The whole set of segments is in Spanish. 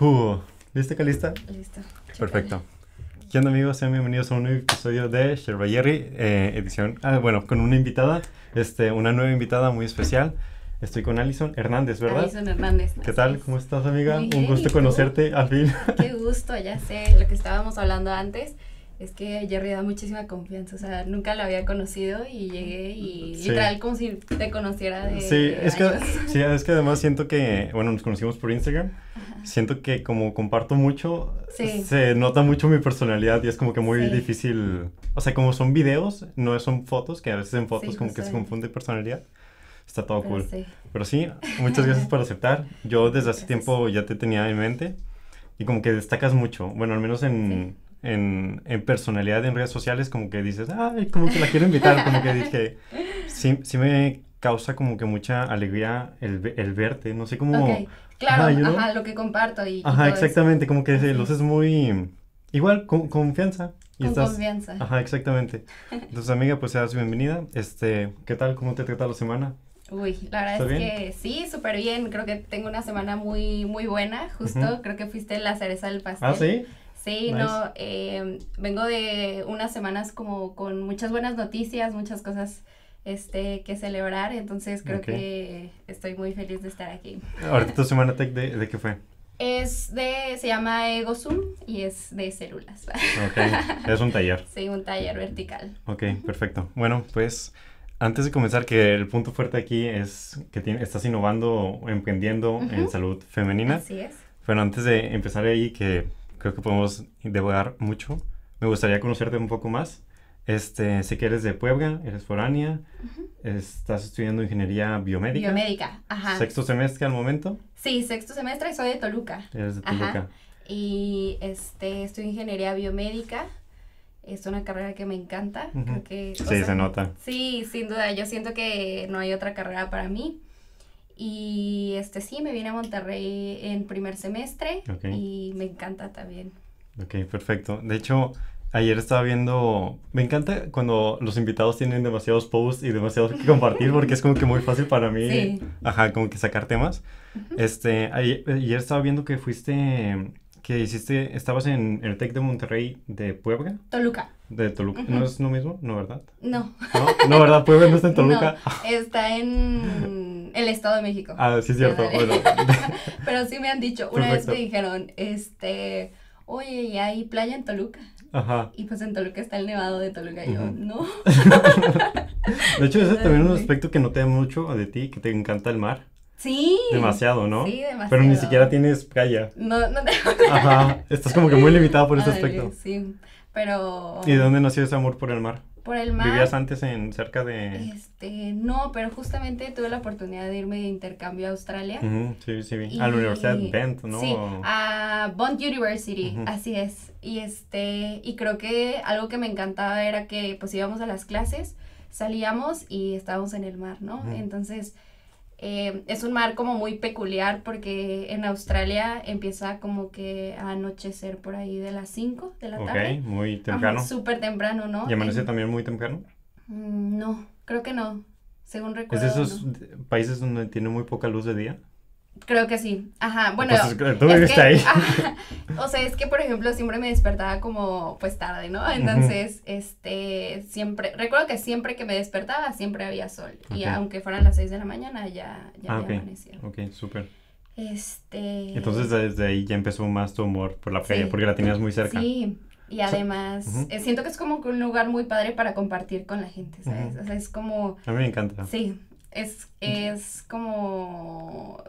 Uh, ¿Lista, Calista? Listo. Perfecto. ¿Qué onda, amigos? Sean bienvenidos a un nuevo episodio de Sherba Jerry, eh, edición. Ah, bueno, con una invitada, este, una nueva invitada muy especial. Estoy con Alison Hernández, ¿verdad? Alison Hernández. ¿Qué tal? ¿Cómo estás, amiga? Muy un bien, gusto conocerte al fin. Qué gusto, ya sé. Lo que estábamos hablando antes es que Jerry da muchísima confianza. O sea, nunca lo había conocido y llegué y Sí. literal como si te conociera de. Sí, es que, años. sí, es que además siento que, bueno, nos conocimos por Instagram. Siento que como comparto mucho, Sí. se nota mucho mi personalidad y es como que muy Sí. difícil. O sea, como son videos, no son fotos, que a veces en fotos Sí, como que se confunde personalidad. Está todo Pero cool. Pero sí, muchas gracias por aceptar. Yo desde hace Gracias. tiempo ya te tenía en mente y como que destacas mucho. Bueno, al menos en, en, en personalidad en redes sociales, como que dices, ay, como que la quiero invitar. Como que dije, sí, sí me causa como que mucha alegría el, el verte. No sé cómo. Ok, claro, Ajá, ajá, you know? lo que comparto y. y Ajá, eso. exactamente. Como que los es. muy. Igual, con confianza. Y Con estás. confianza. Ajá, exactamente. Entonces, amiga, pues seas bienvenida. Este, ¿qué tal? ¿Cómo te trata la semana? Uy, la verdad ¿Está es bien? que sí, súper bien. Creo que tengo una semana muy, muy buena. Justo, creo que fuiste la cereza del pastel. Ah, sí. Sí, Nice. no, eh, vengo de unas semanas como con muchas buenas noticias, muchas cosas este, que celebrar, entonces creo que estoy muy feliz de estar aquí. Ahorita tu semana tech de, de qué fue? Es de, se llama EgoZoom y es de células, Ok, es un taller. sí, un taller vertical. Ok, perfecto. Bueno, pues antes de comenzar, que el punto fuerte aquí es que tiene- estás innovando emprendiendo en Ujú. salud femenina. Así es. Bueno, antes de empezar ahí, que creo que podemos devorar mucho, me gustaría conocerte un poco más. Este, sé que eres de Puebla, eres foránea, estás estudiando ingeniería biomédica. Biomédica, ajá. Sexto semestre al momento, Sí, sexto semestre, soy de Toluca. eres de Ajá. Toluca. Y este, estudio ingeniería biomédica. Es una carrera que me encanta. Creo que, Sí, sea, se nota. Sí, sin duda. Yo siento que no hay otra carrera para mí. Y este sí, me vine a Monterrey en primer semestre Ok. y me encanta también. Ok, perfecto. De hecho, ayer estaba viendo, me encanta cuando los invitados tienen demasiados posts y demasiado que compartir porque es como que muy fácil para mí, Sí. ajá, como que sacar temas. Este, ayer, ayer estaba viendo que fuiste, que hiciste, estabas en el TEC de Monterrey de Puebla, Toluca. de Toluca. ¿No es lo mismo? ¿No, verdad? No. No, no, ¿verdad? Puebla no está en Toluca. No, está en el Estado de México. Ah, sí es cierto. Bueno, Pero sí me han dicho, una vez me dijeron, este, oye, ¿y hay playa en Toluca? Ajá. Y pues en Toluca está el nevado de Toluca. Yo, no. De hecho, ese es también un Sí. aspecto que noté mucho de ti, que te encanta el mar. Sí. Demasiado, ¿no? Sí, demasiado. Pero ni siquiera tienes playa. No, no te... Ajá, estás como que muy limitado por ese aspecto. Sí, pero... ¿Y de dónde nació ese amor por el mar? Por el mar. ¿Vivías antes en cerca de...? Este, no, pero justamente tuve la oportunidad de irme de intercambio a Australia. Sí, sí. Y- A la Universidad Bent, ¿no? Sí, a Bond University, así es. Y este, y creo que algo que me encantaba era que pues íbamos a las clases, salíamos y estábamos en el mar, ¿no? Entonces, eh, es un mar como muy peculiar porque en Australia empieza como que a anochecer por ahí de las 5 de la Ok, tarde. muy Ajá, temprano. Súper temprano, ¿no? ¿Y amanece En- también muy temprano? Mm, No, creo que no. Según ¿Es recuerdo. de esos no. países donde tiene muy poca luz de día? Creo que sí. Ajá, bueno. Tú es viviste que- ahí. ajá, o sea, es que, por ejemplo, siempre me despertaba como, pues, tarde, ¿no? Entonces, este, siempre, recuerdo que siempre que me despertaba, siempre había sol. Y aunque fueran las 6 de la mañana, ya, ya Ah, había ok. súper. Este... Entonces desde ahí ya empezó más tu amor por la playa, Sí. porque la tenías muy cerca. Sí, y además, eh, siento que es como un lugar muy padre para compartir con la gente, ¿sabes? O sea, es como... A mí me encanta. Sí, es, es como...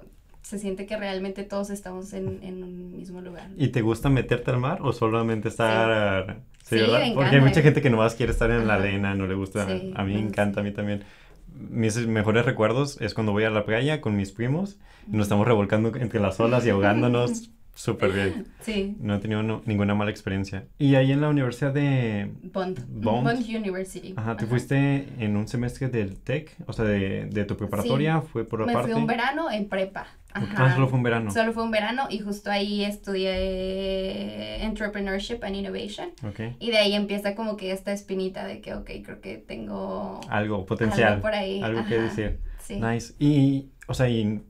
Se siente que realmente todos estamos en, en un mismo lugar. ¿Y te gusta meterte al mar o solamente estar... Sí, Sí, ¿verdad? me Porque hay mucha gente que nomás quiere estar en la Ajá. arena, no le gusta. Sí, a mí me encanta, a mí también. Mis mejores recuerdos es cuando voy a la playa con mis primos y nos estamos revolcando entre las olas y ahogándonos. Súper bien. Sí, No he tenido no- ninguna mala experiencia. Y ahí en la universidad de... Bond. Bond. Bond, University. Ajá, ¿te Ajá. fuiste en un semestre del TEC? O sea, de, de tu preparatoria, ¿fue por Me aparte? fui un verano en prepa. Ah, Ajá. solo fue un verano. Solo fue un verano y justo ahí estudié Entrepreneurship and Innovation. Ok. Y de ahí empieza como que esta espinita de que, ok, creo que tengo Algo potencial. algo por ahí. Algo que Ajá. decir. Sí. Nice. Y, o sea, y,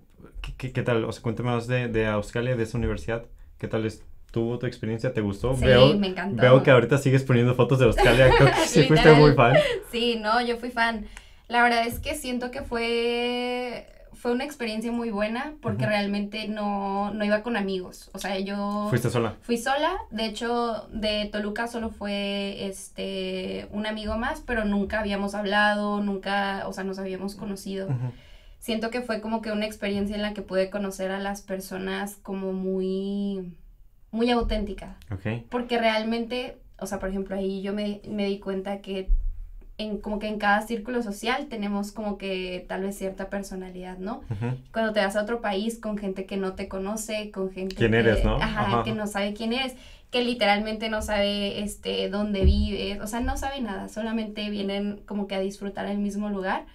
¿qué, qué, qué tal? O sea, cuéntame más de, de Australia, de esa universidad. ¿Qué tal estuvo tu experiencia? ¿Te gustó? Sí, veo, me encantó. Veo que ahorita sigues poniendo fotos de Australia. Creo que sí fuiste muy fan. Sí, no, yo fui fan. La verdad es que siento que fue, fue una experiencia muy buena porque Ujú. realmente no, no iba con amigos. O sea, yo Fuiste sola. fui sola. De hecho, de Toluca solo fue este un amigo más, pero nunca habíamos hablado, nunca, o sea, nos habíamos conocido. Ujú. Siento que fue como que una experiencia en la que pude conocer a las personas como muy, muy auténtica. Porque realmente, o sea, por ejemplo, ahí yo me, me di cuenta que en, como que en cada círculo social tenemos como que tal vez cierta personalidad, ¿no? Cuando te vas a otro país con gente que no te conoce, con gente ¿Quién que, eres, no? Ajá, Ajá. que no sabe quién eres, que literalmente no sabe este dónde vives, o sea, no sabe nada, solamente vienen como que a disfrutar el mismo lugar,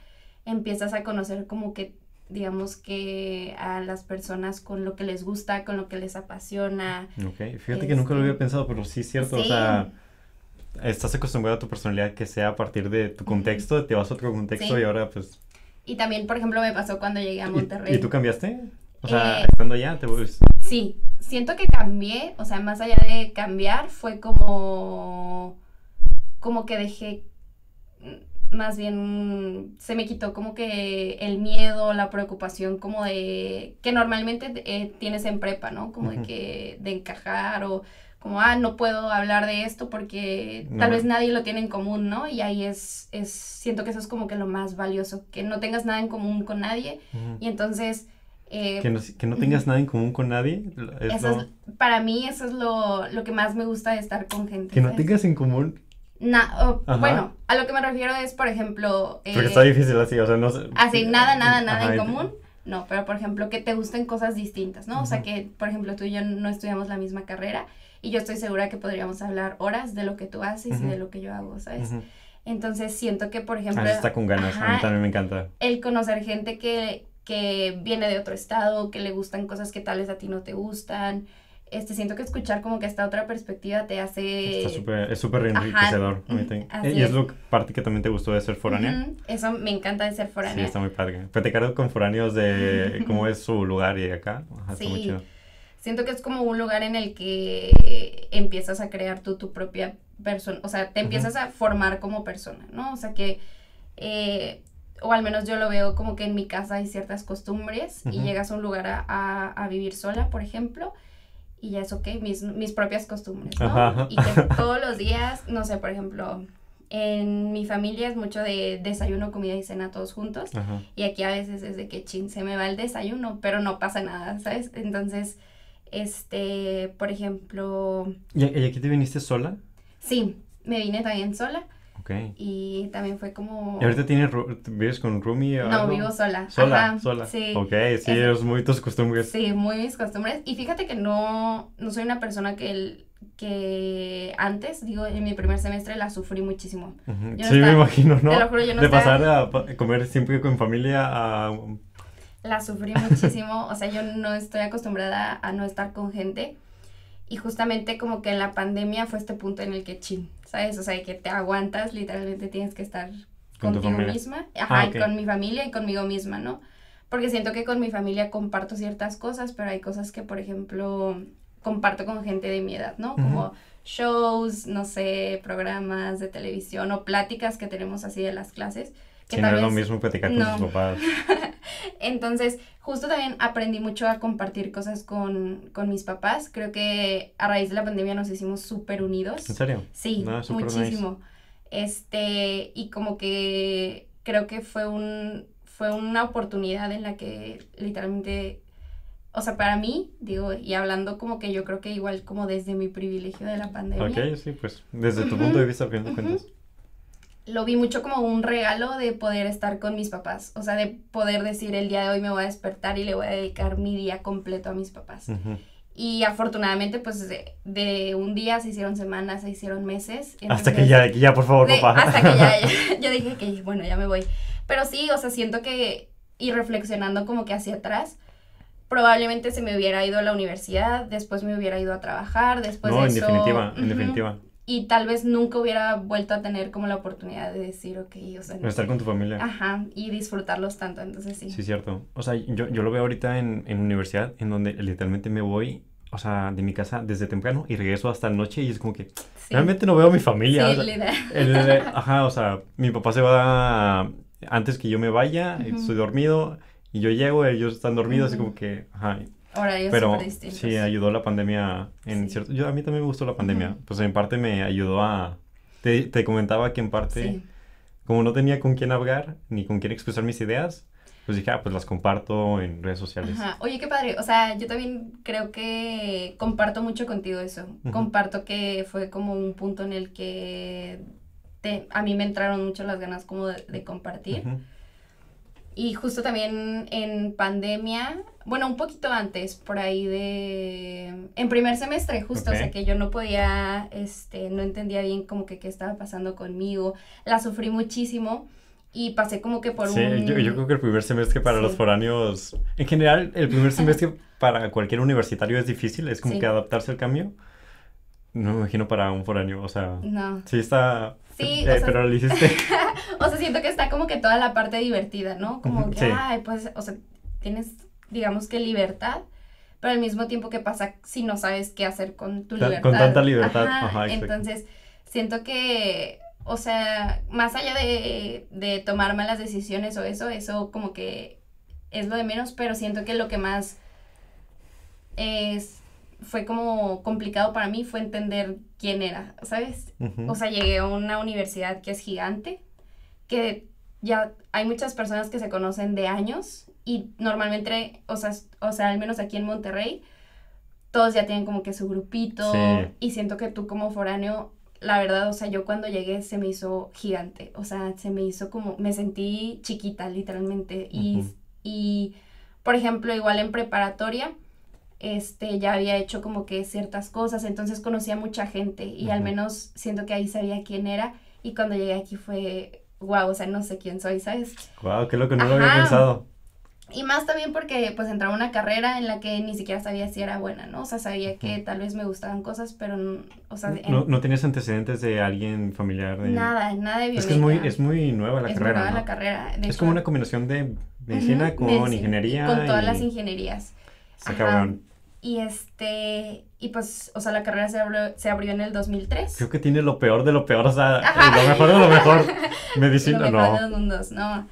empiezas a conocer como que digamos que a las personas con lo que les gusta, con lo que les apasiona. Ok. Fíjate que nunca lo Este, había pensado, pero sí es cierto. O sea, estás acostumbrado a tu personalidad que sea a partir de tu contexto, te vas a otro contexto Sí. y ahora pues... Y también, por ejemplo, me pasó cuando llegué a ¿Y- Monterrey. ¿Y, tú cambiaste? O sea, Eh, estando allá, te vuelves... Sí, siento que cambié, o sea, más allá de cambiar, fue como, como que dejé, más bien, se me quitó como que el miedo, la preocupación como de, que normalmente eh, tienes en prepa, ¿no? Como de que, de encajar o como, ah, no puedo hablar de esto porque No. tal vez nadie lo tiene en común, ¿no? Y ahí es, es, siento que eso es como que lo más valioso, que no tengas nada en común con nadie y entonces... eh, Que no, que no tengas nada en común con nadie. es eso lo- es, para mí eso es lo, lo que más me gusta de estar con gente. Que no tengas en común. Na- oh, bueno, a lo que me refiero es, por ejemplo, eh, Porque está difícil así, o sea, no sé. así, nada, nada, nada Ajá, en común. No, pero por ejemplo, que te gusten cosas distintas, ¿no? O sea, que, por ejemplo, tú y yo no estudiamos la misma carrera y yo estoy segura que podríamos hablar horas de lo que tú haces y de lo que yo hago, ¿sabes? Entonces siento que, por ejemplo, Ah, está con ganas, a mí también me encanta. el conocer gente que, que viene de otro estado, que le gustan cosas que tal vez a ti no te gustan. Este, siento que escuchar como que esta otra perspectiva te hace... Está es súper ajá, enriquecedor. a mí y es es. lo parte que también te gustó de ser foránea. Eso me encanta de ser Sí, foránea. está muy padre. Platicar con foráneos de cómo es su lugar y acá. Ajá, está muy Sí. chido. Siento que es como un lugar en el que empiezas a crear tú tu propia persona, o sea, te empiezas a formar como persona, ¿no? O sea que, eh, o al menos yo lo veo como que en mi casa hay ciertas costumbres y llegas a un lugar a, a- a vivir sola, por ejemplo, y ya es ok, mis, mis propias costumbres, ¿no? Ajá, ajá. Y que todos los días, no sé, por ejemplo, en mi familia es mucho de desayuno, comida y cena todos juntos. Ajá. Y aquí a veces es de que chin, se me va el desayuno, pero no pasa nada, ¿sabes? Entonces, este, por ejemplo, ¿Y, y aquí te viniste sola? sí, me vine también sola Ok. y también fue como... ¿Y ahorita tienes, vives con o No, algo? vivo sola. Sola, Ajá, sola. Sí. Ok, sí, es muy tus costumbres. Sí, muy mis costumbres. Y fíjate que no, no soy una persona que, el- que antes, digo, en mi primer semestre la sufrí muchísimo. No sí, me imagino, ¿no? Te lo juro, yo no de estaba- pasar a comer siempre con familia a... La sufrí muchísimo, o sea, yo no estoy acostumbrada a no estar con gente. Y justamente como que en la pandemia fue este punto en el que chin, ¿sabes? O sea, que te aguantas, literalmente tienes que estar Con contigo misma. Ajá, Ah, y ok. con mi familia y conmigo misma, ¿no? Porque siento que con mi familia comparto ciertas cosas, pero hay cosas que, por ejemplo, comparto con gente de mi edad, ¿no? Como shows, no sé, programas de televisión o pláticas que tenemos así de las clases. Que Si no es lo mismo platicar con tus papás. entonces, justo también aprendí mucho a compartir cosas con, con mis papás. Creo que a raíz de la pandemia nos hicimos súper unidos. ¿En serio? Sí, Ah, nice. muchísimo. Este, y como que creo que fue un fue una oportunidad en la que literalmente o sea, para mí, digo, y hablando como que yo creo que igual como desde mi privilegio de la pandemia, Ok, sí, pues desde tu punto de vista, al de cuentas. Lo vi mucho como un regalo de poder estar con mis papás, o sea, de poder decir el día de hoy me voy a despertar y le voy a dedicar mi día completo a mis papás. Y afortunadamente, pues de, de un día se hicieron semanas, se hicieron meses. Hasta que ya, que ya, por favor, de- papá. hasta que ya, ya- yo dije que bueno, ya me voy. Pero sí, o sea, siento que, y reflexionando como que hacia atrás, probablemente se me hubiera ido a la universidad, después me hubiera ido a trabajar, después no, de en eso... definitiva, en definitiva. Y tal vez nunca hubiera vuelto a tener como la oportunidad de decir, ok, o sea, Estar con tu familia. ajá, y disfrutarlos tanto, entonces sí. Sí, cierto. O sea, yo, yo lo veo ahorita en, en universidad, en donde literalmente me voy o sea, de mi casa desde temprano y regreso hasta noche y es como que realmente no veo a mi familia. Sí, el, ajá, o sea, mi papá se va antes que yo me vaya, estoy dormido y yo llego, ellos están dormidos, y como que, ajá. Pero sí, ayudó la pandemia en cierto... Yo, a mí también me gustó la pandemia, pues en parte me ayudó a... Te, te comentaba que en parte, como no tenía con quién hablar ni con quién expresar mis ideas, pues dije, ah, pues las comparto en redes sociales. Ajá. Oye, qué padre. O sea, yo también creo que comparto mucho contigo eso. Comparto que fue como un punto en el que te, a mí me entraron mucho las ganas como de, compartir. Y justo también en pandemia, bueno, un poquito antes, por ahí de, en primer semestre, justo, o sea, que yo no podía, este, no entendía bien como que qué estaba pasando conmigo, la sufrí muchísimo y pasé como que por sí, un... yo, yo creo que el primer semestre para los foráneos, en general, el primer semestre para cualquier universitario es difícil, es como que adaptarse al cambio. No me imagino para un foráneo, o sea... No. Sí está... Sí, eh, pero lo hiciste. o sea, siento que está como que toda la parte divertida, ¿no? Como que, ay, pues, o sea, tienes, digamos que libertad, pero al mismo tiempo, ¿qué pasa si no sabes qué hacer con tu libertad? Con tanta libertad, ajá, Entonces, siento que o sea, más allá de, de tomar malas decisiones o eso, eso como que es lo de menos, pero siento que lo que más es, fue como complicado para mí fue entender quién era, ¿sabes? O sea, llegué a una universidad que es gigante, que ya hay muchas personas que se conocen de años y normalmente, o sea, o sea al menos aquí en Monterrey, todos ya tienen como que su grupito y siento que tú como foráneo la verdad, o sea, yo cuando llegué se me hizo gigante, o sea, se me hizo como, me sentí chiquita literalmente. y, y, por ejemplo, igual en preparatoria, este, ya había hecho como que ciertas cosas, entonces conocía mucha gente y al menos siento que ahí sabía quién era y cuando llegué aquí fue, wow, o sea, no sé quién soy, ¿sabes? Wow, qué lo que no lo había pensado. Y más también porque pues entraba una carrera en la que ni siquiera sabía si era buena, ¿no? O sea, sabía que tal vez me gustaban cosas, pero, o sea... No, no tenías antecedentes de alguien familiar? De... Nada, nada de biomédica. Es que es muy, es muy nueva la es carrera, muy nueva la carrera. es como una combinación de medicina con ingeniería. Con todas las ingenierías. Se acabaron. Y este, y pues, o sea, la carrera se abrió, se abrió en el 2003. Creo que tiene lo peor de lo peor, o sea, lo mejor de lo mejor. Medicina, lo mejor no. de los mundos, no.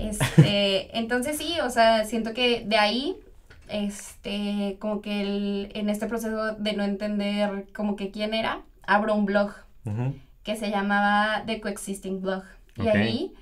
Este, entonces sí, o sea, siento que de ahí, este, como que el, en este proceso de no entender como que quién era, abro un blog que se llamaba The Coexisting Blog. Y ahí...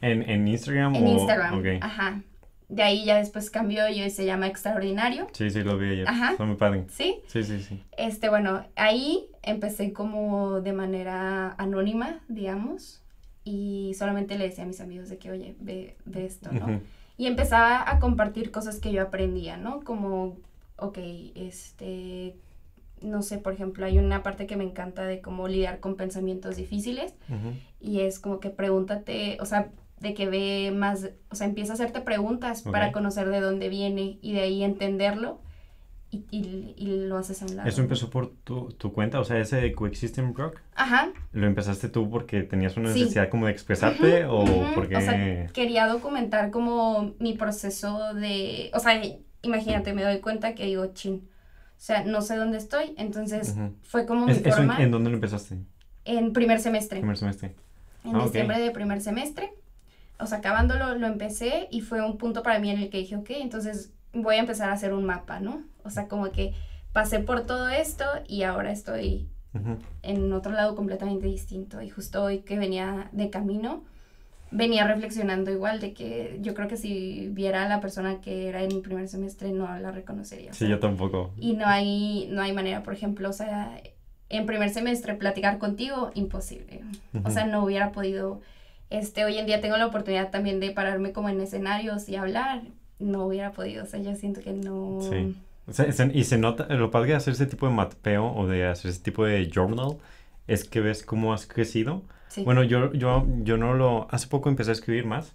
¿En, ¿En, Instagram? En Instagram, ajá. De ahí ya después cambió y hoy se llama Extraordinario. Sí, sí, lo vi ayer. Ajá. Son muy padre. ¿Sí? Sí, sí, sí. Este, bueno, ahí empecé como de manera anónima, digamos y solamente le decía a mis amigos de que, oye, ve, ve esto, ¿no? Y empezaba a compartir cosas que yo aprendía, ¿no? Como, ok, este, no sé, por ejemplo, hay una parte que me encanta de cómo lidiar con pensamientos difíciles y es como que pregúntate, o sea, de que ve más, o sea, empieza a hacerte preguntas para conocer de dónde viene y de ahí entenderlo y, y, lo haces a un lado. ¿Eso empezó por tu, tu cuenta? O sea, ese de Coexisting Rock. Ajá. ¿Lo empezaste tú porque tenías una necesidad como de expresarte o porque...? O sea, quería documentar como mi proceso de... O sea, imagínate, me doy cuenta que digo, chin, o sea, no sé dónde estoy, entonces fue como mi forma... En, dónde lo empezaste? En primer semestre. Primer semestre. En ah, diciembre de primer semestre. O sea, acabándolo lo empecé y fue un punto para mí en el que dije, ok, entonces voy a empezar a hacer un mapa, ¿no? O sea, como que pasé por todo esto y ahora estoy en otro lado completamente distinto. Y justo hoy que venía de camino, venía reflexionando igual de que yo creo que si viera a la persona que era en mi primer semestre no la reconocería. Sí, yo tampoco. Y no hay, no hay manera, por ejemplo, o sea, en primer semestre platicar contigo, imposible. O sea, no hubiera podido, este, hoy en día tengo la oportunidad también de pararme como en escenarios y hablar, no hubiera podido, o sea, yo siento que no... Sí. Y se nota, lo padre de hacer ese tipo de mapeo o de hacer ese tipo de journal es que ves cómo has crecido. Bueno, yo, yo, yo no lo... Hace poco empecé a escribir más,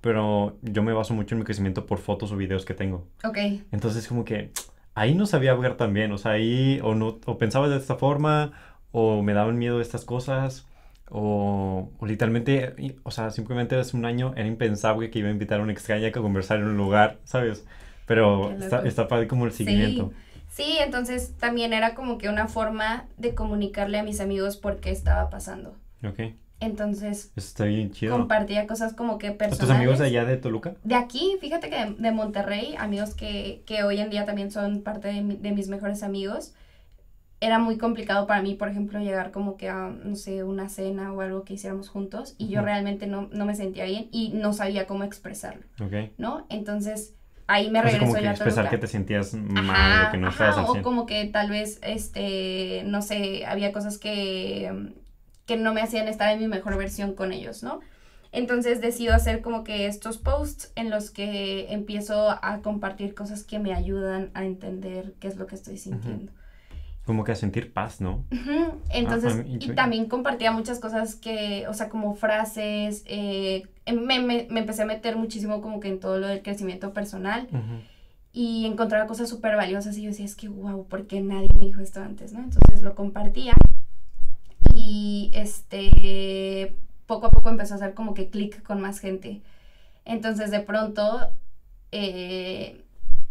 pero yo me baso mucho en mi crecimiento por fotos o videos que tengo. Ok. Entonces como que ahí no sabía ver tan bien, o sea, ahí o, no, o pensaba de esta forma, o me daban miedo estas cosas, o, literalmente, o sea, simplemente hace un año era impensable que iba a invitar a una extraña a conversar en un lugar, ¿sabes? Pero está, está padre como el seguimiento. Sí, entonces también era como que una forma de comunicarle a mis amigos por qué estaba pasando. Ok. Entonces Eso está bien chido. compartía cosas como que ¿A personales. tus amigos de allá de Toluca? De aquí, fíjate que de, de Monterrey, amigos que, que hoy en día también son parte de, mi- de mis mejores amigos, era muy complicado para mí, por ejemplo, llegar como que a, no sé, una cena o algo que hiciéramos juntos y yo Ujú. realmente no, no me sentía bien y no sabía cómo expresarlo, Ok. ¿no? Entonces, ahí me Así regreso como que yo a expresar que te sentías mal Ajá, o que no ajá, estabas o 100. como que tal vez, este, no sé, había cosas que, que no me hacían estar en mi mejor versión con ellos, ¿no? Entonces decido hacer como que estos posts en los que empiezo a compartir cosas que me ayudan a entender qué es lo que estoy sintiendo. Como que a sentir paz, ¿no? Ujú, Entonces, a mí- y también compartía muchas cosas que, o sea, como frases, eh, me, me, me empecé a meter muchísimo como que en todo lo del crecimiento personal y encontraba cosas súper valiosas y yo decía, es que wow, ¿por qué nadie me dijo esto antes, no? Entonces lo compartía y este, poco a poco empezó a hacer como que clic con más gente. Entonces de pronto, eh,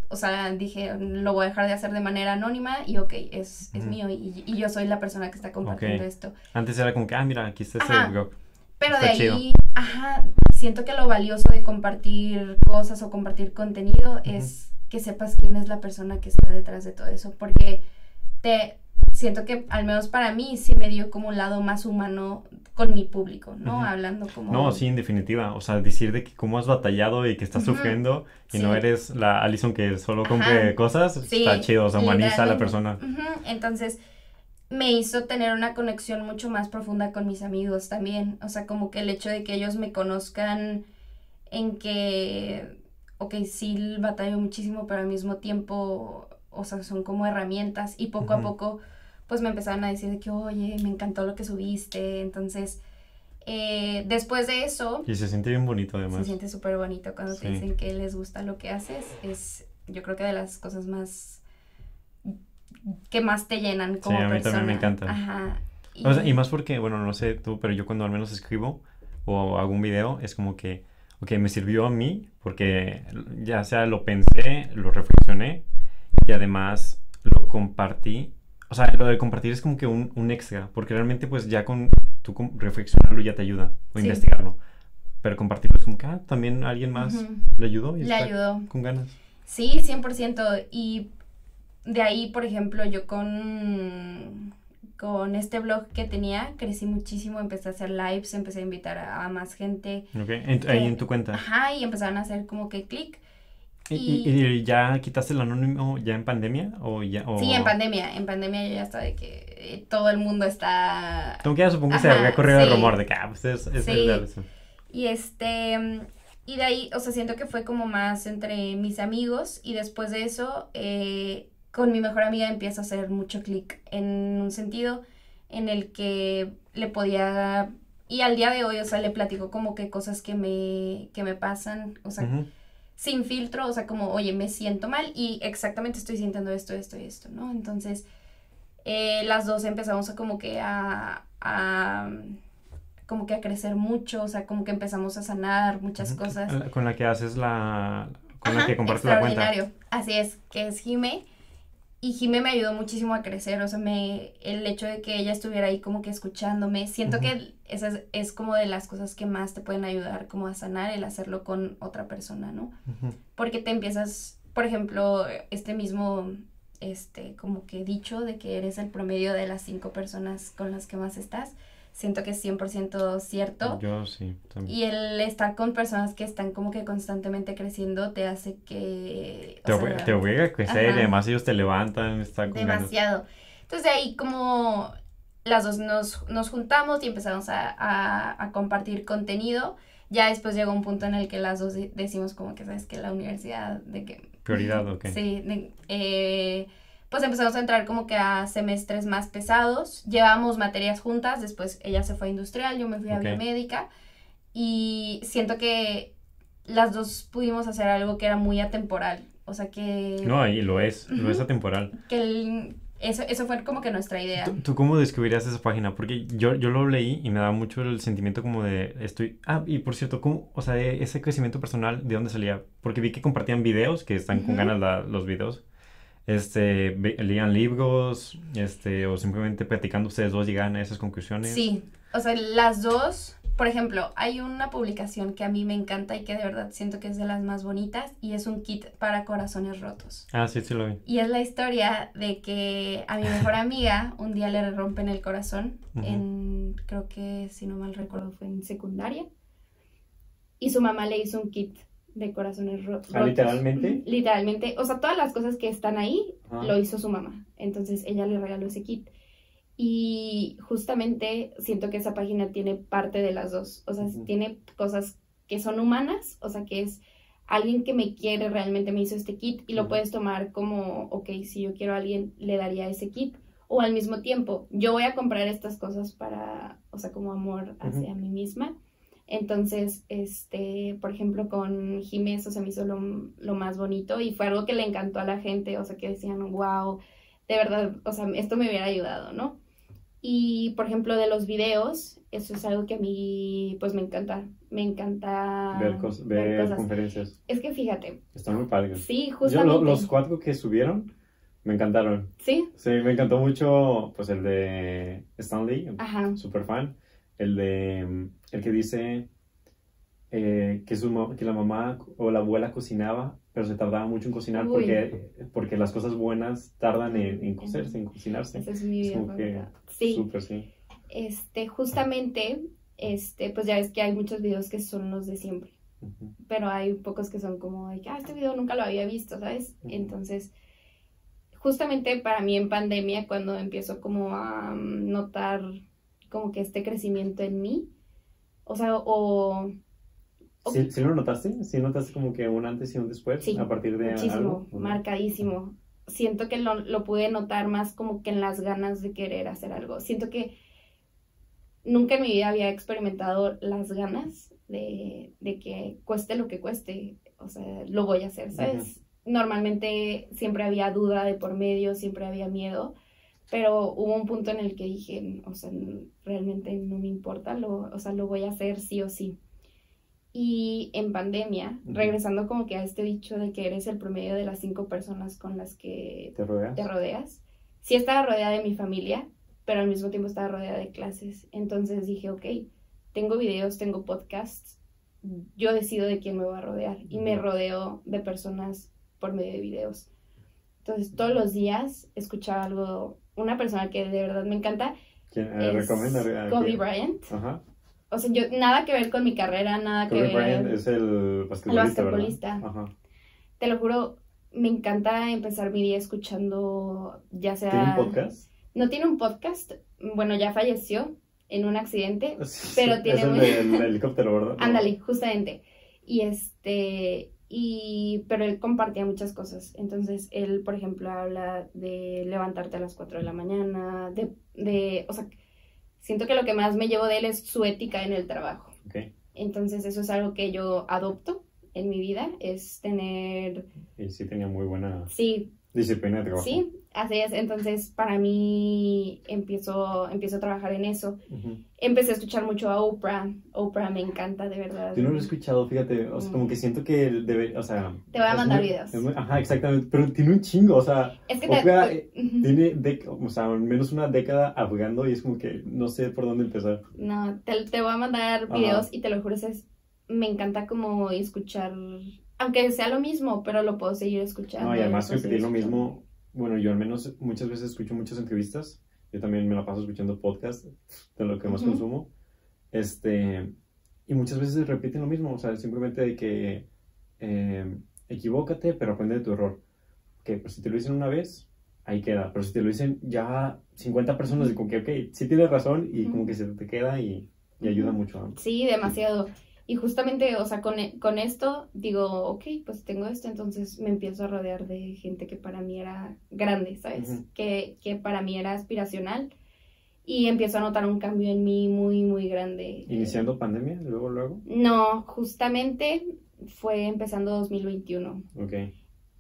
o sea, dije, lo voy a dejar de hacer de manera anónima y ok, es, es mío y, y yo soy la persona que está compartiendo esto. Antes era como que, ah, mira, aquí está ese Ajá. Pero Está de chido. ahí, ajá, siento que lo valioso de compartir cosas o compartir contenido es que sepas quién es la persona que está detrás de todo eso, porque te siento que al menos para mí sí me dio como un lado más humano con mi público, ¿no? Hablando como No, sí, en definitiva. O sea, decir de que cómo has batallado y que estás sufriendo y Sí. no eres la Alison que solo compre Ajá. cosas, Sí, está chido. O sea, humaniza a la persona. Entonces, me hizo tener una conexión mucho más profunda con mis amigos también. O sea, como que el hecho de que ellos me conozcan en que, ok, sí batallo muchísimo, pero al mismo tiempo, o sea, son como herramientas y poco a poco, pues me empezaron a decir de que, oye, me encantó lo que subiste. Entonces, eh, después de eso, Y se siente bien bonito se además. siente súper bonito cuando te Sí. dicen que les gusta lo que haces. Es, yo creo que de las cosas más que más te llenan como a mí también me persona. encanta. Ajá. O sea, y más porque, bueno, no sé tú, pero yo cuando al menos escribo o hago un video, es como que, ok, me sirvió a mí porque ya sea lo pensé, lo reflexioné y además lo compartí. O sea, lo de compartir es como que un, un extra, porque realmente pues ya con tú con- reflexionarlo ya te ayuda o Sí. investigarlo. Pero compartirlo es como que, ah, también alguien más le ayudó y Le está ayudó. con ganas. Sí, 100%. Y de ahí, por ejemplo, yo con, con este blog que tenía, crecí muchísimo, empecé a hacer lives, empecé a invitar a, a más gente. Ok, en- ahí en tu cuenta. Ajá, y empezaron a hacer como que clic. ¿Y, y- y ya quitaste el anónimo ya en pandemia o ya? o- Sí, en pandemia. En pandemia ya estaba de que eh, todo el mundo está Como que ya supongo que se había corrido el rumor de que, ah, pues es, es Sí. real eso. Y este, y de ahí, o sea, siento que fue como más entre mis amigos y después de eso, eh, con mi mejor amiga empiezo a hacer mucho clic en un sentido en el que le podía, y al día de hoy, o sea, le platico como que cosas que me, que me pasan, o sea. Sin filtro, o sea, como, oye, me siento mal y exactamente estoy sintiendo esto, esto y esto, ¿no? Entonces, eh, las dos empezamos a como que a, a, como que a crecer mucho, o sea, como que empezamos a sanar muchas cosas. Con la que haces la... Con la que compartes la cuenta. extraordinario. Así es, que es Jime. Y Jime me ayudó muchísimo a crecer, o sea, me, el hecho de que ella estuviera ahí como que escuchándome, siento que esa es, es como de las cosas que más te pueden ayudar como a sanar el hacerlo con otra persona, ¿no? Porque te empiezas, por ejemplo, este mismo, este, como que dicho de que eres el promedio de las cinco personas con las que más estás, siento que es 100% cierto. Yo sí, también. Y el estar con personas que están como que constantemente creciendo te hace que... Te, sea, obli- te obliga a crecer y además ellos te levantan, está con ganas. demasiado. Entonces de ahí como las dos nos, nos juntamos y empezamos a, a- a compartir contenido. Ya después llegó un punto en el que las dos de- decimos como que, ¿sabes que La universidad, de que... Prioridad, ok. Sí, de- eh, pues empezamos a entrar como que a semestres más pesados. Llevábamos materias juntas, después ella se fue a industrial, yo me fui a biomédica. Y siento que las dos pudimos hacer algo que era muy atemporal. O sea que... No, y lo es, lo es atemporal. que el- eso, eso fue como que nuestra idea. ¿Tú, tú cómo descubrirías esa página? Porque yo, yo lo leí y me daba mucho el sentimiento como de estoy... Ah, y por cierto, ¿cómo, o sea, ese crecimiento personal, ¿de dónde salía? Porque vi que compartían videos, que están con Ujú. ganas la- los videos. Este, leían libros, este, o simplemente platicando ustedes dos llegaban a esas conclusiones. Sí, o sea, las dos, por ejemplo, hay una publicación que a mí me encanta y que de verdad siento que es de las más bonitas y es un kit para corazones rotos. Ah, sí, sí lo vi. Y es la historia de que a mi mejor amiga un día le rompen el corazón en, creo que si no mal recuerdo fue en secundaria. Y su mamá le hizo un kit de corazones ro- rotos. Ah, ¿literalmente? Literalmente. O sea, todas las cosas que están ahí lo hizo su mamá. Entonces ella le regaló ese kit. Y justamente siento que esa página tiene parte de las dos. O sea, tiene cosas que son humanas, o sea, que es alguien que me quiere realmente me hizo este kit y lo puedes tomar como, ok, si yo quiero a alguien, le daría ese kit. O al mismo tiempo, yo voy a comprar estas cosas para, o sea, como amor hacia mí misma. Entonces, este, por ejemplo, con Jimé eso se me hizo lo, lo más bonito y fue algo que le encantó a la gente, o sea, que decían, wow, de verdad, o sea, esto me hubiera ayudado, ¿no? Y, por ejemplo, de los videos, eso es algo que a mí, pues, me encanta, me encanta ver, cos- ver ver cosas. conferencias. Es que fíjate, Están muy padres. sí, Yo justamente, lo- los cuatro que subieron me encantaron. sí, Sí, me encantó mucho, pues el de Stanley, ajá, super fan. El de, el que dice eh, que, su, que la mamá o la abuela cocinaba, pero se tardaba mucho en cocinar Uy. porque, porque las cosas buenas tardan en, en cocerse, en cocinarse. esa es mi vida. Sí, Súper, sí. este, justamente, este, pues ya ves que hay muchos videos que son los de siempre. Pero hay pocos que son como de que, ah, este video nunca lo había visto, ¿sabes? Entonces, justamente para mí en pandemia, cuando empiezo como a notar como que este crecimiento en mí, o sea, o... o- ¿Sí, sí lo notaste? ¿Sí notaste como que un antes y un después Sí, a partir de muchísimo, algo? Marcadísimo. Siento que lo, lo pude notar más como que en las ganas de querer hacer algo. Siento que nunca en mi vida había experimentado las ganas de, de que cueste lo que cueste, o sea, lo voy a hacer, ¿sabes? Normalmente siempre había duda de por medio, siempre había miedo, pero hubo un punto en el que dije, o sea, realmente no me importa, lo, o sea, lo voy a hacer sí o sí. Y en pandemia, Ujú. regresando como que a este dicho de que eres el promedio de las cinco personas con las que ¿Te rodeas? te rodeas. Sí estaba rodeada de mi familia, pero al mismo tiempo estaba rodeada de clases. Entonces dije, ok, tengo videos, tengo podcasts, yo decido de quién me voy a rodear. Y me rodeo de personas por medio de videos. Entonces todos los días escuchaba algo, una persona que de verdad me encanta ¿Quién eh, es recomienda? a Kobe? Bryant. Ajá. O sea, yo nada que ver con mi carrera, nada que Kobe ver. Bryant es el basquetbolista, ¿verdad? basquetbolista. Ajá. Te lo juro, me encanta empezar mi día escuchando, ya sea... ¿Tiene un podcast? No tiene un podcast, bueno, ya falleció en un accidente. Sí, Pero sí, tiene es el muy- del helicóptero, ¿verdad? Ándale, justamente. Y este, y, pero él compartía muchas cosas. Entonces, él, por ejemplo, habla de levantarte a las 4 de la mañana, de, de, o sea, siento que lo que más me llevo de él es su ética en el trabajo. Entonces, eso es algo que yo adopto en mi vida, es tener, Y sí tenía muy buena sí, disciplina de trabajo. sí, así es. Entonces, para mí, empiezo, empiezo a trabajar en eso. Empecé a escuchar mucho a Oprah. Oprah me encanta, de verdad. Yo no lo he escuchado, fíjate, o sea, como que siento que debe, o sea... Te voy a mandar muy- videos. muy- ajá, exactamente, pero tiene un chingo, o sea, Es que te... Oprah, eh, Ujú. tiene, o sea, al menos una década hablando y es como que no sé por dónde empezar. No, te, te voy a mandar videos y te lo juro, es, me encanta como escuchar, aunque sea lo mismo, pero lo puedo seguir escuchando. No, y además repetir lo mismo, bueno, yo al menos muchas veces escucho muchas entrevistas, yo también me la paso escuchando podcasts, de lo que más Ujú. consumo, este, y muchas veces repiten lo mismo, o sea, simplemente de que eh, equivócate, pero aprende de tu error. Que pues si te lo dicen una vez, ahí queda, pero si te lo dicen ya 50 personas, y como que, ok, sí tienes razón, y como Ujú. que se te queda y, y ayuda mucho. Sí, demasiado. Y justamente, o sea, con, e- con esto digo, ok, pues tengo esto, entonces me empiezo a rodear de gente que para mí era grande, ¿sabes? Que, que para mí era aspiracional. Y empiezo a notar un cambio en mí muy, muy grande. Iniciando pandemia, luego, luego, No, justamente fue empezando 2021. ok.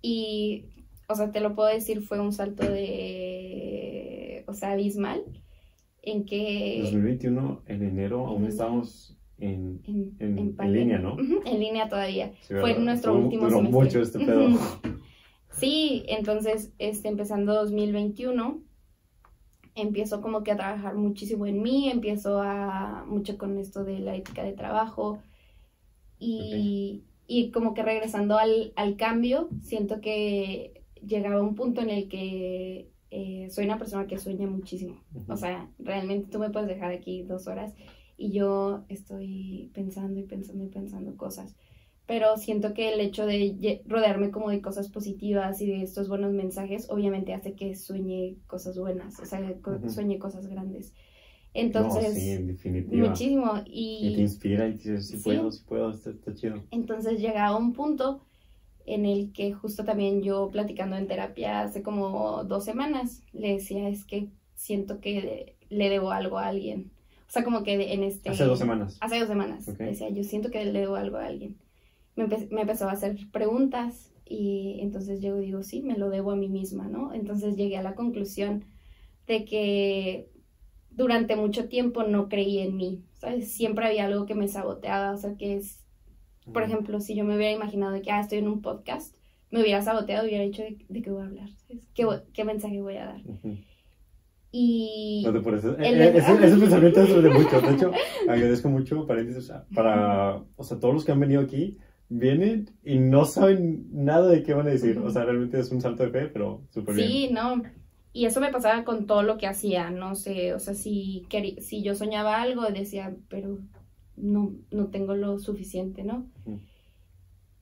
Y, o sea, te lo puedo decir, fue un salto de, o sea, abismal, en que... 2021, en enero, aún en- estábamos en... En, en- en pandemia. línea, ¿no? En línea todavía. sí, Fue ¿verdad? nuestro último duró semestre. mucho este pedo. Sí, entonces, este, empezando 2021, empiezo como que a trabajar muchísimo en mí, empiezo a mucho con esto de la ética de trabajo y, y como que regresando al, al, cambio, siento que llegaba un punto en el que eh, soy una persona que sueña muchísimo. O sea, realmente tú me puedes dejar aquí dos horas y yo estoy pensando y pensando y pensando cosas pero siento que el hecho de rodearme como de cosas positivas y de estos buenos mensajes, obviamente hace que sueñe cosas buenas, o sea, sueñe cosas grandes. Entonces, sí, en definitiva. muchísimo. Y, te inspira y dices, sí, puedo, sí puedo, está, chido. Entonces llega a un punto en el que justo también yo platicando en terapia hace como dos semanas, le decía, es que siento que le debo algo a alguien. Sea, como que en este... Hace dos semanas. Hace dos semanas. Decía, yo siento que le debo algo a alguien me, me, empezó a hacer preguntas y entonces yo digo, sí, me lo debo a mí misma, ¿no? Entonces llegué a la conclusión de que durante mucho tiempo no creí en mí, ¿sabes? Siempre había algo que me saboteaba, o sea, que es, por ejemplo, si yo me hubiera imaginado de que, ah, estoy en un podcast, me hubiera saboteado y hubiera dicho de, qué voy a hablar, ¿sabes? ¿Qué, ¿Qué, mensaje voy a dar? Y... No te por eso. El... Eh, ese, pensamiento es de mucho. De hecho, agradezco mucho, paréntesis, para, o sea, todos los que han venido aquí, vienen y no saben nada de qué van a decir. O sea, realmente es un salto de fe, pero súper bien. Sí, no. Y eso me pasaba con todo lo que hacía, no sé, o sea, si, si yo soñaba algo, decía, pero no, no tengo lo suficiente, ¿no?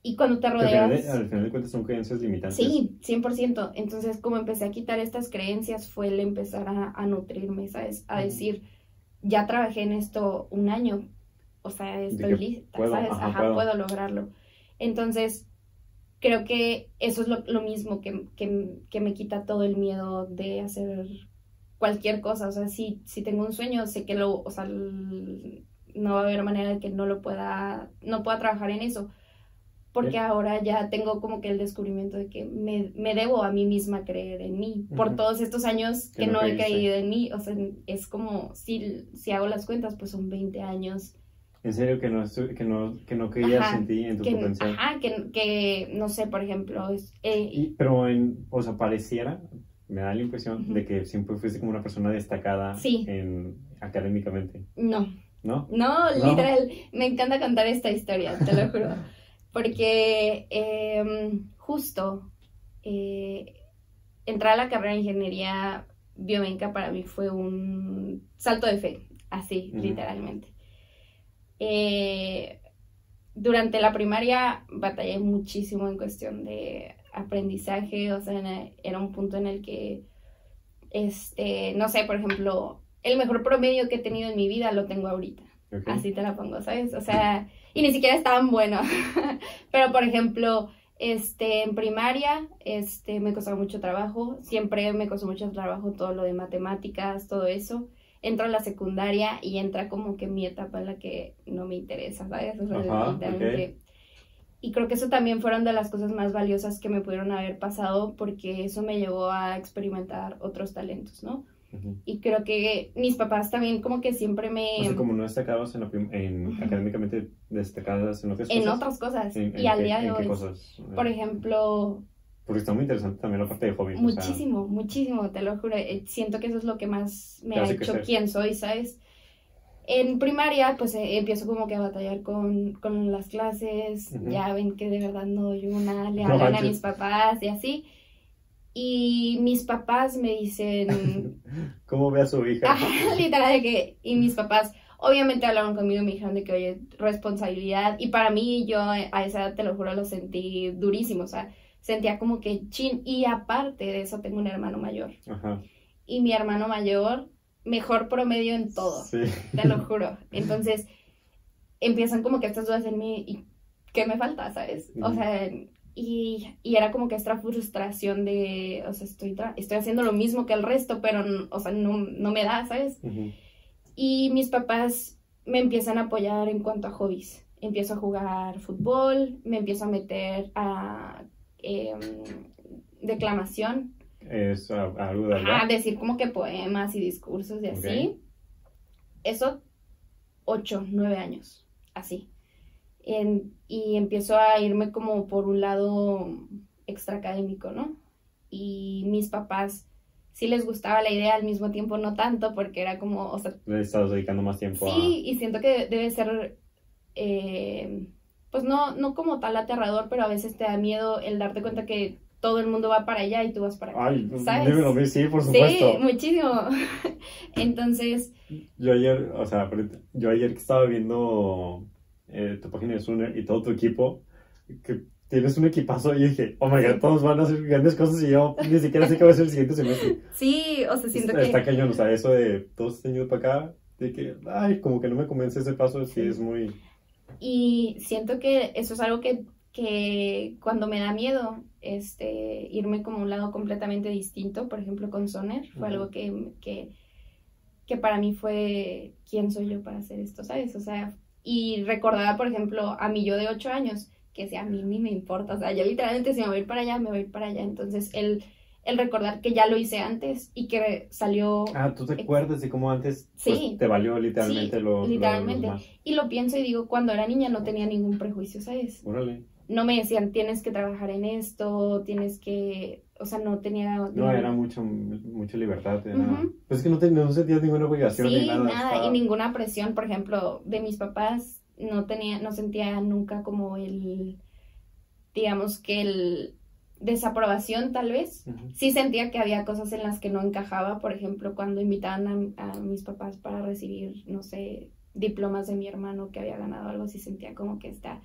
Y cuando te rodeas... Al final, de, cuentas son creencias limitantes. Sí, 100%. Entonces, como empecé a quitar estas creencias, fue el empezar a, a nutrirme, ¿sabes? A decir, ya trabajé en esto un año, o sea, estoy lista, ¿sabes? Ajá, puedo. lograrlo. Entonces, creo que eso es lo, mismo que, que, me quita todo el miedo de hacer cualquier cosa. O sea, si, si tengo un sueño, sé que lo, o sea, no va a haber manera de que no lo pueda, no pueda trabajar en eso. Porque ahora ya tengo como que el descubrimiento de que me, me debo a mí misma creer en mí. Por todos estos años que, no, he creído en mí. O sea, es como, si, si hago las cuentas, pues son 20 años en serio que no, que no, que no creías en ti, en tu potencial. Ajá, que, que, no sé, por ejemplo. Eh, pero, en, o sea, pareciera, me da la impresión de que siempre fuiste como una persona destacada en, académicamente. No. ¿No? No, literal. Me encanta contar esta historia, te lo juro. Porque em, justo eh, entrar a la carrera de ingeniería biomédica para mí fue un salto de fe, así, literalmente. Eh, durante la primaria batallé muchísimo en cuestión de aprendizaje, o sea, era un punto en el que, este, no sé, por ejemplo, el mejor promedio que he tenido en mi vida lo tengo ahorita. Así te la pongo, ¿sabes? O sea, y ni siquiera es tan bueno. Pero, por ejemplo, este, en primaria, este, me costaba mucho trabajo. Siempre me costó mucho trabajo todo lo de matemáticas, todo eso entro a la secundaria y entra como que mi etapa en la que no me interesa, ¿sabes? Y creo que eso también fueron de las cosas más valiosas que me pudieron haber pasado porque eso me llevó a experimentar otros talentos, ¿no? Y creo que mis papás también como que siempre me... O sea, como no destacados en, en académicamente destacadas en otras cosas. En otras cosas. y al día de hoy. Por ejemplo, porque está muy interesante también la parte de hobbies. Muchísimo, muchísimo, te lo juro. Eh, siento que eso es lo que más me ha hecho quién soy, ¿sabes? En primaria, pues eh, empiezo como que a batallar con, con las clases. Ya ven que de verdad no doy una, le hablan a mis papás y así. Y mis papás me dicen. ¿Cómo ve a su hija? literal, de que. Y mis papás, obviamente hablaron conmigo y me dijeron de que, oye, responsabilidad. Y para mí, yo a esa edad, te lo juro, lo sentí durísimo. O sea, sentía como que chin. Y aparte de eso, tengo un hermano mayor. Ajá. Y mi hermano mayor, mejor promedio en todo. Sí. Te lo juro. Entonces, empiezan como que estas dudas en mí. ¿Y qué me falta, sabes? O sea, y, y, era como que esta frustración de, o sea, estoy, estoy haciendo lo mismo que el resto, pero, o sea, no, no me da, ¿sabes? Y mis papás me empiezan a apoyar en cuanto a hobbies. Empiezo a jugar fútbol, me empiezo a meter a Em, declamación. Es algo de decir como que poemas y discursos y así. Eso, ocho, nueve años, así. Y empiezo a irme como por un lado extraacadémico, ¿no? Y mis papás sí les gustaba la idea, al mismo tiempo no tanto, porque era como, o sea... Le estás dedicando más tiempo sí, a... Sí, y siento que debe ser, eh, pues no, no como tal aterrador, pero a veces te da miedo el darte cuenta que todo el mundo va para allá y tú vas para acá. Ay, ¿sabes? sí, por supuesto. Sí, muchísimo. Entonces... Yo ayer, o sea, yo ayer que estaba viendo eh, tu página de Suner y todo tu equipo, que tienes un equipazo y dije, oh my god, todos van a hacer grandes cosas y yo ni siquiera sé qué va a ser el siguiente semestre. Sí, o sea, siento está, que... Está cañón, o sea, eso de todos están yendo para acá, de que, ay, como que no me convence ese paso, sí, es muy... Y siento que eso es algo que, que cuando me da miedo, este, irme como a un lado completamente distinto, por ejemplo, con Soner, fue algo que, que, que para mí fue, ¿quién soy yo para hacer esto? ¿Sabes? O sea, y recordaba, por ejemplo, a mí yo de ocho años, que si a mí ni me importa, o sea, yo literalmente si me voy a ir para allá, me voy a ir para allá. Entonces, el, el recordar que ya lo hice antes y que salió... Ah, ¿tú te acuerdas de cómo antes pues, sí, te valió literalmente sí, lo... literalmente. y lo pienso y digo, cuando era niña no tenía ningún prejuicio, ¿sabes? Órale. No me decían, tienes que trabajar en esto, tienes que... O sea, no tenía... No, era mucho, mucha libertad. Pues es que no, te, no sentías ninguna obligación sí, ni nada. nada, y ninguna presión, por ejemplo, de mis papás no tenía, no sentía nunca como el, digamos que el desaprobación tal vez. Sí sentía que había cosas en las que no encajaba, por ejemplo, cuando invitaban a, mis papás para recibir, no sé, diplomas de mi hermano que había ganado algo, sí sentía como que está...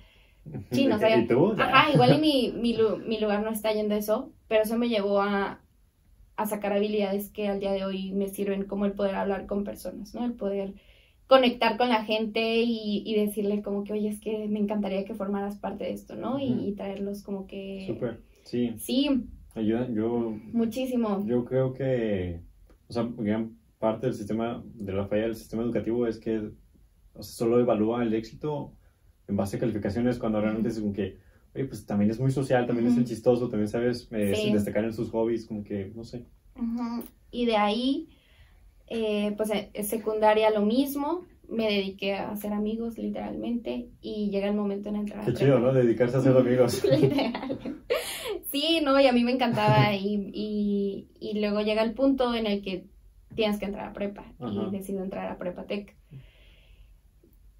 Sí, no sé. Ajá, igual y mi, mi, mi, lugar no está yendo eso, pero eso me llevó a, a sacar habilidades que al día de hoy me sirven como el poder hablar con personas, ¿no? El poder conectar con la gente y, y, decirle como que, oye, es que me encantaría que formaras parte de esto, ¿no? y, traerlos como que... Súper, sí. Sí. Ayuda, yo... Muchísimo. Yo creo que, o sea, gran parte del sistema, de la falla del sistema educativo es que o sea, solo evalúa el éxito en base a calificaciones cuando realmente es como que, oye, pues también es muy social, también es el chistoso, también sabes eh, destacar en sus hobbies, como que, no sé. Y de ahí eh, pues en secundaria lo mismo, me dediqué a hacer amigos literalmente y llega el momento en entrar. Qué chido, ¿no? Dedicarse a hacer amigos. sí, no, y a mí me encantaba y, y, luego llega el punto en el que tienes que entrar a prepa y decido entrar a prepa tech.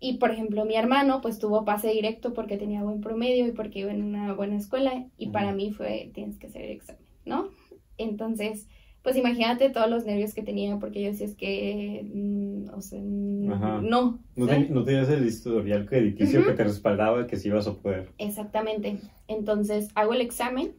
Y por ejemplo, mi hermano pues tuvo pase directo porque tenía buen promedio y porque iba en una buena escuela y para mí fue tienes que hacer el examen, ¿no? Entonces, pues imagínate todos los nervios que tenía, porque yo decía, es que, mm, o sea, no. No, no tenías el historial crediticio que te respaldaba que sí ibas a poder. Exactamente. Entonces hago el examen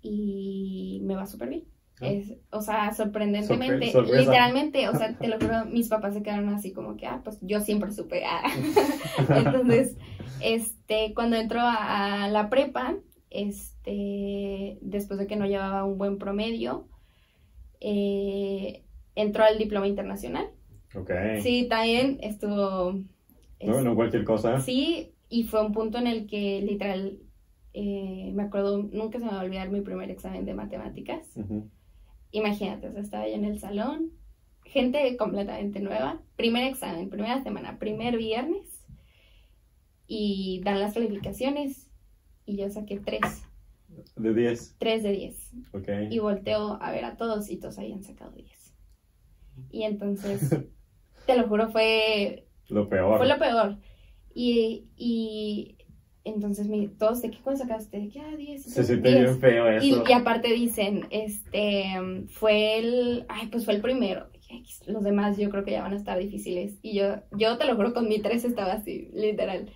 y me va súper bien. Es, o sea, sorprendentemente, literalmente, o sea, te lo juro, mis papás se quedaron así como que, ah, pues yo siempre supe. Ah. Entonces, este, cuando entro a, a la prepa, este, después de que no llevaba un buen promedio, eh, entró al diploma internacional. Ok. Sí, también estuvo... No, no cualquier cosa. Sí, y fue un punto en el que literal, eh, me acuerdo, nunca se me va a olvidar mi primer examen de matemáticas. Imagínate, o sea, estaba yo en el salón, gente completamente nueva, primer examen, primera semana, primer viernes, y dan las calificaciones, y yo saqué tres. ¿De 10? 3 de 10. Ok. Y volteo a ver a todos y todos habían sacado 10. Y entonces, te lo juro, fue... Lo peor. Fue lo peor. Y, y entonces me, todos, ¿de qué cuándo sacaste? De que, ah, 10. Se siente bien feo eso. Y, y, aparte dicen, este, fue el, ay, pues fue el primero. Los demás yo creo que ya van a estar difíciles. Y yo, yo te lo juro, con mi 3 estaba así, literal.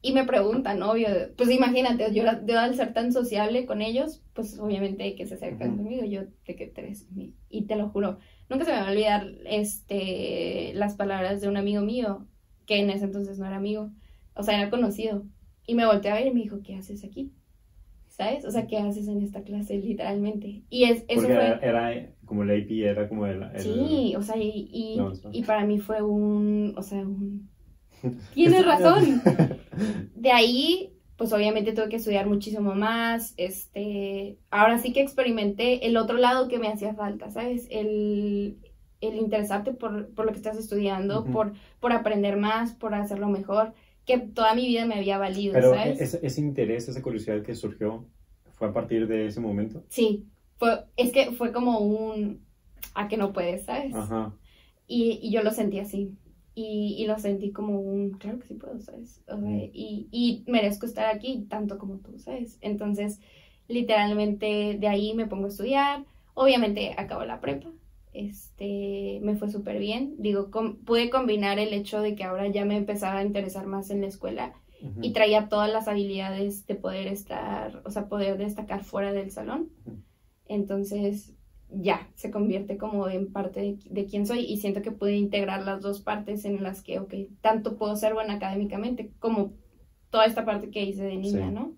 Y me preguntan, obvio, pues imagínate, yo, al ser tan sociable con ellos, pues obviamente que se acercan conmigo, yo de que tres, y te lo juro, nunca se me va a olvidar este, las palabras de un amigo mío, que en ese entonces no era amigo, o sea, era conocido, y me volteó a ver y me dijo, ¿qué haces aquí? ¿Sabes? O sea, ¿qué haces en esta clase, literalmente? Y es, eso Porque fue... Era, como el AP, era como el... Sí, o sea, y, y, y para mí fue un, o sea, un Tienes razón. De ahí, pues obviamente tuve que estudiar muchísimo más. Este, ahora sí que experimenté el otro lado que me hacía falta, ¿sabes? El, el interesarte por, por, lo que estás estudiando, por, por aprender más, por hacerlo mejor, que toda mi vida me había valido, Pero ¿sabes? Ese, ese interés, esa curiosidad que surgió, ¿Fue a partir de ese momento? Sí, fue, es que fue como un, a que no puedes, ¿sabes? Ajá. Y, y yo lo sentí así. Y, y, lo sentí como un, claro que sí puedo, ¿sabes? O sea, y, y merezco estar aquí tanto como tú, ¿sabes? Entonces, literalmente de ahí me pongo a estudiar. Obviamente acabo la prepa. Este, me fue súper bien. Digo, pude combinar el hecho de que ahora ya me empezaba a interesar más en la escuela y traía todas las habilidades de poder estar, o sea, poder destacar fuera del salón. Entonces, ya, se convierte como en parte de, de, quién soy y siento que pude integrar las dos partes en las que, ok, tanto puedo ser buena académicamente como toda esta parte que hice de niña, ¿no?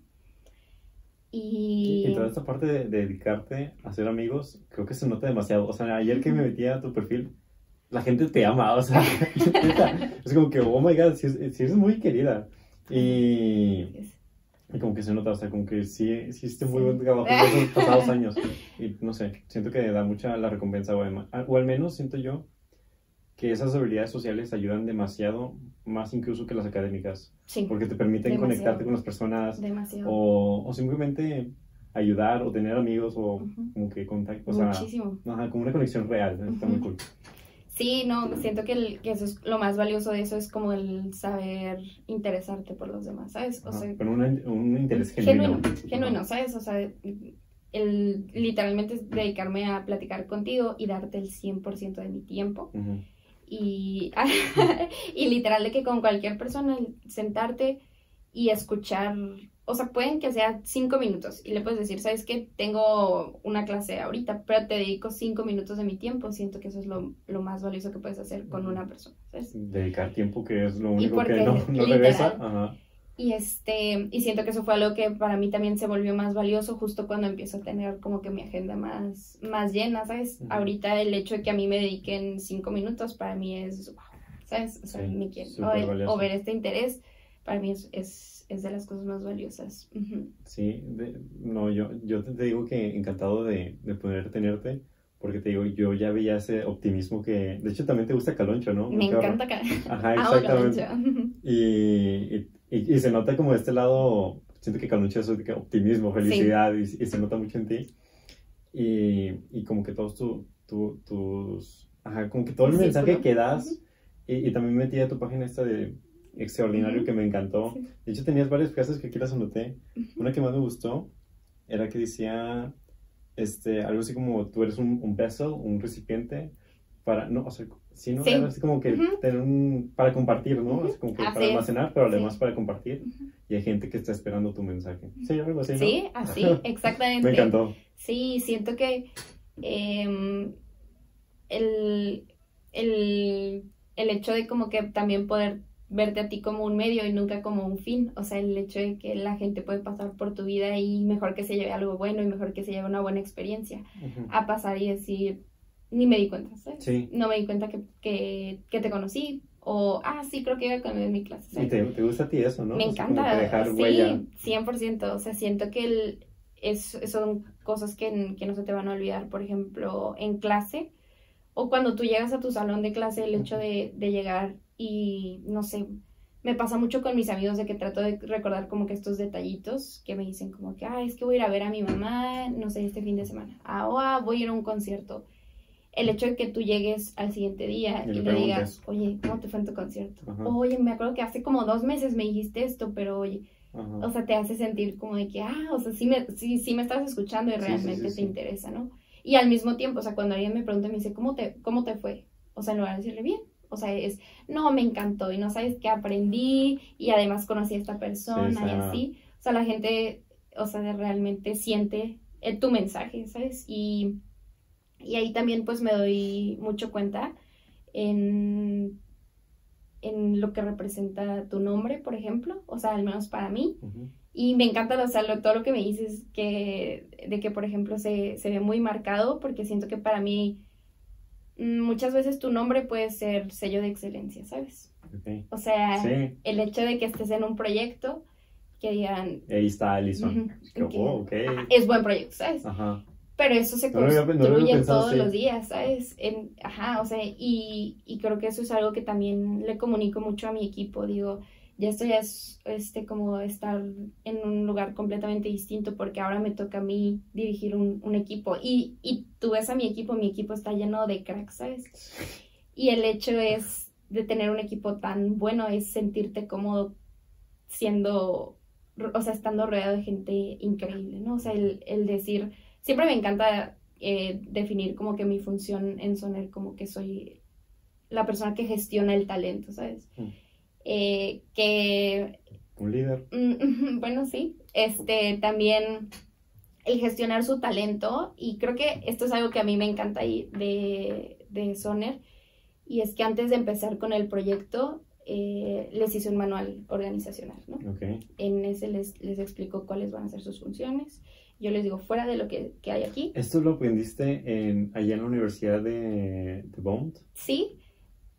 Y... y toda esta parte de, dedicarte a ser amigos, creo que se nota demasiado. O sea, ayer que me metí a tu perfil, la gente te ama, o sea, es como que, oh my god, si, si eres muy querida. Y, y, como que se nota, o sea, como que sí hiciste muy buen trabajo en los pasados años. Y no sé, siento que da mucha la recompensa, o, o al menos siento yo que esas habilidades sociales ayudan demasiado, más incluso que las académicas. Sí. Porque te permiten conectarte con las personas. Demasiado. O, o, simplemente ayudar o tener amigos o como que contacto. O sea, Muchísimo. Ajá, como una conexión real. Está muy cool. Sí, no, siento que, el, que, eso es lo más valioso de eso es como el saber interesarte por los demás, ¿sabes? O sea, con un interés genuino. Genuino, genuino ¿sabes? O sea, el literalmente dedicarme a platicar contigo y darte el 100% de mi tiempo. Y, y literal de que con cualquier persona sentarte y escuchar, o sea, pueden que sea cinco minutos y le puedes decir, sabes que tengo una clase ahorita, pero te dedico cinco minutos de mi tiempo, siento que eso es lo, lo más valioso que puedes hacer con una persona, ¿sabes? Dedicar tiempo que es lo único que no, no regresa. Ajá. Y, este, y siento que eso fue algo que para mí también se volvió más valioso justo cuando empiezo a tener como que mi agenda más, más llena, ¿sabes? Ahorita el hecho de que a mí me dediquen cinco minutos para mí es, wow, ¿sabes? O sea, me quiero, o, ver este interés para mí es, es, es, de las cosas más valiosas. Sí, no, yo, yo te digo que encantado de, de poder tenerte porque te digo, yo ya veía ese optimismo que, de hecho también te gusta Caloncho, ¿no? Me encanta Caloncho. Ajá, exactamente. y, y, y, se nota como de este lado, siento que Canucha es optimismo, felicidad, y, se nota mucho en ti. Y, y como que todos tu, tu, tus, ajá, como que todo el mensaje que das, y, también metí a tu página esta de extraordinario que me encantó. De hecho, tenías varias frases que aquí las anoté. Una que más me gustó era que decía, este, algo así como, tú eres un, un vessel, un recipiente, para, no, o sea, Sí, ¿no? Así como que tener un, para compartir, ¿no? Así como que para almacenar, pero además para compartir. Y hay gente que está esperando tu mensaje. Sí, algo así, ¿no? Sí, así, exactamente. Me encantó. Sí, siento que eh, el, el, el hecho de como que también poder verte a ti como un medio y nunca como un fin. O sea, el hecho de que la gente puede pasar por tu vida y mejor que se lleve algo bueno y mejor que se lleve una buena experiencia. A pasar y decir, ni me di cuenta, ¿sabes? Sí. No me di cuenta que, que, que te conocí. O, ah, sí, creo que iba con en mi clase. ¿sabes? Y te, te, gusta a ti eso, ¿no? Me encanta. dejar sí, huella. 100%. O sea, siento que el, es, son cosas que, que no se te van a olvidar. Por ejemplo, en clase o cuando tú llegas a tu salón de clase, el hecho de, de llegar y, no sé, me pasa mucho con mis amigos de que trato de recordar como que estos detallitos que me dicen como que, ah, es que voy a ir a ver a mi mamá, no sé, este fin de semana. Ah, ah voy a ir a un concierto el hecho de que tú llegues al siguiente día y, le, digas, oye, ¿cómo te fue en tu concierto? Oye, me acuerdo que hace como dos meses me dijiste esto, pero oye, o sea, te hace sentir como de que, ah, o sea, sí me, sí, sí me estás escuchando y realmente te interesa, ¿no? Y al mismo tiempo, o sea, cuando alguien me pregunta, me dice, ¿cómo te, cómo te fue? O sea, en lugar de decirle bien, o sea, es, no, me encantó y no sabes qué aprendí y además conocí a esta persona y así. O sea, la gente, o sea, realmente siente eh, tu mensaje, ¿sabes? Y y ahí también pues me doy mucho cuenta en, en lo que representa tu nombre, por ejemplo, o sea, al menos para mí. Y me encanta o sea, todo lo que me dices que, de que, por ejemplo, se, se ve muy marcado, porque siento que para mí mm, muchas veces tu nombre puede ser sello de excelencia, ¿sabes? O sea, el hecho de que estés en un proyecto que digan... Ahí está Alison. Oh, es buen proyecto, ¿sabes? Ajá pero eso se construye todos los días, ¿sabes? En, ajá, o sea, y, y, creo que eso es algo que también le comunico mucho a mi equipo, digo, ya esto ya es este, como estar en un lugar completamente distinto porque ahora me toca a mí dirigir un, un equipo. Y, y tú ves a mi equipo, mi equipo está lleno de cracks, ¿sabes? Y el hecho es de tener un equipo tan bueno es sentirte cómodo siendo, o sea, estando rodeado de gente increíble, ¿no? O sea, el, el decir, siempre me encanta eh, definir como que mi función en Soner como que soy la persona que gestiona el talento, ¿sabes? Mm. Eh, que Un líder. Mm, Bueno, sí. Este, también el gestionar su talento. Y creo que esto es algo que a mí me encanta ahí de, de Soner. Y es que antes de empezar con el proyecto, eh, les hice un manual organizacional, ¿no? Ok. En ese les, les explico cuáles van a ser sus funciones. Yo les digo, fuera de lo que, que hay aquí, ¿Esto lo aprendiste en, allá en la Universidad de, de Bond? sí,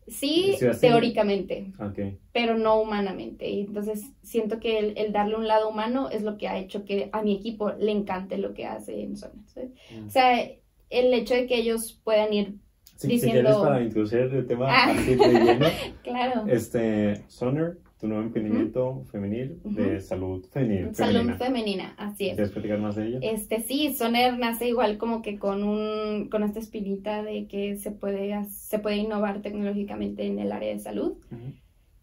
sí, teóricamente. Ok. pero no humanamente. Y entonces siento que el, el darle un lado humano es lo que ha hecho que a mi equipo le encante lo que hace en Sonar. ¿sabes? Mm. O sea, el hecho de que ellos puedan ir, Si, si diciendo- quieres para introducir el tema Ah. así de lleno, claro, este, Soner, tu nuevo emprendimiento femenil de salud femenil. salud femenina. femenina, así es. ¿Quieres platicar más de ella? Este sí, Soner nace igual como que con un con esta espinita de que se puede se puede innovar tecnológicamente en el área de salud. Ujú.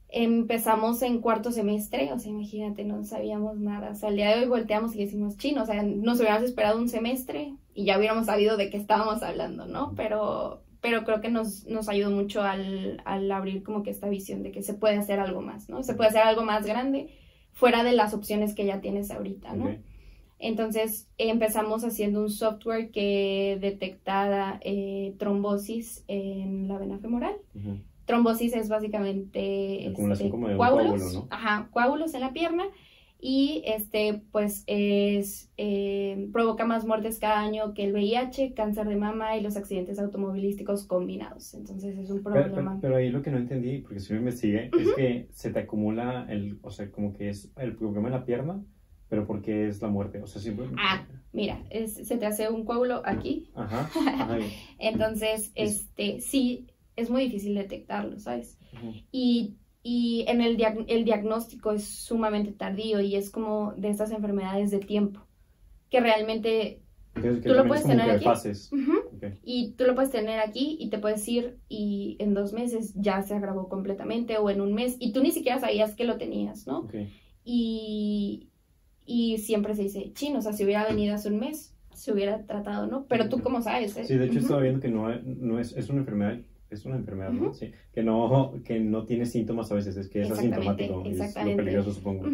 Empezamos en cuarto semestre, o sea, imagínate, no sabíamos nada. O sea, al día de hoy volteamos y decimos, chino, o sea, nos hubiéramos esperado un semestre y ya hubiéramos sabido de qué estábamos hablando, ¿no? Pero, pero creo que nos, nos ayudó mucho al, al abrir como que esta visión de que se puede hacer algo más, ¿no? Se puede hacer algo más grande fuera de las opciones que ya tienes ahorita, ¿no? Entonces empezamos haciendo un software que detectara eh, trombosis en la vena femoral. Trombosis es básicamente este, como coágulos, coágulo, ¿no? ajá, coágulos en la pierna y este pues es eh, provoca más muertes cada año que el VIH, cáncer de mama y los accidentes automovilísticos combinados. Entonces es un Pero, pero- problema. pero ahí lo que no entendí, porque si me investigué, es que se te acumula el, o sea, como que es el problema en la pierna, pero porque es la muerte, o sea, siempre... Ah. Mira, es- se te hace un coágulo aquí, Ajá, ajá, entonces Es- este sí es muy difícil detectarlo, ¿sabes? ujú. Y, y en el, diag- el diagnóstico es sumamente tardío y es como de estas enfermedades de tiempo, que realmente, que ¿Tú lo puedes tener aquí? y tú lo puedes tener aquí y te puedes ir y en dos meses ya se agravó completamente o en un mes y tú ni siquiera sabías que lo tenías, ¿no? ok. Y, y siempre se dice, chino, o sea, si hubiera venido hace un mes, se hubiera tratado, ¿no? Pero tú cómo sabes, ¿eh? Sí, de hecho estaba viendo que no, no es, es una enfermedad, es una enfermedad. Sí, que no, que no tiene síntomas a veces, es que es asintomático, y es lo peligroso, supongo.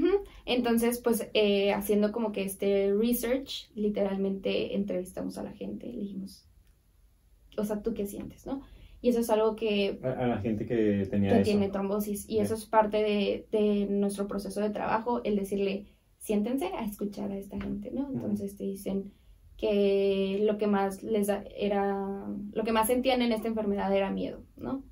Entonces, pues eh, haciendo como que este research, literalmente entrevistamos a la gente y le dijimos, o sea, ¿tú qué sientes, no? Y eso es algo que, A, a la gente que tenía que eso. tiene trombosis y eso es parte de, de nuestro proceso de trabajo, el decirle, siéntense a escuchar a esta gente, ¿no? Entonces te dicen que lo que más les da- era, lo que más sentían en esta enfermedad era miedo, ¿no?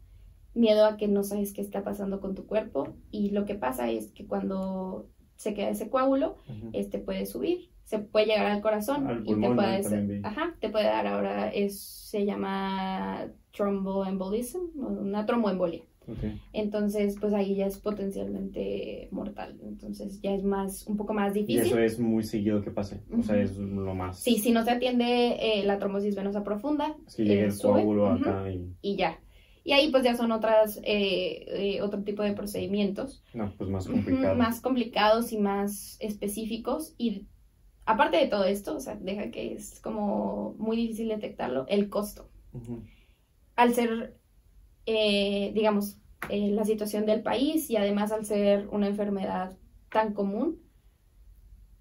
Miedo a que no sabes qué está pasando con tu cuerpo y lo que pasa es que cuando se queda ese coágulo, este puede subir, se puede llegar al corazón Al y te puede, ajá, te puede dar ahora, es, se llama tromboembolism, una tromboembolia. Entonces, pues ahí ya es potencialmente mortal. Entonces ya es más, un poco más Y difícil. eso es muy seguido que pase, o sea, es lo más... Sí, si no se atiende eh, la trombosis venosa profunda Es que llegue eh, el coágulo acá y... y ya. Y ahí pues ya son otras, eh, eh, otro tipo de procedimientos. No, pues más Ujú, complicado. más complicados y más específicos. Y aparte de todo esto, o sea, deja que es como muy difícil detectarlo, el costo. Al ser, eh, digamos, eh, la situación del país y además al ser una enfermedad tan común,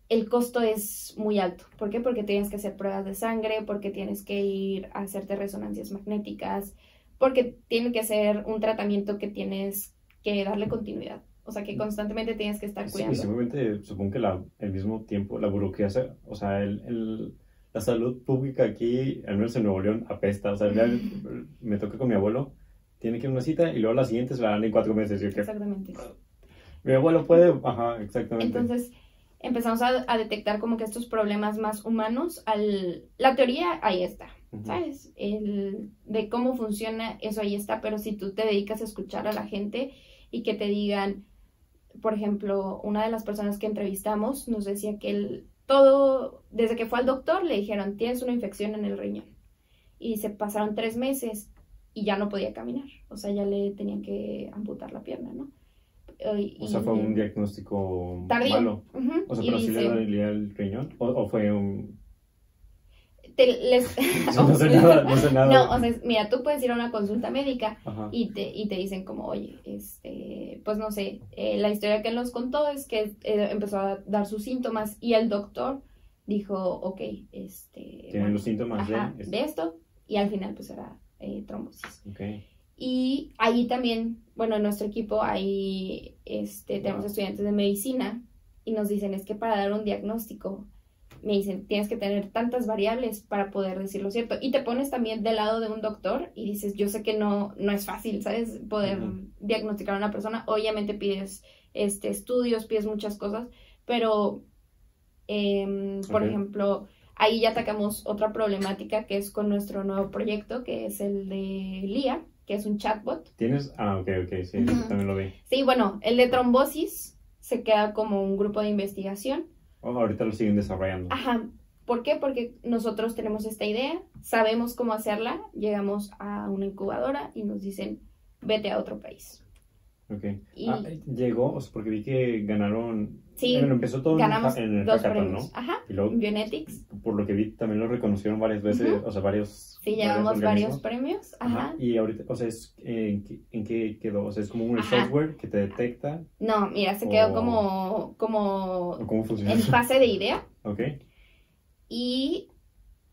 el costo es muy alto. ¿Por qué? Porque tienes que hacer pruebas de sangre, porque tienes que ir a hacerte resonancias magnéticas, porque tiene que ser un tratamiento que tienes que darle continuidad. O sea, que constantemente tienes que estar Sí, cuidando. simplemente supongo que la, al mismo tiempo la burocracia, o sea, el, el- la salud pública aquí, al menos en Nuevo León, apesta. O sea, me toca con mi abuelo, tiene que ir a una cita y luego la siguiente se la dan en cuatro meses. Exactamente. mi abuelo puede, ajá, exactamente. Entonces empezamos a, a detectar como que estos problemas más humanos. Al, la teoría ahí está. ¿sabes? El, de cómo funciona, eso ahí está, pero si tú te dedicas a escuchar a la gente y que te digan, por ejemplo, una de las personas que entrevistamos nos decía que él, todo, desde que fue al doctor, le dijeron, tienes una infección en el riñón. Y se pasaron tres meses y ya no podía caminar. O sea, ya le tenían que amputar la pierna, ¿no? Y, o sea, fue un diagnóstico malo. O sea, pero sí le dolía el riñón. ¿O, fue un.? les... no, sé nada, no sé nada. No, o sea, mira, tú puedes ir a una consulta médica y te, y te dicen como, oye, este, pues no sé, eh, la historia que él nos contó es que eh, empezó a dar sus síntomas y el doctor dijo, ok, este... Tienen los síntomas de, de, esto y al final pues era eh, trombosis. Okay. Y ahí también, bueno, en nuestro equipo ahí este, tenemos estudiantes de medicina y nos dicen, es que para dar un diagnóstico, me dicen, tienes que tener tantas variables para poder decir lo cierto. Y te pones también del lado de un doctor y dices, yo sé que no, no es fácil, ¿sabes? Poder diagnosticar a una persona. Obviamente pides este, estudios, pides muchas cosas, pero, em, por ejemplo, ahí ya atacamos otra problemática que es con nuestro nuevo proyecto, que es el de LIA que es un chatbot. ¿Tienes? Ah, ok, ok, sí, también lo vi. Sí, bueno, el de trombosis se queda como un grupo de investigación. Oh, ahorita lo siguen desarrollando. Ajá. ¿Por qué? Porque nosotros tenemos esta idea, sabemos cómo hacerla, llegamos a una incubadora y nos dicen, vete a otro país. Ok. ah, llegó, o sea, porque vi que ganaron Sí, empezó todo ganamos en el dos premios. ¿no? Ajá, y luego, Por lo que vi, también lo reconocieron varias veces, o sea, varios... Sí, llevamos varios premios, ajá. Y ahorita, o sea, ¿en, qué, quedó? O sea, ¿es como un software que te detecta? No, mira, se quedó como... como ¿Cómo funciona? En fase de idea. ok. Y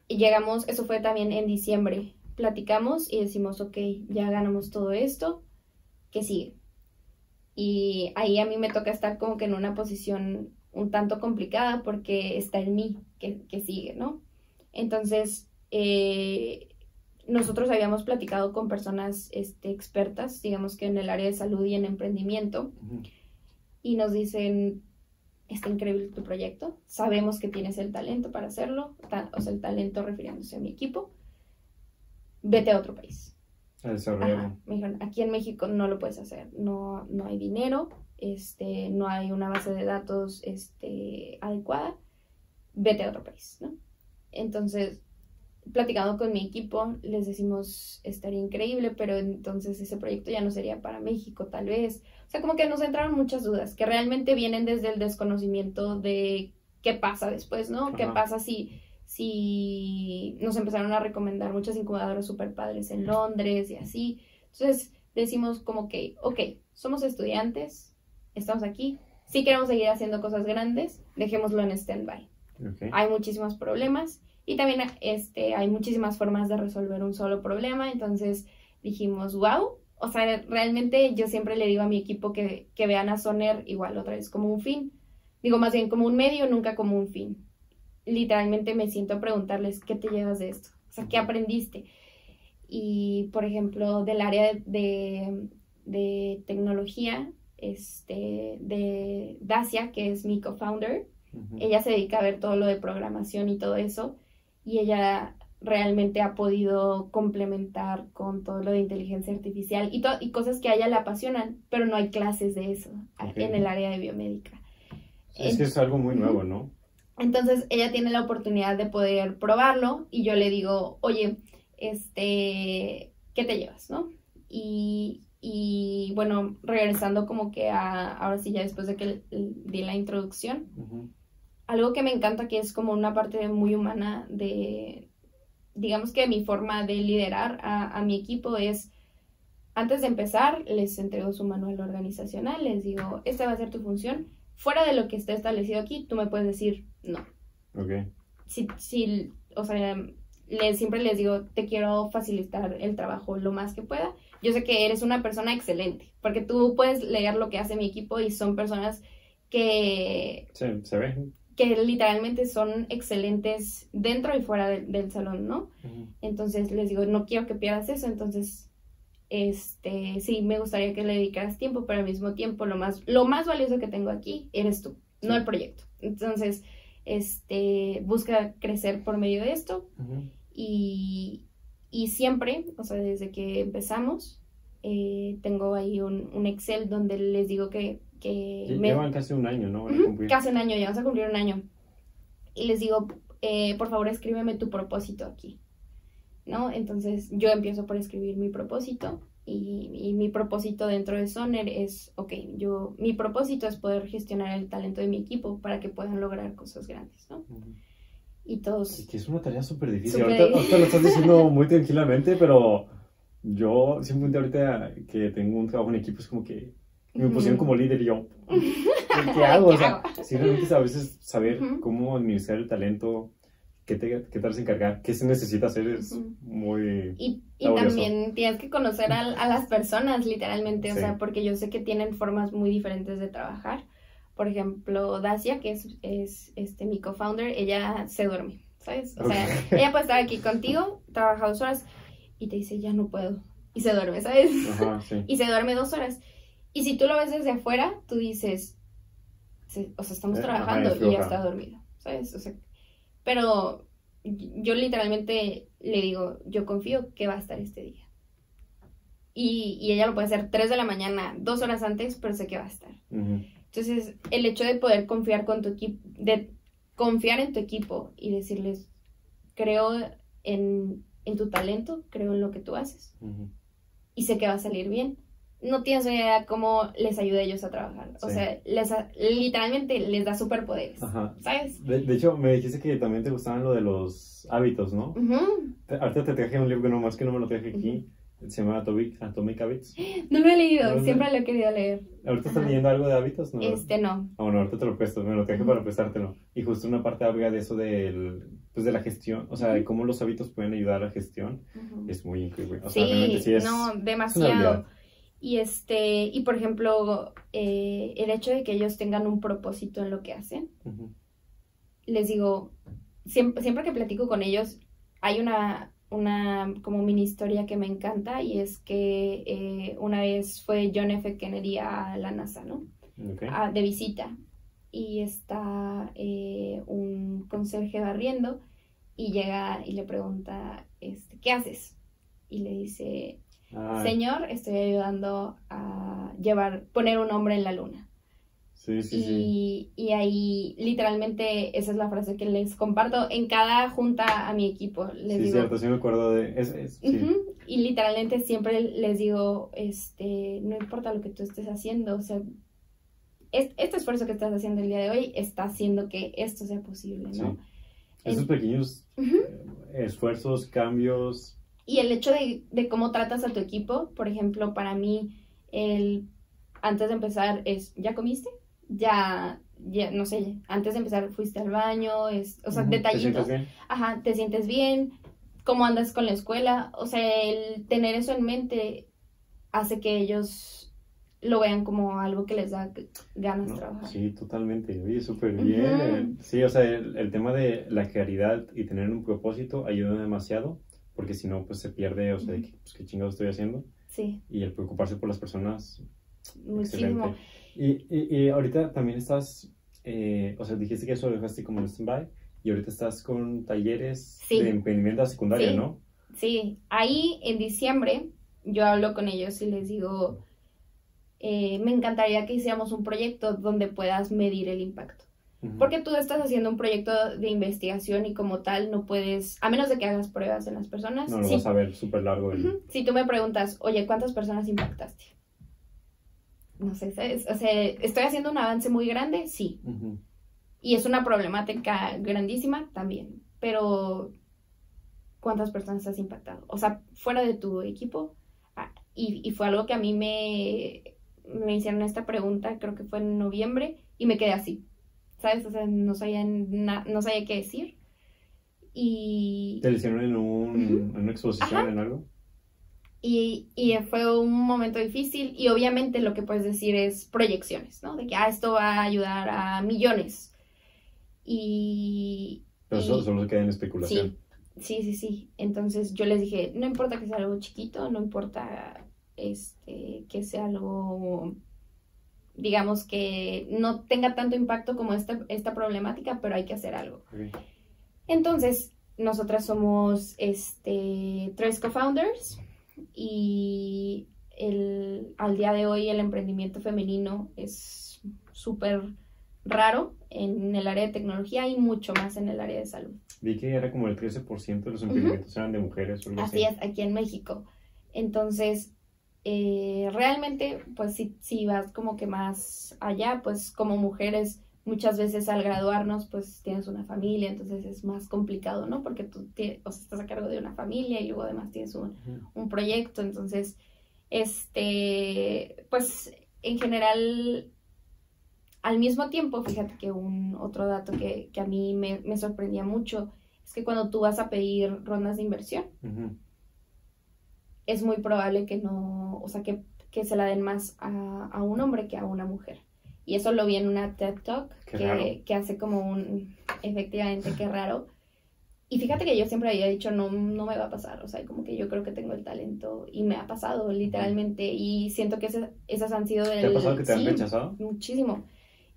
llegamos, eso fue también en diciembre, platicamos y decimos, ok, ya ganamos todo esto, ¿qué sigue? Y ahí a mí me toca estar como que en una posición un tanto complicada porque está en mí que, sigue, ¿no? Entonces, eh, nosotros habíamos platicado con personas este, expertas, digamos que en el área de salud y en emprendimiento, y nos dicen, está increíble tu proyecto, sabemos que tienes el talento para hacerlo, o sea, el talento refiriéndose a mi equipo, vete a otro país. Me dijeron, aquí en México no lo puedes hacer, no, no hay dinero, este, no hay una base de datos este, adecuada, vete a otro país, ¿no? Entonces, platicando con mi equipo, les decimos, estaría increíble, pero entonces ese proyecto ya no sería para México, tal vez. O sea, como que nos entraron muchas dudas, que realmente vienen desde el desconocimiento de qué pasa después, ¿no? ¿Qué pasa si si nos empezaron a recomendar muchas incubadoras super padres en Londres y así. Entonces decimos como que, ok, somos estudiantes, estamos aquí, si queremos seguir haciendo cosas grandes, dejémoslo en stand-by. Hay muchísimos problemas y también este, hay muchísimas formas de resolver un solo problema, entonces dijimos, wow, o sea, realmente yo siempre le digo a mi equipo que, que vean a Soner igual otra vez como un fin. Digo más bien como un medio, nunca como un fin literalmente me siento a preguntarles, ¿qué te llevas de esto? O sea, ¿qué aprendiste? Y, por ejemplo, del área de, de tecnología, este, de Dacia, que es mi co-founder, ella se dedica a ver todo lo de programación y todo eso, y ella realmente ha podido complementar con todo lo de inteligencia artificial y, y cosas que a ella le apasionan, pero no hay clases de eso en el área de biomédica. Es que es algo muy nuevo, ¿no? Entonces ella tiene la oportunidad de poder probarlo y yo le digo, oye, este, ¿qué te llevas, no? Y, y bueno, regresando como que a, ahora sí ya después de que di la introducción, algo que me encanta que es como una parte muy humana de, digamos que mi forma de liderar a, a mi equipo es, antes de empezar, les entrego su manual organizacional, les digo, esta va a ser tu función. Fuera de lo que está establecido aquí, tú me puedes decir no. Ok. Si, si, o sea, les, siempre les digo, te quiero facilitar el trabajo lo más que pueda. Yo sé que eres una persona excelente, porque tú puedes leer lo que hace mi equipo y son personas que... Sí, se ven. Que literalmente son excelentes dentro y fuera del salón, ¿no? Entonces les digo, no quiero que pierdas eso, entonces este, sí, me gustaría que le dedicaras tiempo, pero al mismo tiempo lo más, lo más valioso que tengo aquí eres tú, no el proyecto. Entonces, este, busca crecer por medio de esto y, y, siempre, o sea, desde que empezamos, eh, tengo ahí un, un Excel donde les digo que... que me- Llevan casi un año, ¿no? Casi un año, ya vamos a cumplir un año. Y les digo, eh, por favor, escríbeme tu propósito aquí. ¿No? Entonces yo empiezo por escribir mi propósito. Y, y mi propósito dentro de Soner es, ok, yo, mi propósito es poder gestionar el talento de mi equipo para que puedan lograr cosas grandes, ¿no? Ujú. Y Y todos, que es una tarea súper difícil. Súper Ahorita, ahorita lo estás diciendo muy tranquilamente, pero yo simplemente ahorita que tengo un trabajo en equipo es como que me pusieron como líder y yo, ¿qué, qué ¿Qué hago? O sea, hago? sí, realmente a veces saber Ujú. cómo administrar el talento, qué, te, qué se encargar, qué se necesita hacer es muy... Y, y también tienes que conocer a, a las personas, literalmente, o Sí. sea, porque yo sé que tienen formas muy diferentes de trabajar. Por ejemplo, Dacia, que es, es este, mi co-founder, ella se duerme, ¿sabes? O sea, Ok. ella puede estar aquí contigo, trabaja dos horas y te dice, ya no puedo. Y se duerme, ¿sabes? Ajá, sí. Y se duerme dos horas. Y si tú lo ves desde afuera, tú dices, "Sí, o sea, estamos Eh, ajá, trabajando es y floja. está dormida, ¿sabes? O sea, pero yo literalmente le digo, yo confío que va a estar este día. Y, y ella lo puede hacer 3 de la mañana, dos horas antes, pero sé que va a estar. Entonces, el hecho de poder confiar con tu equipo, de confiar en tu equipo y decirles, creo en, en tu talento, creo en lo que tú haces y sé que va a salir bien. No tienes idea cómo les ayuda a ellos a trabajar. O Sí. sea, les literalmente les da superpoderes. Ajá. ¿Sabes? De, de hecho, me dijiste que también te gustaban lo de los hábitos, ¿no? Te- Ahorita te traje un libro que nomás que no me lo traje aquí. Se llama Atomic, Atomic Habits. No lo he leído, No, no. siempre lo he querido leer. ¿Ahorita estás leyendo algo de hábitos? No. Este no. Ah, bueno, ahorita te lo presto, me lo traje para prestártelo. Y justo una parte habla de eso del, pues de la gestión, o sea, de cómo los hábitos pueden ayudar a la gestión. Es muy increíble. O sea, sí, realmente sí es, no, demasiado. Y este, y por ejemplo, eh, el hecho de que ellos tengan un propósito en lo que hacen, les digo, siempre, siempre que platico con ellos, hay una, una como mini historia que me encanta y es que eh, una vez fue John F. Kennedy a la NASA, ¿no? Ok. a- de visita y está eh, un conserje barriendo y llega y le pregunta, este, ¿qué haces? Y le dice, Señor, estoy ayudando a llevar, poner un hombre en la luna. sí, sí, sí. Y, ahí literalmente esa es la frase que les comparto en cada junta a mi equipo. Les Sí, digo, cierto, sí me acuerdo de... Es, es- sí. Ujú, Y literalmente siempre les digo, este, no importa lo que tú estés haciendo, o sea, es- este esfuerzo que estás haciendo el día de hoy está haciendo que esto sea posible, Sí. ¿no? Esos En- pequeños eh, esfuerzos, cambios... Y el hecho de, de cómo tratas a tu equipo, por ejemplo, para mí, el, antes de empezar es, ¿ya comiste? Ya, ya, no sé, antes de empezar fuiste al baño, es, o sea, ¿te detallitos. bien? Ajá, te sientes bien, cómo andas con la escuela, o sea, el tener eso en mente hace que ellos lo vean como algo que les da ganas de ¿no? trabajar. Sí, totalmente. Oye, súper bien. Sí, o sea, el, el tema de la claridad y tener un propósito ayuda demasiado, porque si no, pues se pierde, o sea, de que, pues, qué chingados estoy haciendo. Sí, Y el preocuparse por las personas, muchísimo. excelente. Y, y, y ahorita también estás, eh, o sea, dijiste que eso lo dejaste como en stand-by, y ahorita estás con talleres Sí. de emprendimiento secundaria, Sí. ¿no? Sí, ahí en diciembre yo hablo con ellos y les digo, eh, me encantaría que hiciéramos un proyecto donde puedas medir el impacto. Porque tú estás haciendo un proyecto de investigación y como tal no puedes, a menos de que hagas pruebas en las personas, No lo sí vas a ver súper largo. el-. Si tú me preguntas, oye, ¿cuántas personas impactaste? No sé, ¿sabes? O sea, ¿estoy haciendo un avance muy grande? Sí. Y es una problemática grandísima también. Pero, ¿cuántas personas has impactado? O sea, fuera de tu equipo. Ah, y, y fue algo que a mí me, me hicieron esta pregunta, creo que fue en noviembre, y me quedé así. ¿Sabes? O sea, no sabía, no sabía qué decir. Y, ¿Te lesionaron en, un, en una exposición, Ajá. en algo? Y, y fue un momento difícil y obviamente lo que puedes decir es proyecciones, ¿no? De que ah, esto va a ayudar a millones. Y... Pero y- solo, solo queda en especulación. Sí, sí, sí, sí. Entonces yo les dije, no importa que sea algo chiquito, no importa este, que sea algo, digamos, que no tenga tanto impacto como esta, esta problemática, pero hay que hacer algo. Entonces, nosotras somos este, tres co-founders y el al día de hoy el emprendimiento femenino es súper raro en el área de tecnología y mucho más en el área de salud. Vi que era como el 13% de los emprendimientos eran de mujeres. O algo Así es, aquí en México. Entonces, eh, realmente, pues si, si vas como que más allá, pues como mujeres muchas veces al graduarnos, pues tienes una familia, entonces es más complicado, ¿no? Porque tú o sea, estás a cargo de una familia y luego además tienes un, un proyecto, entonces, este, pues en general al mismo tiempo, fíjate que un otro dato que, que a mí me, me, sorprendía mucho es que cuando tú vas a pedir rondas de inversión, es muy probable que no, o sea, que, que se la den más a, a, un hombre que a una mujer. Y eso lo vi en una TED Talk que, que, hace como un, efectivamente, qué raro. Y fíjate que yo siempre había dicho, no, no me va a pasar, o sea, como que yo creo que tengo el talento y me ha pasado literalmente y siento que esas, esas han sido... El, ¿Te ha pasado que te han rechazado? Muchísimo.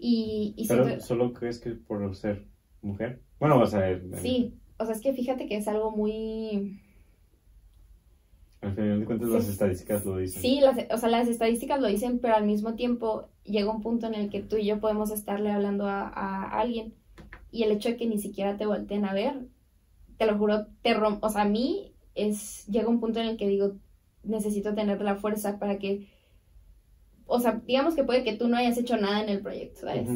Y, Pero solo crees que por ser mujer. Bueno, o sea. Sí, o sea, es que fíjate que es algo muy. Al final de cuentas, las estadísticas lo dicen. Sí, las, o sea, las estadísticas lo dicen, pero al mismo tiempo llega un punto en el que tú y yo podemos estarle hablando a, a alguien y el hecho de que ni siquiera te volteen a ver, te lo juro, te rom o sea, a mí es, llega un punto en el que digo, necesito tener la fuerza para que o sea, digamos que puede que tú no hayas hecho nada en el proyecto, ¿sabes?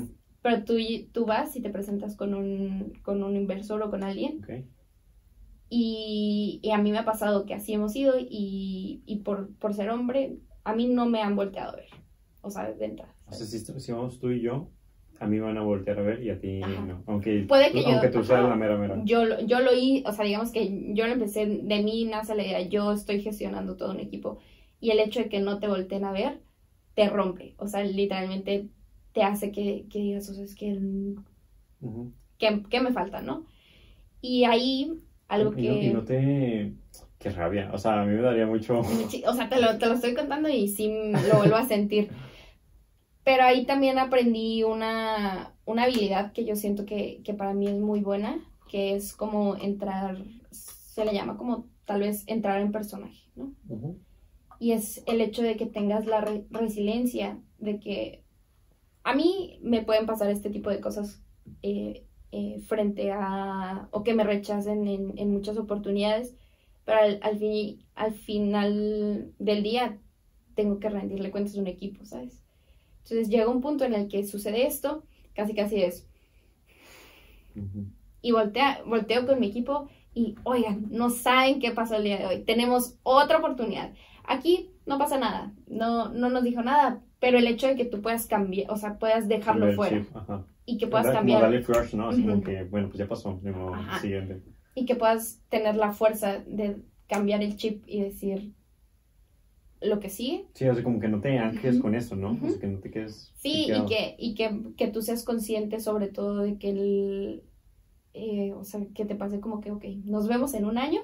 Pero tú, tú vas y te presentas con un, con un inversor o con alguien. Y, y, a mí me ha pasado que así hemos ido y, y por, por, ser hombre, a mí no me han volteado a ver. O sea, de entrada. O sea, si, si, vamos tú y yo, a mí van a voltear a ver y a ti no. Aunque, Puede que tú, aunque tú seas la mera mera. Yo, yo lo hice, o sea, digamos que yo lo empecé, de mí nace la idea, yo estoy gestionando todo un equipo. Y el hecho de que no te volteen a ver, te rompe, o sea, literalmente te hace que, que digas, o sea, es que, ¿qué, me falta, no? Y ahí, algo que... No, y no te... Qué rabia, o sea, a mí me daría mucho... O sea, te lo, te lo estoy contando y sí lo vuelvo a sentir. Pero ahí también aprendí una, una habilidad que yo siento que, que, para mí es muy buena, que es como entrar, se le llama como tal vez entrar en personaje, ¿no? y es el hecho de que tengas la resiliencia, de que a mí me pueden pasar este tipo de cosas eh, eh, frente a, o que me rechacen en, en muchas oportunidades, pero al, al, fin, al final del día tengo que rendirle cuentas a un equipo, ¿sabes? Entonces llega un punto en el que sucede esto, casi casi es. Y voltea, volteo con mi equipo y, oigan, no saben qué pasó el día de hoy. Tenemos otra oportunidad. Aquí no pasa nada, no, no nos dijo nada, pero el hecho de que tú puedas cambiar, o sea, puedas dejarlo fuera. Y que puedas cambiar. Como flash, ¿no? Así como que, bueno, pues ya pasó, siguiente. Y que puedas tener la fuerza de cambiar el chip y decir lo que sí. Sí, o sea, como que no te ancles con eso, ¿no? O sea, que no te quedes. Sí, y, que, y que, que, tú seas consciente sobre todo de que el. Eh, o sea, que te pase como que, ok, nos vemos en un año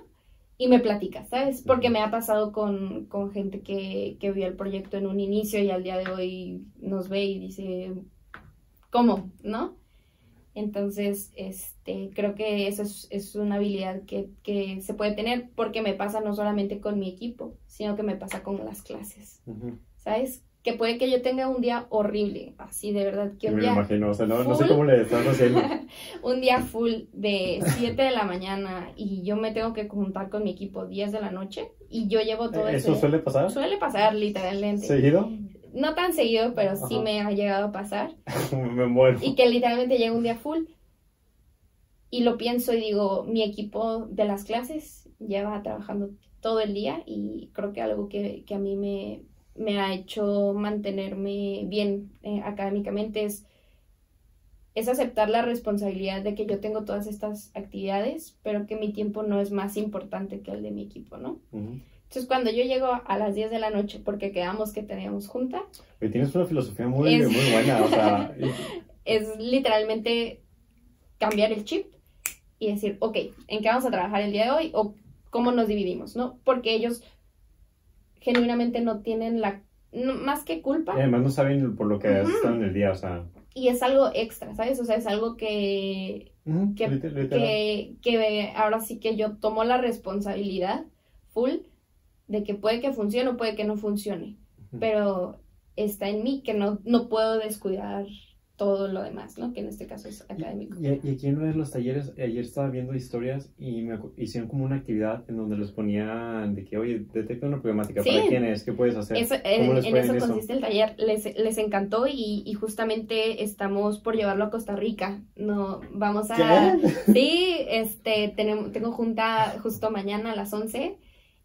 y me platicas, ¿sabes? Porque me ha pasado con, con gente que, que, vio el proyecto en un inicio y al día de hoy nos ve y dice, ¿cómo? ¿No? Entonces, este, creo que eso es, es una habilidad que, que, se puede tener porque me pasa no solamente con mi equipo, sino que me pasa con las clases, ¿sabes? que puede que yo tenga un día horrible, así de verdad. Que un me día imagino, o sea, no, no sé cómo le estás haciendo. un día full de 7 de la mañana y yo me tengo que juntar con mi equipo 10 de la noche y yo llevo todo ¿Eso suele pasar? Suele pasar, literalmente. ¿Seguido? No tan seguido, pero sí me ha llegado a pasar. me muero. Y que literalmente llega un día full y lo pienso y digo, mi equipo de las clases lleva trabajando todo el día y creo que algo que, que a mí me, me ha hecho mantenerme bien eh, académicamente es, es aceptar la responsabilidad de que yo tengo todas estas actividades, pero que mi tiempo no es más importante que el de mi equipo, ¿no? Entonces, cuando yo llego a las 10 de la noche, porque quedamos que teníamos junta... tienes una filosofía muy, muy buena, o sea... es literalmente cambiar el chip y decir, ok, ¿en qué vamos a trabajar el día de hoy? O cómo nos dividimos, ¿no? Porque ellos genuinamente no tienen la, más que culpa. Y además no saben por lo que has estado en el día, o sea. Y es algo extra, ¿sabes? O sea, es algo que, que, que, ahora sí que yo tomo la responsabilidad full de que puede que funcione o puede que no funcione. pero está en mí que no, no puedo descuidar todo lo demás, ¿no? Que en este caso es académico. Y, y aquí en uno de los talleres, ayer estaba viendo historias y me hicieron como una actividad en donde los ponían de que, oye, detecta una problemática, ¿para quién es? ¿Qué puedes hacer? Eso, en, en eso consiste el taller, les, les encantó y, y, justamente estamos por llevarlo a Costa Rica, no, vamos a... ¿Qué? Sí, este, tenemos, tengo junta justo mañana a las 11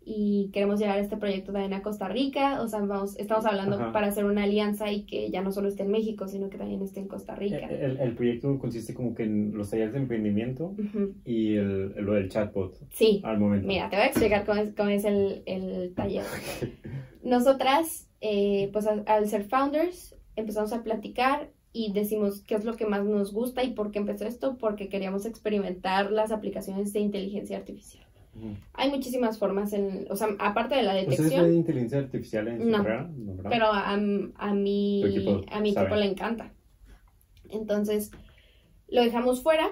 y queremos llevar este proyecto también a Costa Rica, o sea, vamos, estamos hablando para hacer una alianza y que ya no solo esté en México, sino que también esté en Costa Rica. El, el proyecto consiste como que en los talleres de emprendimiento y el, lo del chatbot. Sí. Al momento. Mira, te voy a explicar cómo es, cómo es el, el taller. Nosotras, eh, pues al ser founders, empezamos a platicar y decimos qué es lo que más nos gusta y por qué empezó esto, porque queríamos experimentar las aplicaciones de inteligencia artificial. Hay muchísimas formas, en, o sea, aparte de la detección. ¿Ustedes de inteligencia artificial en su no, carrera? pero a, a mi, equipo, a mi equipo le encanta. Entonces, lo dejamos fuera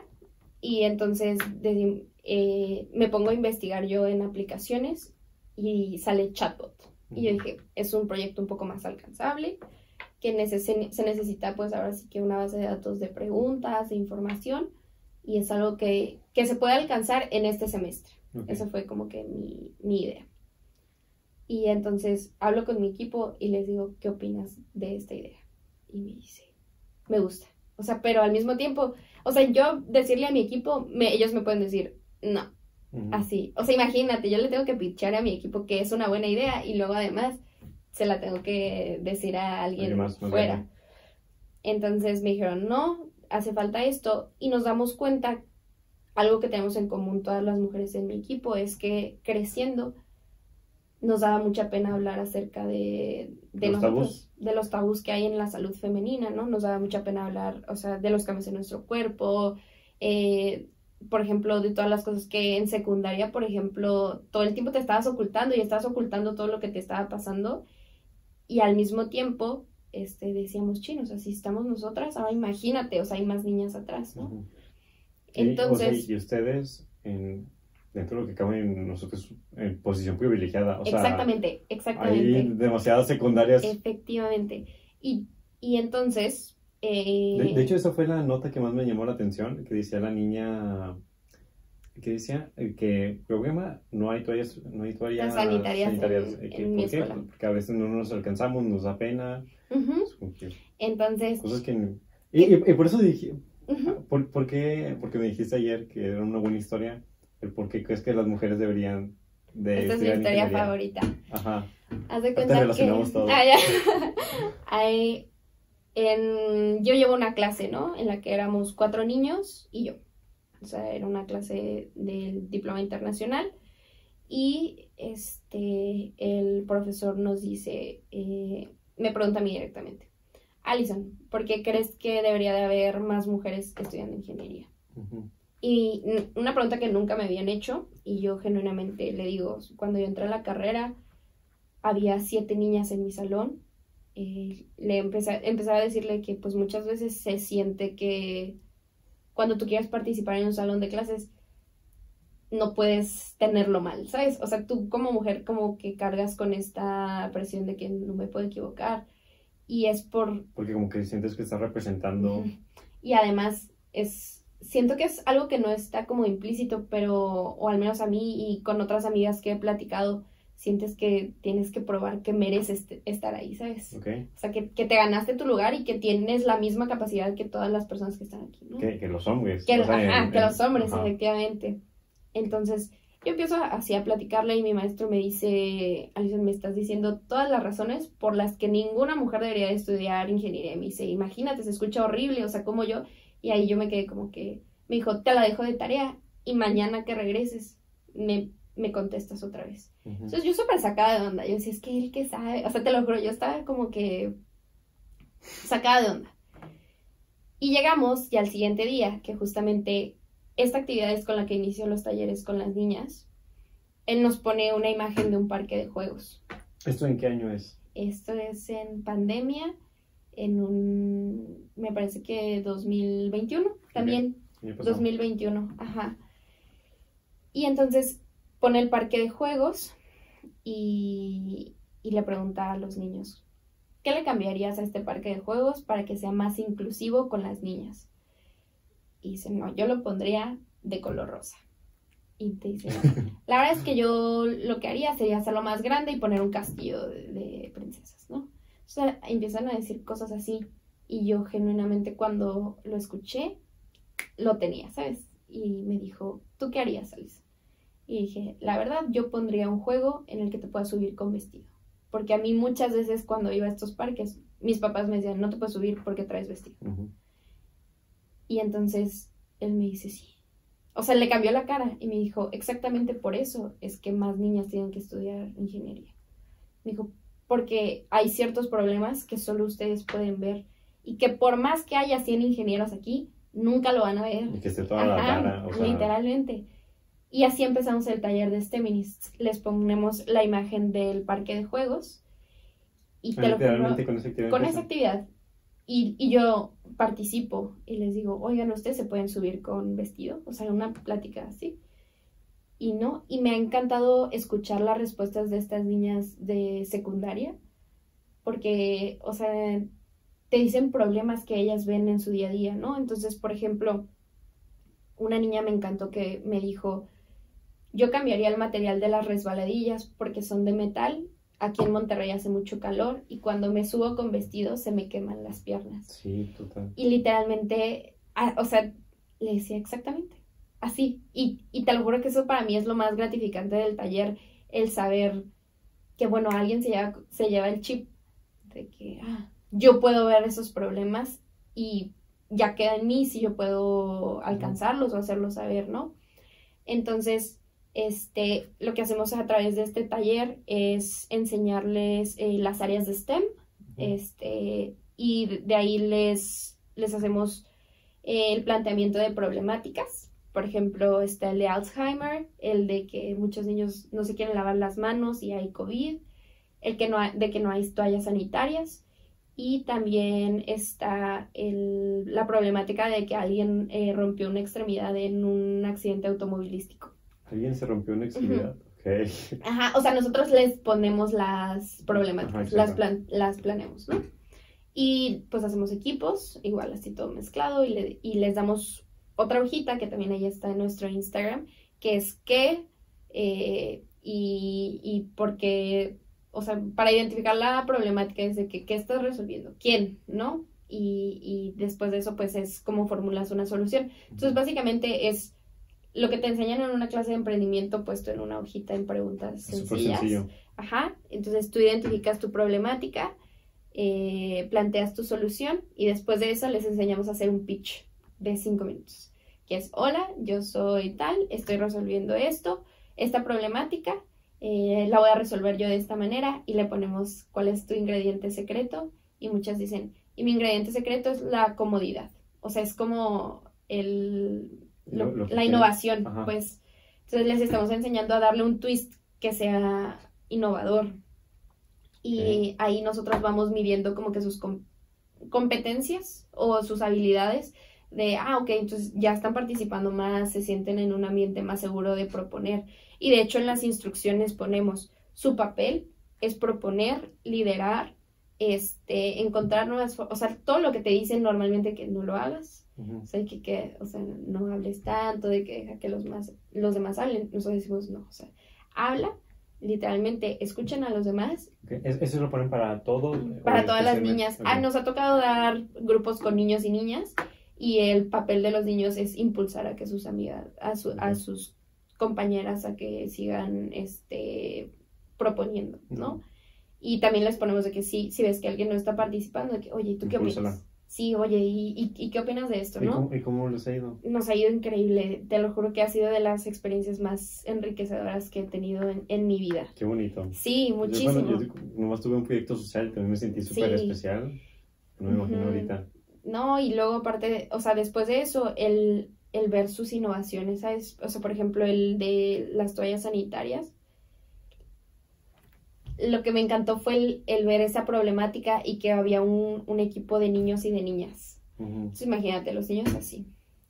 y entonces eh, me pongo a investigar yo en aplicaciones y sale chatbot. Y yo dije, es un proyecto un poco más alcanzable, que se necesita pues ahora sí que una base de datos de preguntas, de información, y es algo que, que se puede alcanzar en este semestre. Esa fue como que mi, mi idea. Y entonces hablo con mi equipo y les digo, ¿qué opinas de esta idea? Y me dice, me gusta. O sea, pero al mismo tiempo, o sea, yo decirle a mi equipo, me, ellos me pueden decir, no, así. O sea, imagínate, yo le tengo que pitchar a mi equipo que es una buena idea y luego además se la tengo que decir a alguien más, fuera. Entonces me dijeron, no, hace falta esto y nos damos cuenta algo que tenemos en común todas las mujeres en mi equipo es que creciendo nos daba mucha pena hablar acerca de, de los tabús. de los tabús que hay en la salud femenina, ¿no? Nos daba mucha pena hablar, o sea, de los cambios en nuestro cuerpo, eh, por ejemplo, de todas las cosas que en secundaria, por ejemplo, todo el tiempo te estabas ocultando y estabas ocultando todo lo que te estaba pasando y al mismo tiempo, este, decíamos, chinos, así estamos nosotras, ahora imagínate, o sea, hay más niñas atrás, ¿no? Entonces. y ustedes, en, dentro de lo que caben nosotros, en posición privilegiada. O exactamente, sea, exactamente. Hay demasiadas secundarias. Efectivamente. Y, y entonces. Eh... De, hecho, esa fue la nota que más me llamó la atención, que decía la niña. Que decía que problema no hay toallas, no hay toallas sanitarias. sanitarias. En, en ¿Por qué? Porque a veces no nos alcanzamos, nos da pena. Entonces. Cosas que. Y, y, y, por eso dije, ¿Por, por, qué, porque me dijiste ayer que era una buena historia, el por qué crees que las mujeres deberían de Esta es mi historia favorita. Ajá. Haz de cuenta que... Todo. Ah, ya. Hay... en... Yo llevo una clase, ¿no? En la que éramos cuatro niños y yo. O sea, era una clase del diploma internacional. Y este, el profesor nos dice, eh, me pregunta a mí directamente, Alison, ¿por qué crees que debería de haber más mujeres estudiando ingeniería? Y una pregunta que nunca me habían hecho, y yo genuinamente le digo, cuando yo entré a la carrera, había siete niñas en mi salón. Eh, le empecé, a decirle que pues muchas veces se siente que cuando tú quieres participar en un salón de clases, no puedes tenerlo mal, ¿sabes? O sea, tú como mujer como que cargas con esta presión de que no me puedo equivocar, y es por... Porque como que sientes que estás representando... Y además es... Siento que es algo que no está como implícito, pero, o al menos a mí y con otras amigas que he platicado, sientes que tienes que probar que mereces estar ahí, ¿sabes? O sea, que, que, te ganaste tu lugar y que tienes la misma capacidad que todas las personas que están aquí, ¿no? Que, que los hombres. Que, ajá, que los hombres, efectivamente. Entonces, yo empiezo así a platicarle y mi maestro me dice, Alison, me estás diciendo todas las razones por las que ninguna mujer debería de estudiar ingeniería. me dice, imagínate, se escucha horrible, o sea, como yo. Y ahí yo me quedé como que, me dijo, te la dejo de tarea y mañana que regreses me, me contestas otra vez. Entonces yo súper sacada de onda. Yo decía, es que él que sabe, o sea, te lo juro, yo estaba como que sacada de onda. Y llegamos y al siguiente día, que justamente esta actividad es con la que inició los talleres con las niñas. Él nos pone una imagen de un parque de juegos. ¿Esto en qué año es? Esto es en pandemia, en un, me parece que 2021 también. 2021, ajá. Y entonces pone el parque de juegos y, y le pregunta a los niños, ¿qué le cambiarías a este parque de juegos para que sea más inclusivo con las niñas? Y dice, no, yo lo pondría de color rosa. Y te dice, la verdad es que yo lo que haría sería hacerlo más grande y poner un castillo de, de princesas, ¿no? O sea, empiezan a decir cosas así. Y yo genuinamente cuando lo escuché, lo tenía, ¿sabes? Y me dijo, ¿tú qué harías, Alice? Y dije, la verdad, yo pondría un juego en el que te puedas subir con vestido. Porque a mí muchas veces cuando iba a estos parques, mis papás me decían, no te puedes subir porque traes vestido. Y entonces él me dice, sí. O sea, le cambió la cara y me dijo, exactamente por eso es que más niñas tienen que estudiar ingeniería. Me dijo, porque hay ciertos problemas que solo ustedes pueden ver y que por más que haya 100 ingenieros aquí, nunca lo van a ver. Y que esté toda la cara. O sea... Literalmente. Y así empezamos el taller de STEMINIST. Les ponemos la imagen del parque de juegos. Y te lo con esa actividad. Con esa actividad. Y, yo participo y les digo, oigan, ustedes se pueden subir con vestido, o sea, una plática así. Y no, y me ha encantado escuchar las respuestas de estas niñas de secundaria, porque, o sea, te dicen problemas que ellas ven en su día a día, ¿no? Entonces, por ejemplo, una niña me encantó que me dijo, yo cambiaría el material de las resbaladillas porque son de metal. Aquí en Monterrey hace mucho calor y cuando me subo con vestido se me queman las piernas. Sí, total. Y literalmente, o sea, le decía exactamente así. Y, y te lo juro que eso para mí es lo más gratificante del taller, el saber que, bueno, alguien se lleva, se lleva el chip de que, ah, yo puedo ver esos problemas y ya queda en mí si yo puedo alcanzarlos o hacerlos saber, ¿no? Entonces, este, lo que hacemos a través de este taller es enseñarles eh, las áreas de STEM, este, y de ahí les, les hacemos eh, el planteamiento de problemáticas. Por ejemplo, está el de Alzheimer, el de que muchos niños no se quieren lavar las manos y hay COVID, el que no de que no hay toallas sanitarias, y también está el, la problemática de que alguien eh, rompió una extremidad en un accidente automovilístico. ¿Alguien se rompió una extremidad? Ajá, o sea, nosotros les ponemos las problemáticas, las, plan, las planeamos, ¿no? Y pues hacemos equipos, igual así todo mezclado, y, le, y les damos otra hojita que también ahí está en nuestro Instagram, que es qué eh, y, y porque o sea, para identificar la problemática es de que, ¿qué estás resolviendo? ¿Quién? ¿No? Y, y después de eso, pues es cómo formulas una solución. Entonces, básicamente es lo que te enseñan en una clase de emprendimiento puesto en una hojita en preguntas sencillas. Sencillo. Ajá. Entonces, tú identificas tu problemática, eh, planteas tu solución y después de eso les enseñamos a hacer un pitch de cinco minutos. Que es, hola, yo soy tal, estoy resolviendo esto, esta problemática eh, la voy a resolver yo de esta manera y le ponemos cuál es tu ingrediente secreto y muchas dicen, y mi ingrediente secreto es la comodidad, o sea, es como el, la innovación, pues. Entonces les estamos enseñando a darle un twist que sea innovador. Y ahí nosotros vamos midiendo como que sus competencias o sus habilidades de, ah, ok, entonces ya están participando más, se sienten en un ambiente más seguro de proponer. Y de hecho en las instrucciones ponemos su papel es proponer, liderar, este, encontrar nuevas, o sea, todo lo que te dicen normalmente que no lo hagas, o sea, que, que, o sea, no hables tanto, de que deja que los, más, los demás hablen, nosotros decimos no, o sea, habla, literalmente, escuchen a los demás. ¿Eso lo ponen para todos? Para todas las niñas. Ah, nos ha tocado dar grupos con niños y niñas, y el papel de los niños es impulsar a que sus amigas, a, su, a sus compañeras a que sigan este, proponiendo, ¿no? Y también les ponemos de que sí, si ves que alguien no está participando, de que, oye, ¿tú qué opinas? Sí, oye, ¿y, y, qué opinas de esto, no? ¿Y cómo, les ha ido? Nos ha ido increíble, te lo juro que ha sido de las experiencias más enriquecedoras que he tenido en, en mi vida. Qué bonito. Sí, muchísimo. Yo, bueno, yo nomás tuve un proyecto social, también me sentí súper especial, no me imagino ahorita. No, y luego aparte, o sea, después de eso, el, el ver sus innovaciones, ¿sabes? O sea, por ejemplo, el de las toallas sanitarias. Lo que me encantó fue el, ver esa problemática y que había un, equipo de niños y de niñas. Entonces, imagínate, los niños así,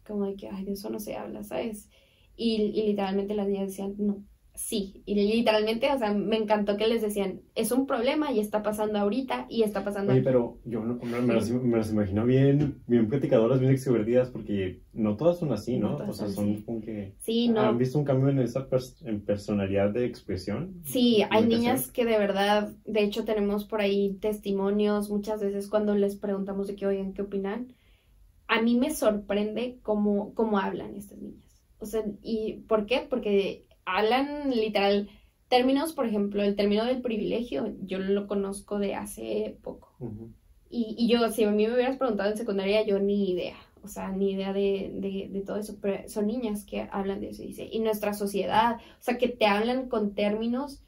como de que, ay, de eso no se habla, ¿sabes? Y, y literalmente las niñas decían, no, Sí, y literalmente, o sea, me encantó que les decían, es un problema y está pasando ahorita y está pasando Oye, pero yo no, no, me, las, me, las, imagino bien, bien platicadoras, bien extrovertidas, porque no todas son así, ¿no? No o sea, son así. como que... Sí, no. ¿Han visto un cambio en esa pers- en personalidad de expresión? Sí, hay niñas que de verdad, de hecho tenemos por ahí testimonios muchas veces cuando les preguntamos de que, oigan, ¿qué opinan? A mí me sorprende cómo, cómo hablan estas niñas. O sea, ¿y por qué? Porque hablan literal términos, por ejemplo, el término del privilegio, yo lo conozco de hace poco. Y, y yo, si a mí me hubieras preguntado en secundaria, yo ni idea, o sea, ni idea de, de, de todo eso, pero son niñas que hablan de eso, dice, y nuestra sociedad, o sea, que te hablan con términos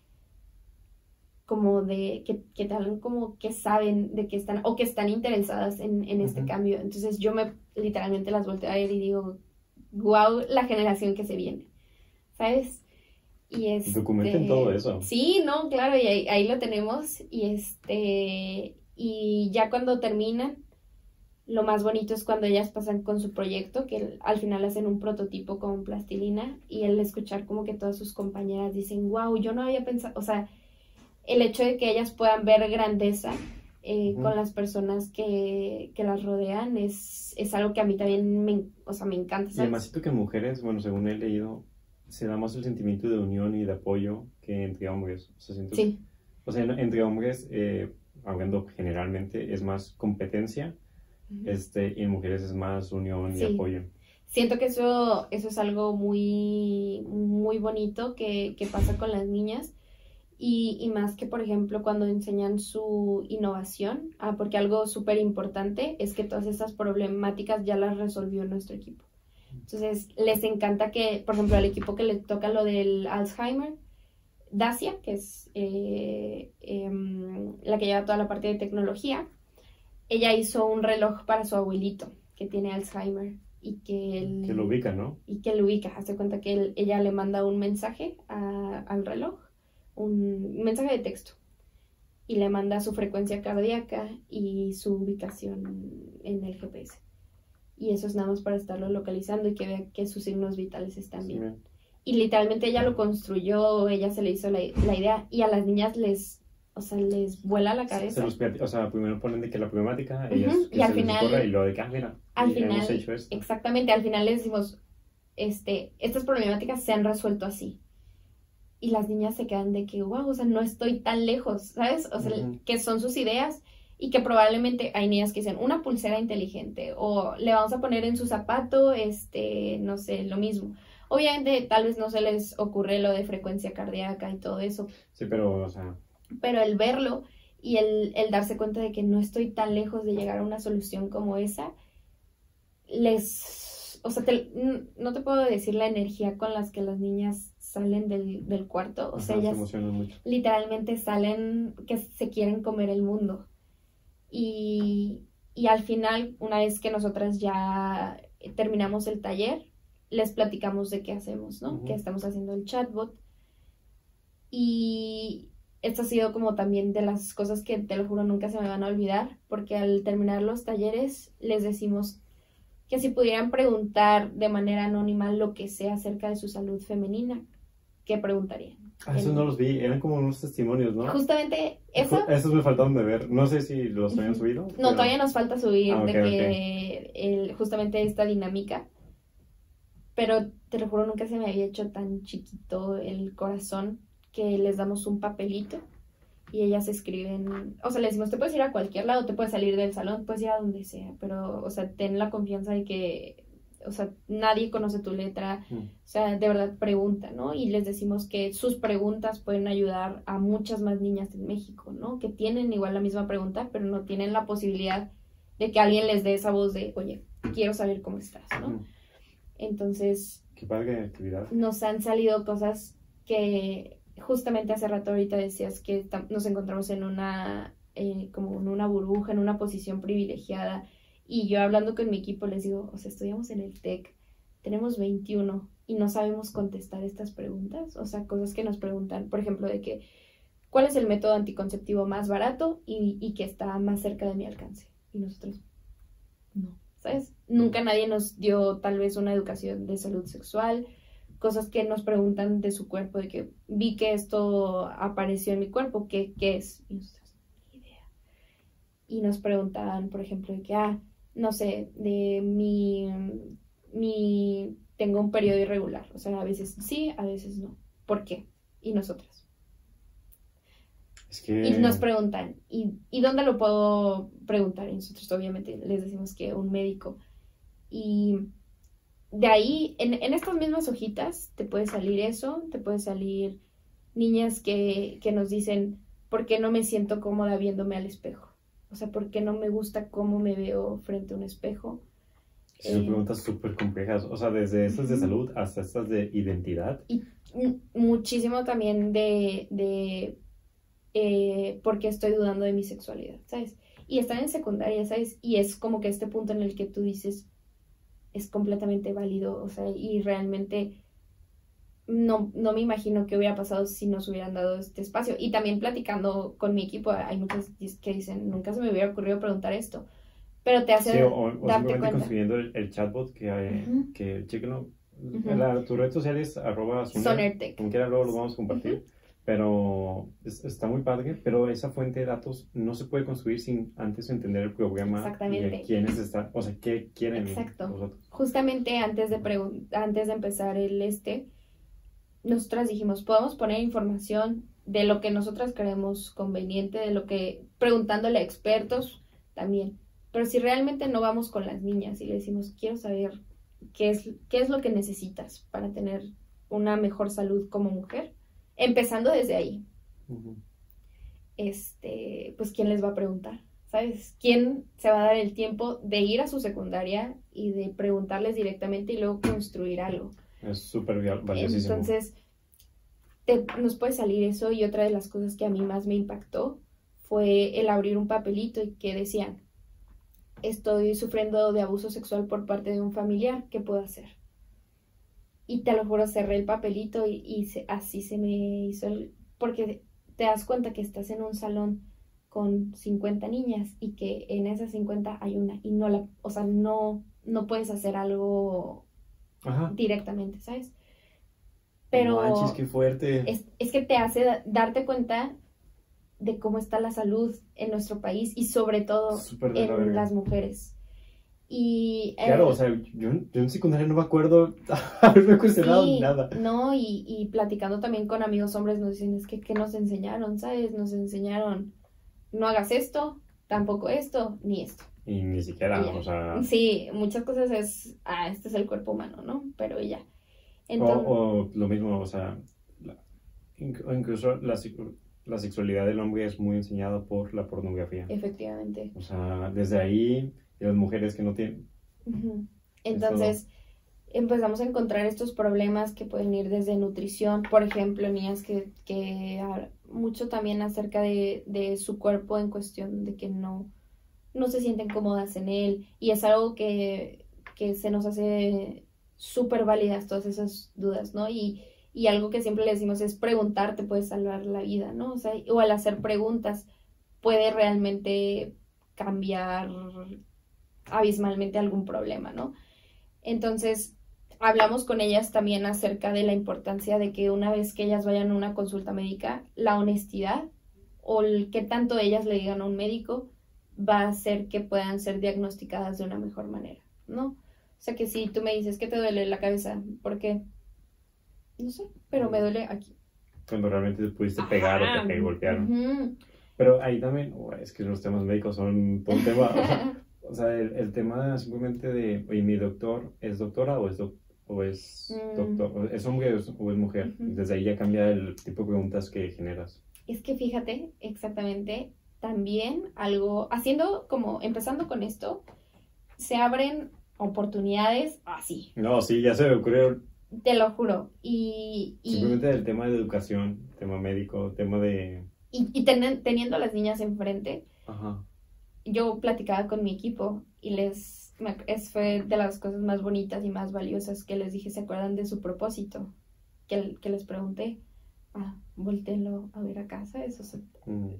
como de, que, que te hablan como que saben de que están, o que están interesadas en, en este cambio. Entonces yo me literalmente las volteo a ver y digo, wow, la generación que se viene, ¿sabes? Y este... Documenten todo eso. Sí, no, claro, y ahí, ahí lo tenemos. Y este, y ya cuando terminan, lo más bonito es cuando ellas pasan con su proyecto, que al final hacen un prototipo con plastilina, y el escuchar como que todas sus compañeras dicen, wow, yo no había pensado, o sea, el hecho de que ellas puedan ver grandeza eh, con las personas que, que las rodean es, es algo que a mí también me, o sea, me encanta, Y ¿sabes? además siento que mujeres, bueno, según he leído, se da más el sentimiento de unión y de apoyo que entre hombres. O sea, siento que- Sí, o sea, en- entre hombres, eh, hablando generalmente, es más competencia, este, y en mujeres es más unión y apoyo. Siento que eso, eso es algo muy, muy bonito que, que pasa con las niñas. Y, y más que, por ejemplo, cuando enseñan su innovación, ah, porque algo súper importante es que todas estas problemáticas ya las resolvió nuestro equipo. Entonces, les encanta que, por ejemplo, al equipo que le toca lo del Alzheimer, Dacia, que es eh, em, la que lleva toda la parte de tecnología, ella hizo un reloj para su abuelito que tiene Alzheimer y que él Que lo ubican, ¿no? y que lo ubica. Hace cuenta que él- ella le manda un mensaje a- al reloj, un mensaje de texto, y le manda su frecuencia cardíaca y su ubicación en el GPS. Y eso es nada más para estarlo localizando y que vea que sus signos vitales están Sí, bien. bien. Y literalmente ella lo construyó, ella se le hizo la, la idea y a las niñas les, o sea, les vuela la Se cabeza. los plati- o sea, primero ponen de que la problemática, ellas y que al se les final- y luego de que, ah, mira, al y hemos final, hecho esto. Exactamente, al final les decimos, este, estas problemáticas se han resuelto así. Y las niñas se quedan de que, wow, o sea, no estoy tan lejos, ¿sabes? O sea, Ujú. que son sus ideas y que probablemente hay niñas que dicen una pulsera inteligente o le vamos a poner en su zapato, este, no sé, lo mismo. Obviamente, tal vez no se les ocurre lo de frecuencia cardíaca y todo eso, Sí, pero, o sea, pero el verlo y el, el darse cuenta de que no estoy tan lejos de llegar a una solución como esa, les, o sea, te- no te puedo decir la energía con las que las niñas salen del, del cuarto, o sea, ajá, se ellas mucho. literalmente salen que se quieren comer el mundo. Y, y al final, una vez que nosotras ya terminamos el taller, les platicamos de qué hacemos, ¿no? Que estamos haciendo el chatbot. Y esto ha sido como también de las cosas que te lo juro nunca se me van a olvidar, porque al terminar los talleres les decimos que si pudieran preguntar de manera anónima lo que sea acerca de su salud femenina, ¿qué preguntarían? Ah, esos En- no los vi, eran como unos testimonios, ¿no? Justamente eso. Esos me faltaron de ver. No sé si los habían subido. No, pero- todavía nos falta subir Ah, de que el, justamente esta dinámica. Pero te lo juro, nunca se me había hecho tan chiquito el corazón que les damos un papelito y ellas escriben, o sea, le decimos, te puedes ir a cualquier lado, te puedes salir del salón, puedes ir a donde sea, pero, o sea, ten la confianza de que, o sea, nadie conoce tu letra, Mm. o sea, de verdad pregunta, ¿no? Y les decimos que sus preguntas pueden ayudar a muchas más niñas en México, ¿no? Que tienen igual la misma pregunta, pero no tienen la posibilidad de que alguien les dé esa voz de, oye, quiero saber cómo estás, ¿no? Mm. Entonces, actividad. nos han salido cosas que justamente hace rato ahorita decías que nos encontramos en una, eh, como en una burbuja, en una posición privilegiada. Y yo hablando con mi equipo les digo, o sea, estudiamos en el TEC, tenemos 21 y no sabemos contestar estas preguntas. O sea, cosas que nos preguntan, por ejemplo, de que, ¿cuál es el método anticonceptivo más barato y, y que está más cerca de mi alcance? Y nosotros, no, ¿sabes? Nunca nadie nos dio tal vez una educación de salud sexual, cosas que nos preguntan de su cuerpo, de que vi que esto apareció en mi cuerpo, ¿qué, qué es? Y nosotros, ni idea. Y nos preguntaban, por ejemplo, de que, ah, no sé, de mi, mi, tengo un periodo irregular, o sea, a veces sí, a veces no. ¿Por qué? Y nosotras. Es que... Y nos preguntan, ¿y, ¿y dónde lo puedo preguntar? Y nosotros obviamente les decimos que un médico. Y de ahí, en, en estas mismas hojitas, te puede salir eso, te puede salir niñas que, que nos dicen, ¿por qué no me siento cómoda viéndome al espejo? O sea, ¿por qué no me gusta cómo me veo frente a un espejo? Sí, son Eh, preguntas súper complejas, o sea, desde estas de salud hasta estas de identidad. Y muchísimo también de, de eh, por qué estoy dudando de mi sexualidad, ¿sabes? Y están en secundaria, ¿sabes? Y es como que este punto en el que tú dices es completamente válido, o sea, y realmente no, no me imagino qué hubiera pasado si nos hubieran dado este espacio. Y también platicando con mi equipo, hay muchos que dicen, nunca se me hubiera ocurrido preguntar esto, pero te hace Sí, o, o darte simplemente cuenta. construyendo el, el chatbot que, hay- Ujú. que chequenlo. Ujú. En la- tu red social es arroba Suner, Sonertech. como quiera luego lo vamos a compartir. Pero es- está muy padre, pero esa fuente de datos no se puede construir sin antes entender el programa Exactamente. y quiénes están, o sea, qué quieren Exacto. justamente antes de, antes de empezar el este, nosotras dijimos, podemos poner información de lo que nosotras creemos conveniente, de lo que, preguntándole a expertos también. Pero si realmente no vamos con las niñas y le decimos, quiero saber qué es, qué es lo que necesitas para tener una mejor salud como mujer, empezando desde ahí, este, pues quién les va a preguntar, ¿sabes? ¿Quién se va a dar el tiempo de ir a su secundaria y de preguntarles directamente y luego construir algo? Es súper val- valiosísimo. Entonces, te- nos puede salir eso y otra de las cosas que a mí más me impactó fue el abrir un papelito y que decían, estoy sufriendo de abuso sexual por parte de un familiar, ¿qué puedo hacer? Y te lo juro, cerré el papelito y, y se- así se me hizo el... Porque te das cuenta que estás en un salón con 50 niñas y que en esas 50 hay una y no la, o sea, no, no puedes hacer algo Ajá. directamente, ¿sabes? Pero No manches, qué fuerte. es, es que te hace da- darte cuenta de cómo está la salud en nuestro país y sobre todo la en las mujeres. Y eh, Claro, o sea, yo, yo en secundaria no me acuerdo haberme cuestionado sí, nada. no, y, y platicando también con amigos hombres nos dicen, es que, ¿qué nos enseñaron? ¿Sabes? Nos enseñaron, no hagas esto, tampoco esto, ni esto. Y ni siquiera, Y o sea, Sí, muchas cosas es, ah, este es el cuerpo humano, ¿no? Pero ya. o, Entonces, o lo mismo, o sea, la- incluso la, la sexualidad del hombre es muy enseñada por la pornografía. efectivamente. O sea, desde ahí, y las mujeres que no tienen. Entonces, empezamos a encontrar estos problemas que pueden ir desde nutrición, por ejemplo, niñas que, que hablan mucho también acerca de, de su cuerpo en cuestión de que no, no se sienten cómodas en él y es algo que, que se nos hace súper válidas todas esas dudas, ¿no? Y, y algo que siempre le decimos es preguntar te puede salvar la vida, ¿no? O sea, o al hacer preguntas puede realmente cambiar abismalmente algún problema, ¿no? Entonces, hablamos con ellas también acerca de la importancia de que una vez que ellas vayan a una consulta médica, la honestidad o el que tanto ellas le digan a un médico va a hacer que puedan ser diagnosticadas de una mejor manera, ¿no? O sea que si tú me dices que te duele la cabeza, ¿por qué? No sé, pero me duele aquí. cuando realmente te pudiste pegar Ajá. o te golpearon. Ujú. Pero ahí también, oh, es que los temas médicos son todo un tema. O sea, o sea, el, el tema simplemente de, oye, mi doctor, ¿es doctora o es, doc- o es Mm. doctor? ¿O ¿Es hombre o es, o es mujer? Ujú. Y desde ahí ya cambia el tipo de preguntas que generas. Es que fíjate, exactamente, también algo, haciendo como, empezando con esto, se abren oportunidades así, No, sí, ya se me ocurrió te lo juro. Y, y, simplemente el tema de educación, tema médico, tema de... y, y teniendo a las niñas enfrente, Ajá. yo platicaba con mi equipo y les, me- es, fue de las cosas más bonitas y más valiosas que les dije, ¿se acuerdan de su propósito? Que, que les pregunté, ah, volteenlo a ver acá, ¿sabes? O sea, Mm.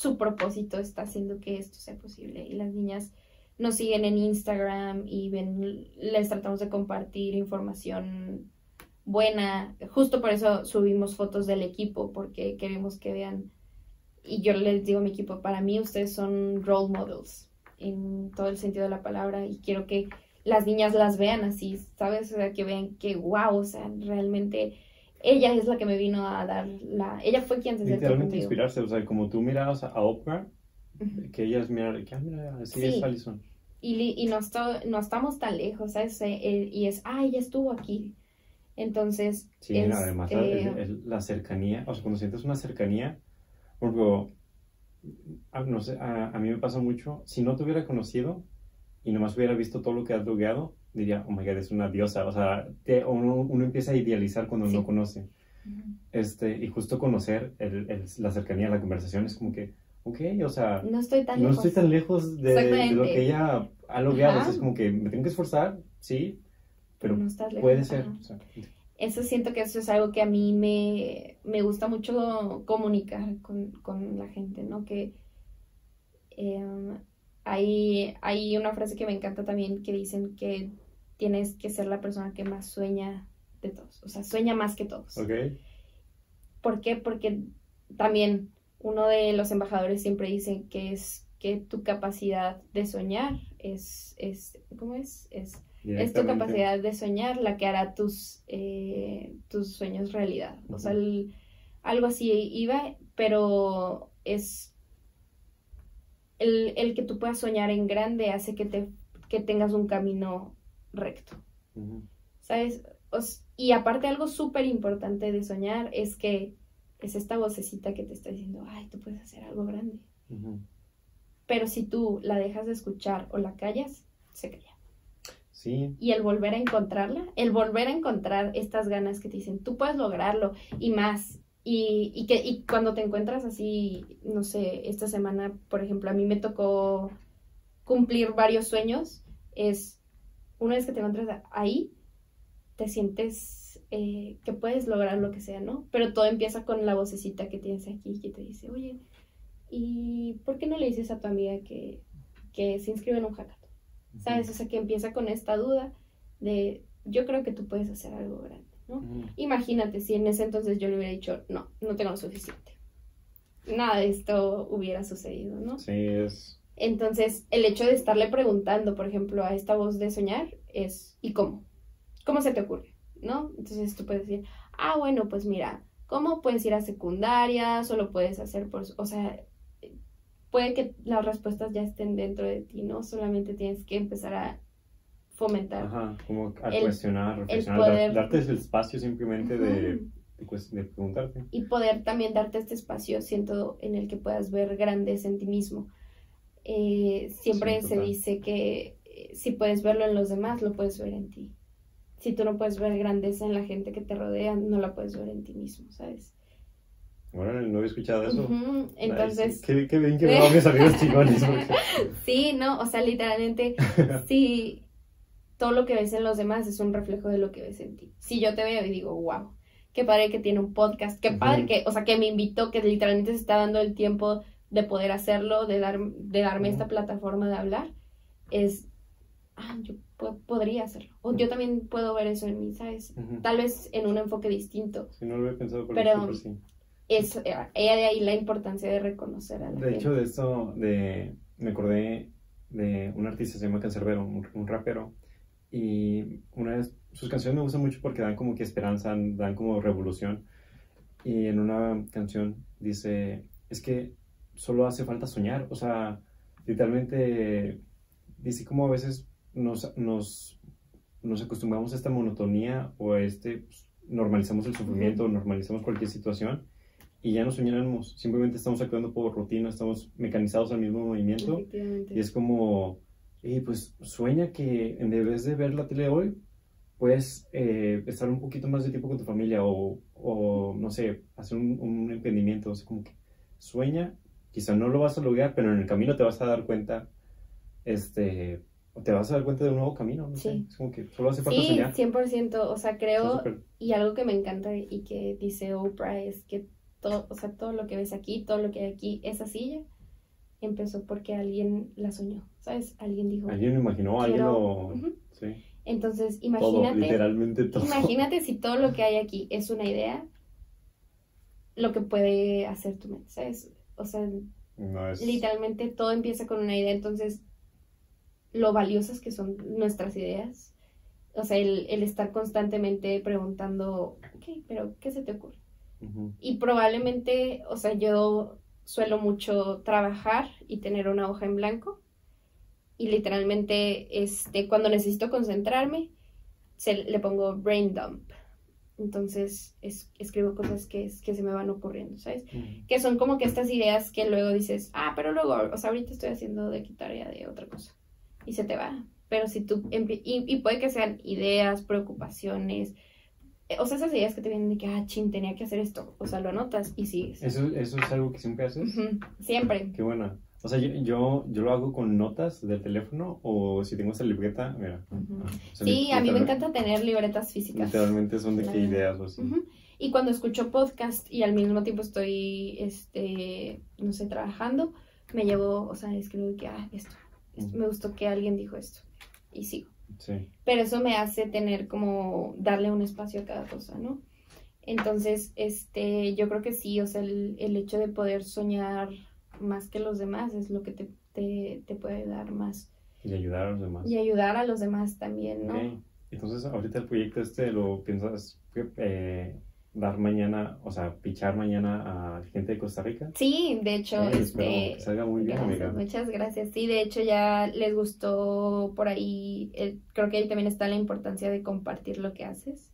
Su propósito está haciendo que esto sea posible. Y las niñas nos siguen en Instagram y ven, les tratamos de compartir información buena. Justo por eso subimos fotos del equipo, porque queremos que vean. Y yo les digo a mi equipo, para mí ustedes son role models en todo el sentido de la palabra y quiero que las niñas las vean así, ¿sabes? O sea, que vean que wow, o sea, realmente ella es la que me vino a dar la... Ella fue quien se Literalmente inspirarse, o sea, como tú mirabas a Oprah, que ella es, mira, que, ah, mira, así es Alison. Y, y no, no estamos tan lejos, ¿sabes? Eh, y es, ah, ella estuvo aquí. Entonces... Sí, además eh, la, cercanía, o sea, cuando sientes una cercanía, porque, no sé, a, mí me pasa mucho, si no te hubiera conocido y nomás hubiera visto todo lo que has logrado, diría, oh my god, es una diosa. O sea, uno, empieza a idealizar cuando no conoce. este, y justo conocer el, la cercanía, la conversación es como que, ok, o sea, no estoy tan no lejos, estoy tan lejos de, lo que ella ha logrado. es como que me tengo que esforzar, sí, pero puede ser. eso siento que eso es algo que a mí me, me gusta mucho comunicar con, con la gente, ¿no? Que eh, hay, hay una frase que me encanta también que dicen que tienes que ser la persona que más sueña de todos. O sea, sueña más que todos. ¿Por qué? Porque también uno de los embajadores siempre dice que es que tu capacidad de soñar es, es ¿cómo es? Es, es tu capacidad de soñar la que hará tus, eh, tus sueños realidad. O sea, algo así iba, pero es el, que tú puedas soñar en grande hace que, te, que tengas un camino recto. ¿Sabes? y aparte algo súper importante de soñar es que es esta vocecita que te está diciendo, ay, tú puedes hacer algo grande. Pero si tú la dejas de escuchar o la callas, se calla. Sí. Y el volver a encontrarla, el volver a encontrar estas ganas que te dicen, tú puedes lograrlo y más, y, y, que, y cuando te encuentras así, no sé, esta semana, por ejemplo, a mí me tocó cumplir varios sueños, es una vez que te encuentras ahí, te sientes eh, que puedes lograr lo que sea, ¿no? Pero todo empieza con la vocecita que tienes aquí que te dice, oye, ¿y por qué no le dices a tu amiga que, que se inscribe en un hackathon? ¿Sabes? O sea, que empieza con esta duda de, yo creo que tú puedes hacer algo grande. Imagínate si en ese entonces yo le hubiera dicho, no, no tengo lo suficiente. Nada de esto hubiera sucedido, ¿no? Sí, es. Entonces, el hecho de estarle preguntando, por ejemplo, a esta voz de soñar es, ¿y cómo? ¿Cómo se te ocurre? ¿No? Entonces tú puedes decir, ah, bueno, pues mira, ¿cómo puedes ir a secundaria? Solo puedes hacer por, o sea, puede que las respuestas ya estén dentro de ti, ¿no? Solamente tienes que empezar a fomentar. Ajá, como a cuestionar, reflexionar, darte el espacio simplemente de, de, preguntarte. Y poder también darte este espacio, siento, en el que puedas ver grandes en ti mismo. Eh, siempre se dice que eh, si puedes verlo en los demás, lo puedes ver en ti. Si tú no puedes ver grandeza en la gente que te rodea, no la puedes ver en ti mismo, ¿sabes? Bueno, no había escuchado eso. Entonces. Qué, qué, bien que me mis amigos chingones. sí, no, o sea, literalmente, sí, todo lo que ves en los demás es un reflejo de lo que ves en ti. Si yo te veo y digo, wow, qué padre que tiene un podcast, qué padre que, o sea, que me invitó, que literalmente se está dando el tiempo de poder hacerlo, de, dar, de darme esta plataforma de hablar, es, ah, yo podría hacerlo. O yo también puedo ver eso en mí, ¿sabes? Tal vez en un enfoque distinto. Si no lo había pensado por pero sí. Es, eh, ella de ahí la importancia de reconocer a la De hecho, de esto, de, me acordé de un artista, se llama Cancerbero, un rapero, y una de sus canciones me gustan mucho porque dan como que esperanza, dan como revolución. Y en una canción dice, es que solo hace falta soñar. O sea, literalmente dice como a veces nos, nos, nos acostumbramos a esta monotonía o a este, pues, normalizamos el sufrimiento, normalizamos cualquier situación y ya no soñamos. Simplemente estamos actuando por rutina, estamos mecanizados al mismo movimiento. Y es como y pues sueña que en vez de ver la tele hoy, puedes eh, estar un poquito más de tiempo con tu familia o, o no sé, hacer un, un, emprendimiento. O sea, como que sueña, quizá no lo vas a lograr, pero en el camino te vas a dar cuenta, este, te vas a dar cuenta de un nuevo camino. No sí. Es como que solo hace falta sí, soñar. 100%. O sea, creo, y algo que me encanta y que dice Oprah es que todo, o sea, todo lo que ves aquí, todo lo que hay aquí, esa silla, empezó porque alguien la soñó, ¿sabes? Alguien dijo. Alguien lo imaginó, alguien lo. Sí. Entonces, Todo, imagínate, literalmente todo. imagínate si todo lo que hay aquí es una idea, lo que puede hacer tu mente, ¿sabes? O sea, No es... literalmente todo empieza con una idea, entonces lo valiosas que son nuestras ideas, o sea, el, el estar constantemente preguntando, ok, pero ¿qué se te ocurre? Y probablemente, o sea, yo suelo mucho trabajar y tener una hoja en blanco. Y literalmente, este, cuando necesito concentrarme, se, le pongo brain dump. Entonces, es- escribo cosas que, que se me van ocurriendo, ¿sabes? Que son como que estas ideas que luego dices, ah, pero luego, o sea, ahorita estoy haciendo de tarea de otra cosa. Y se te va. Pero si tú, y, y puede que sean ideas, preocupaciones, eh, o sea, esas ideas que te vienen de que, ah, chin, tenía que hacer esto. O sea, lo anotas y sigues. ¿Eso, ¿Eso es algo que siempre haces? Siempre. Qué buena. O sea, yo, yo, yo lo hago con notas del teléfono o si tengo esa libreta, mira. Ujú. O sea, Sí, a mí me encanta tener libretas físicas. Literalmente son de qué ideas o así. Y cuando escucho podcast y al mismo tiempo estoy, este, no sé, trabajando, me llevo, o sea, escribo que, ah, esto, esto, Ujú. me gustó que alguien dijo esto. Y sigo. Sí. Pero eso me hace tener como, darle un espacio a cada cosa, ¿no? Entonces, este, yo creo que sí, o sea, el, el hecho de poder soñar más que los demás es lo que te, te, te puede dar más. Y ayudar a los demás. Y ayudar a los demás también, ¿no? Entonces, ahorita el proyecto este lo piensas eh, dar mañana, o sea, pichar mañana a gente de Costa Rica. Sí, de hecho, Eh, este, que salga muy bien, gracias, amiga. muchas gracias. Sí, de hecho ya les gustó por ahí, eh, creo que ahí también está la importancia de compartir lo que haces.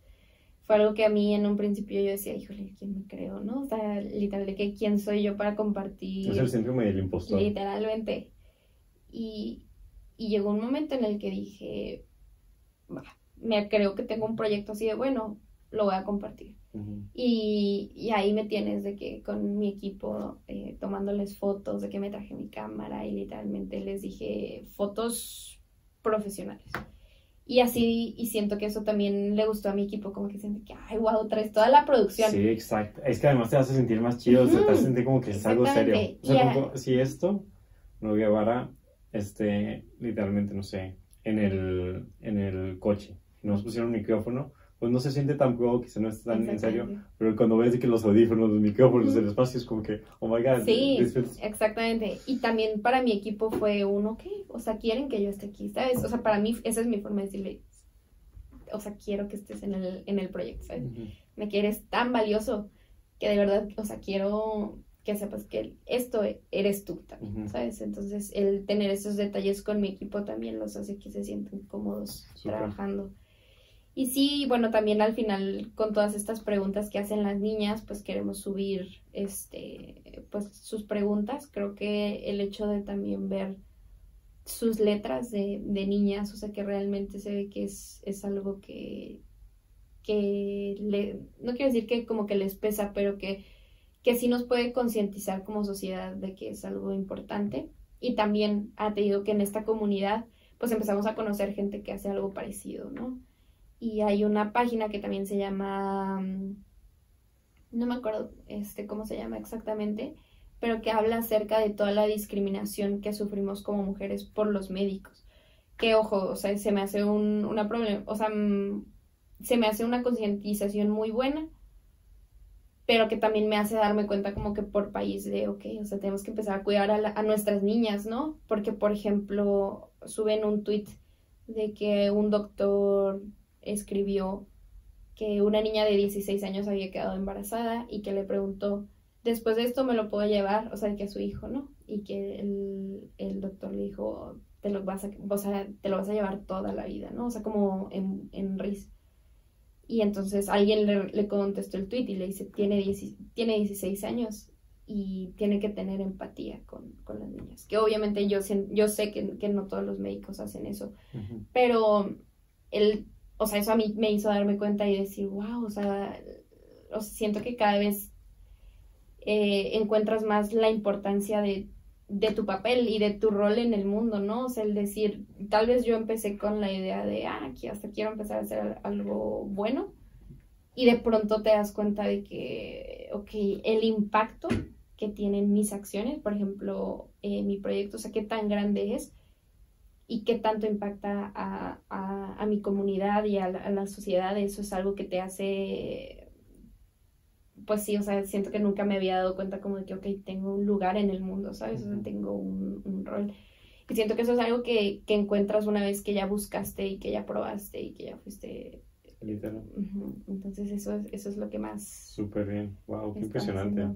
Fue algo que a mí en un principio yo decía, híjole, ¿quién me creo, no? O sea, literal, que quién soy yo para compartir. Es el síndrome del impostor. Literalmente. Y, y llegó un momento en el que dije, "Va, me creo que tengo un proyecto así de bueno, lo voy a compartir. Y, y ahí me tienes de que con mi equipo eh, tomándoles fotos, de que me traje mi cámara y literalmente les dije fotos profesionales. Y así, y siento que eso también le gustó a mi equipo, como que siente que, ay, wow, traes toda la producción. Sí, exacto. Es que además te hace sentir más chido, o sea, te hace sentir como que es algo serio. O sea, Ya. como si esto, no Guevara, este, literalmente, no sé, en el, en el coche, nos pusieron un micrófono, pues no se siente tan pro, que se no es tan en serio, pero cuando ves que los audífonos, los micrófonos, Ujú. el espacio es como que, oh my god, Sí, exactamente. Y también para mi equipo fue un, ok, o sea, quieren que yo esté aquí, ¿sabes? O sea, para mí esa es mi forma de decirle, o sea, quiero que estés en el, en el proyecto, ¿sabes? Me quieres tan valioso que de verdad, o sea, quiero que sepas que esto eres tú también. ¿sabes? Entonces, el tener esos detalles con mi equipo también los hace que se sientan cómodos trabajando. Y sí, bueno, también al final con todas estas preguntas que hacen las niñas, pues queremos subir este pues sus preguntas. Creo que el hecho de también ver sus letras de, de niñas, o sea que realmente se ve que es, es algo que, que le, no quiero decir que como que les pesa, pero que, que sí nos puede concientizar como sociedad de que es algo importante. Y también, ah, te digo que en esta comunidad, pues empezamos a conocer gente que hace algo parecido, ¿no? Y hay una página que también se llama, mm, no me acuerdo este, cómo se llama exactamente, pero que habla acerca de toda la discriminación que sufrimos como mujeres por los médicos. Que ojo, o sea, se me hace un, una problema, o sea, mm, se me hace una concientización muy buena, pero que también me hace darme cuenta como que por país de, ok, o sea, tenemos que empezar a cuidar a, la- a nuestras niñas, ¿no? Porque, por ejemplo, suben un tweet de que un doctor escribió que una niña de 16 años había quedado embarazada y que le preguntó, después de esto me lo puedo llevar, o sea, que a su hijo, ¿no? Y que el, el doctor le dijo, te lo vas a, o sea, te lo vas a llevar toda la vida, ¿no? O sea, como en, en risa. Y entonces alguien le, le contestó el tweet y le dice, tiene, 10 tiene 16 años y tiene que tener empatía con, con las niñas. Que obviamente yo, sé- yo sé que, que no todos los médicos hacen eso, pero el, o sea, eso a mí me hizo darme cuenta y decir, wow, o sea, siento que cada vez eh, encuentras más la importancia de, de tu papel y de tu rol en el mundo, ¿no? O sea, el decir, tal vez yo empecé con la idea de, ah, aquí hasta quiero empezar a hacer algo bueno y de pronto te das cuenta de que, ok, el impacto que tienen mis acciones, por ejemplo, eh, mi proyecto, o sea, qué tan grande es y qué tanto impacta a, a, mi comunidad y a la, sociedad. Eso es algo que te hace, pues sí, o sea, siento que nunca me había dado cuenta como de que, ok, tengo un lugar en el mundo, ¿sabes? O sea, tengo un, un rol. Y siento que eso es algo que, que, encuentras una vez que ya buscaste y que ya probaste y que ya fuiste... Literal. Entonces eso es, eso es lo que más... Súper bien, wow, qué impresionante.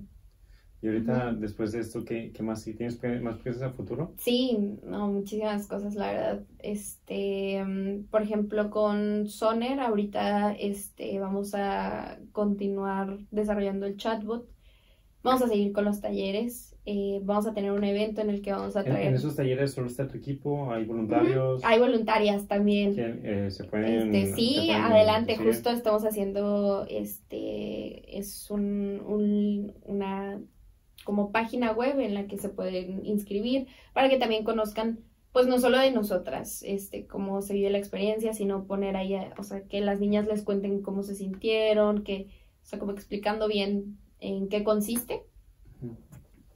Y ahorita, después de esto, ¿qué, qué más? ¿Tienes más proyectos a futuro? Sí, no, muchísimas cosas, la verdad. Este, mm, por ejemplo, con Soner, ahorita este, vamos a continuar desarrollando el chatbot. Vamos a seguir con los talleres. Eh, vamos a tener un evento en el que vamos a traer. ¿En, esos talleres solo está tu equipo? ¿Hay voluntarios? Hay voluntarias también. Eh, ¿Se pueden.? Este, sí, adelante. Justo estamos haciendo. Este. Es un, un, una como página web en la que se pueden inscribir para que también conozcan pues no solo de nosotras, este, cómo se vive la experiencia, sino poner ahí, o sea, que las niñas les cuenten cómo se sintieron, que, o sea, como explicando bien en qué consiste.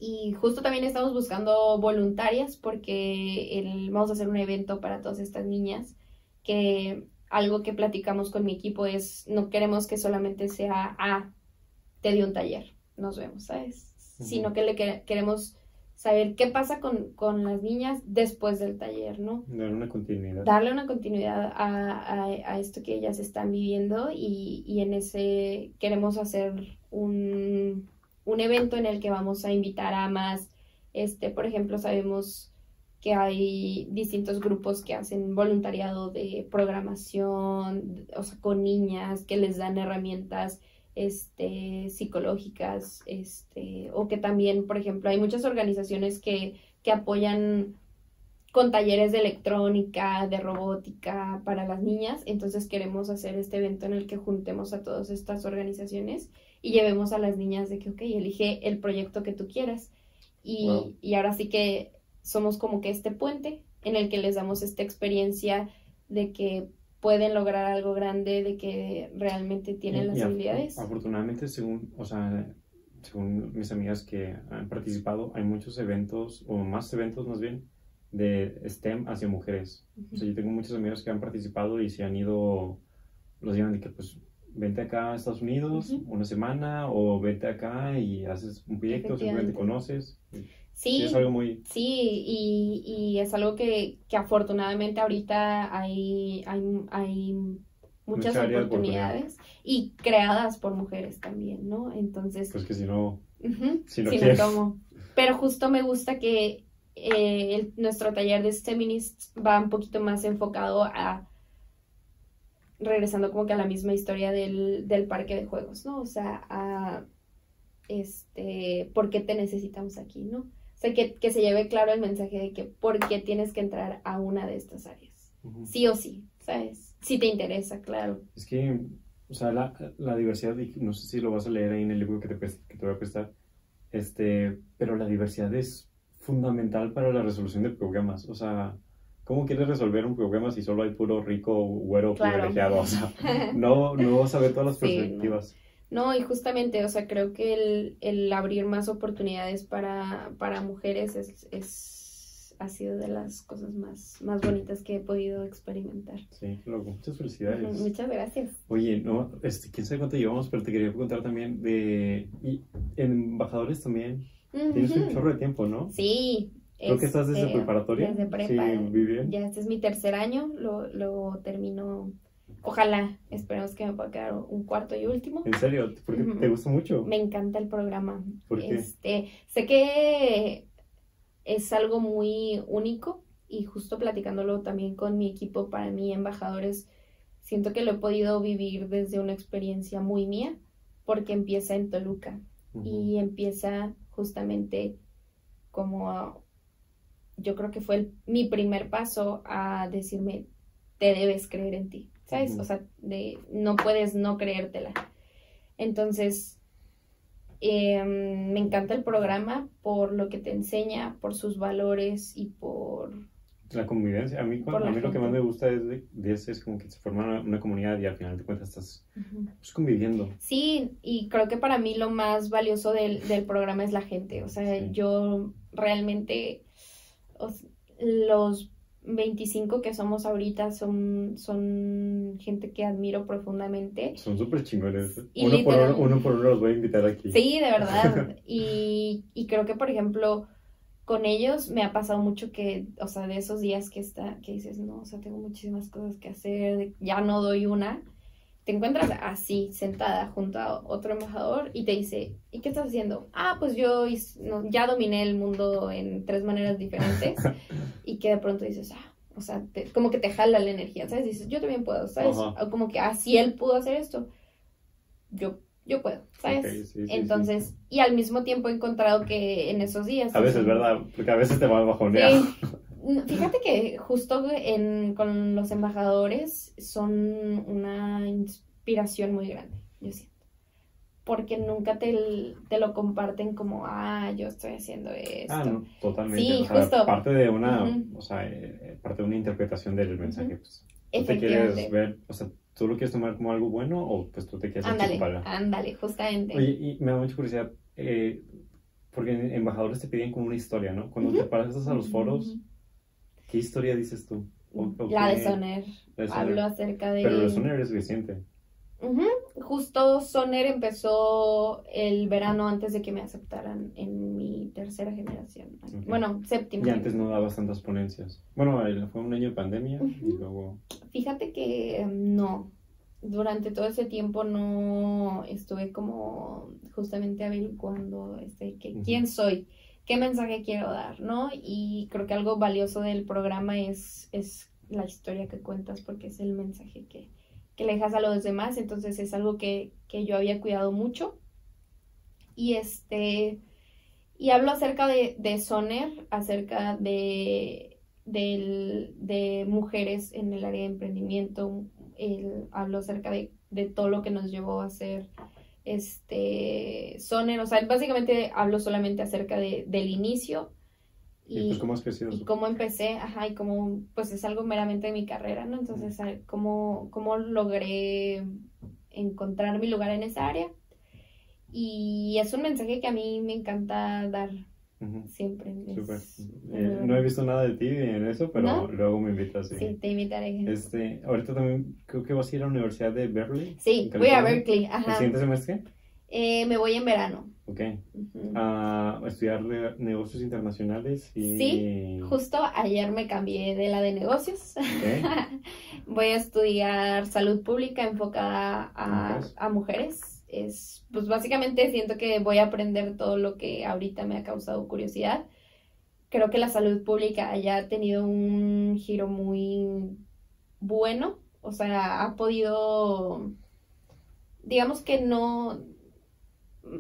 Y justo también estamos buscando voluntarias porque el, vamos a hacer un evento para todas estas niñas, que algo que platicamos con mi equipo es, no queremos que solamente sea, ah, te dio un taller, nos vemos, ¿sabes? Sino que le queremos saber qué pasa con, las niñas después del taller, ¿no? Darle una continuidad. Darle una continuidad a, esto que ellas están viviendo y, en ese queremos hacer un, un, evento en el que vamos a invitar a más, este, por ejemplo, sabemos que hay distintos grupos que hacen voluntariado de programación, o sea, con niñas, que les dan herramientas este, psicológicas, este, o que también, por ejemplo, hay muchas organizaciones que, que apoyan con talleres de electrónica, de robótica para las niñas. Entonces queremos hacer este evento en el que juntemos a todas estas organizaciones y llevemos a las niñas de que, ok, elige el proyecto que tú quieras. Y, y ahora sí que somos como que este puente en el que les damos esta experiencia de que pueden lograr algo grande, de que realmente tienen las habilidades. Afortunadamente, según, o sea, según mis amigas que han participado, hay muchos eventos, o más eventos más bien, de STEM hacia mujeres. O sea, yo tengo muchos amigos que han participado y se han ido, los llevan de que pues vente acá a Estados Unidos una semana o vete acá y haces un proyecto, simplemente conoces. Sí, es algo muy... Sí, y, y es algo que, que, afortunadamente ahorita hay, hay, hay muchas oportunidades y creadas por mujeres también, ¿no? Entonces... Pues que si no... si no, si no Pero justo me gusta que eh, nuestro taller de Feminists va un poquito más enfocado a regresando como que a la misma historia del, del parque de juegos, ¿no? O sea, a este, ¿por qué te necesitamos aquí, no? Que, que, se lleve claro el mensaje de que por qué tienes que entrar a una de estas áreas. Sí o sí, ¿sabes? Si te interesa, claro. Es que, o sea, la, la, diversidad, no sé si lo vas a leer ahí en el libro que te, que te voy a prestar, este, pero la diversidad es fundamental para la resolución de problemas. O sea, ¿cómo quieres resolver un problema si solo hay puro rico, güero, privilegiado? O sea, no, no vas a ver todas las perspectivas. No, y justamente, o sea, creo que el, el abrir más oportunidades para, para mujeres es, es, ha sido de las cosas más, más bonitas que he podido experimentar. Sí, loco. Muchas felicidades. Muchas gracias. Oye, no, este, quién sabe cuánto llevamos, pero te quería contar también de... Y en embajadores también. Tienes un chorro de tiempo, ¿no? Sí. Creo que estás desde este, preparatoria. Desde prepa. Sí, Ya este es mi tercer año, lo, lo termino Ojalá, esperemos que me pueda quedar un cuarto y último. ¿En serio? ¿Por qué te gusta mucho? Me encanta el programa. ¿Por qué? Este, sé que es algo muy único y justo platicándolo también con mi equipo, para mí, embajadores, siento que lo he podido vivir desde una experiencia muy mía, porque empieza en Toluca y empieza justamente como yo creo que fue mi primer paso a decirme, te debes creer en ti. ¿Sabes? O sea, de, no puedes no creértela. Entonces, em, me encanta el programa por lo que te enseña, por sus valores y por... La convivencia. A mí, a mí lo que más me gusta es de, es como que se forma una, comunidad y al final de cuentas estás pues, conviviendo. Sí, y creo que para mí lo más valioso del, del programa es la gente. O sea, yo realmente los 25 que somos ahorita son, son gente que admiro profundamente. Son súper chingones. Uno por uno, uno por uno los voy a invitar aquí. Sí, de verdad. y, y creo que, por ejemplo, con ellos me ha pasado mucho que, o sea, de esos días que está, que dices, no, o sea, tengo muchísimas cosas que hacer, ya no doy una, te encuentras así, sentada junto a otro embajador y te dice, ¿y qué estás haciendo? Ah, pues yo ya dominé el mundo en tres maneras diferentes y que de pronto dices, ah, o sea, como que te jala la energía, ¿sabes? Dices, yo también puedo, ¿sabes? O como que, ah, si él pudo hacer esto, yo yo puedo, ¿sabes? Entonces, y al mismo tiempo he encontrado que en esos días... A veces, ¿verdad? Porque a veces te va a bajonear. Fíjate que justo en, con los embajadores son una inspiración muy grande, yo siento. Porque nunca te, te lo comparten como, ah, yo estoy haciendo esto. Ah, no, totalmente. Sí, justo. Parte de una, o sea, eh, parte de una interpretación del mensaje, pues. Tú quieres ver, o sea, ¿Tú lo quieres tomar como algo bueno o pues tú te quieres Ándale, ándale, justamente. Oye, y me da mucha curiosidad, eh, porque embajadores te piden como una historia, ¿no? Cuando te pasas a los foros, ¿qué historia dices tú? la, de Soner. Hablo acerca de... Pero Soner es reciente. Justo Soner empezó el verano antes de que me aceptaran en mi tercera generación. Bueno, séptima. Y antes no dabas tantas ponencias. Bueno, fue un año de pandemia y luego... Fíjate que em, no. Durante todo ese tiempo no estuve como justamente averiguando este, que, quién soy, qué mensaje quiero dar, ¿no? Y creo que algo valioso del programa es, es la historia que cuentas porque es el mensaje que, que le dejas a los demás, entonces es algo que, yo había cuidado mucho. Y este, y hablo acerca de, de Soner, acerca de, de, mujeres en el área de emprendimiento, hablo acerca de, todo lo que nos llevó a hacer este Soner, o sea, básicamente hablo solamente acerca del inicio y, pues cómo has crecido. Y cómo empecé, ajá, y cómo, pues es algo meramente de mi carrera, ¿no? Entonces, cómo, cómo logré encontrar mi lugar en esa área. Y es un mensaje que a mí me encanta dar siempre. Súper. Eh, no he visto nada de ti en eso, pero luego me invitas. Sí. sí, te invitaré. Este, ahorita también creo que vas a ir a la Universidad de Berkeley. Sí, voy a Berkeley, ajá. ¿El siguiente semestre? Eh, me voy en verano. Ok. A estudiar negocios internacionales. Y... Sí, justo ayer me cambié de la de negocios. voy a estudiar salud pública enfocada a, mujeres. Es, pues básicamente siento que voy a aprender todo lo que ahorita me ha causado curiosidad. Creo que la salud pública haya ha tenido un giro muy bueno. O sea, ha podido, digamos que no,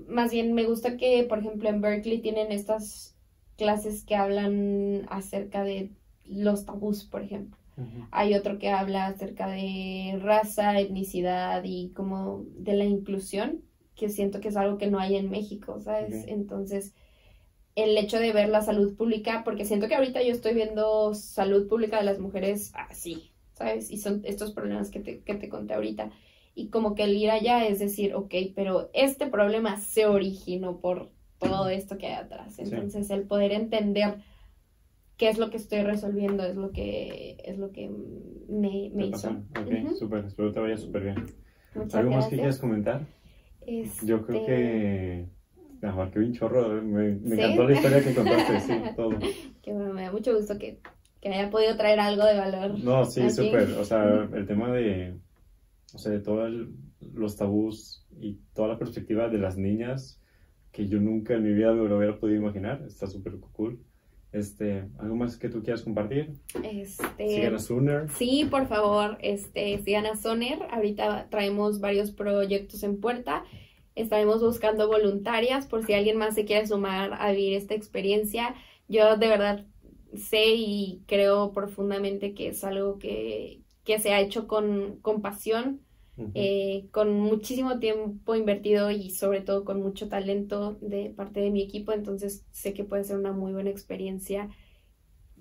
más bien me gusta que, por ejemplo, en Berkeley tienen estas clases que hablan acerca de los tabús, por ejemplo. Hay otro que habla acerca de raza, etnicidad y como de la inclusión, que siento que es algo que no hay en México, ¿sabes? Entonces, el hecho de ver la salud pública, porque siento que ahorita yo estoy viendo salud pública de las mujeres así, ¿sabes? Y son estos problemas que te, que te conté ahorita y como que el ir allá es decir, ok, pero este problema se originó por todo esto que hay atrás. Entonces el poder entender qué es lo que estoy resolviendo es lo que es lo que me, me hizo. Ok, súper, espero te vaya súper bien. ¿Algo más que quieras comentar? Yo creo que me abarqué un chorro, me, encantó la historia que contaste, sí, todo. Qué bueno, me da mucho gusto que, que haya podido traer algo de valor. No, sí, súper, o sea, el tema de o sea, de todos los tabús y toda la perspectiva de las niñas que yo nunca en mi vida me lo hubiera podido imaginar. Está súper cool. Este, ¿Algo más que tú quieras compartir? Este, sigan a Soner. Sí, por favor, este, sigan a Soner. Ahorita traemos varios proyectos en puerta. Estaremos buscando voluntarias por si alguien más se quiere sumar a vivir esta experiencia. Yo de verdad sé y creo profundamente que es algo que, que se ha hecho con, con pasión, eh, con muchísimo tiempo invertido y sobre todo con mucho talento de parte de mi equipo, entonces sé que puede ser una muy buena experiencia,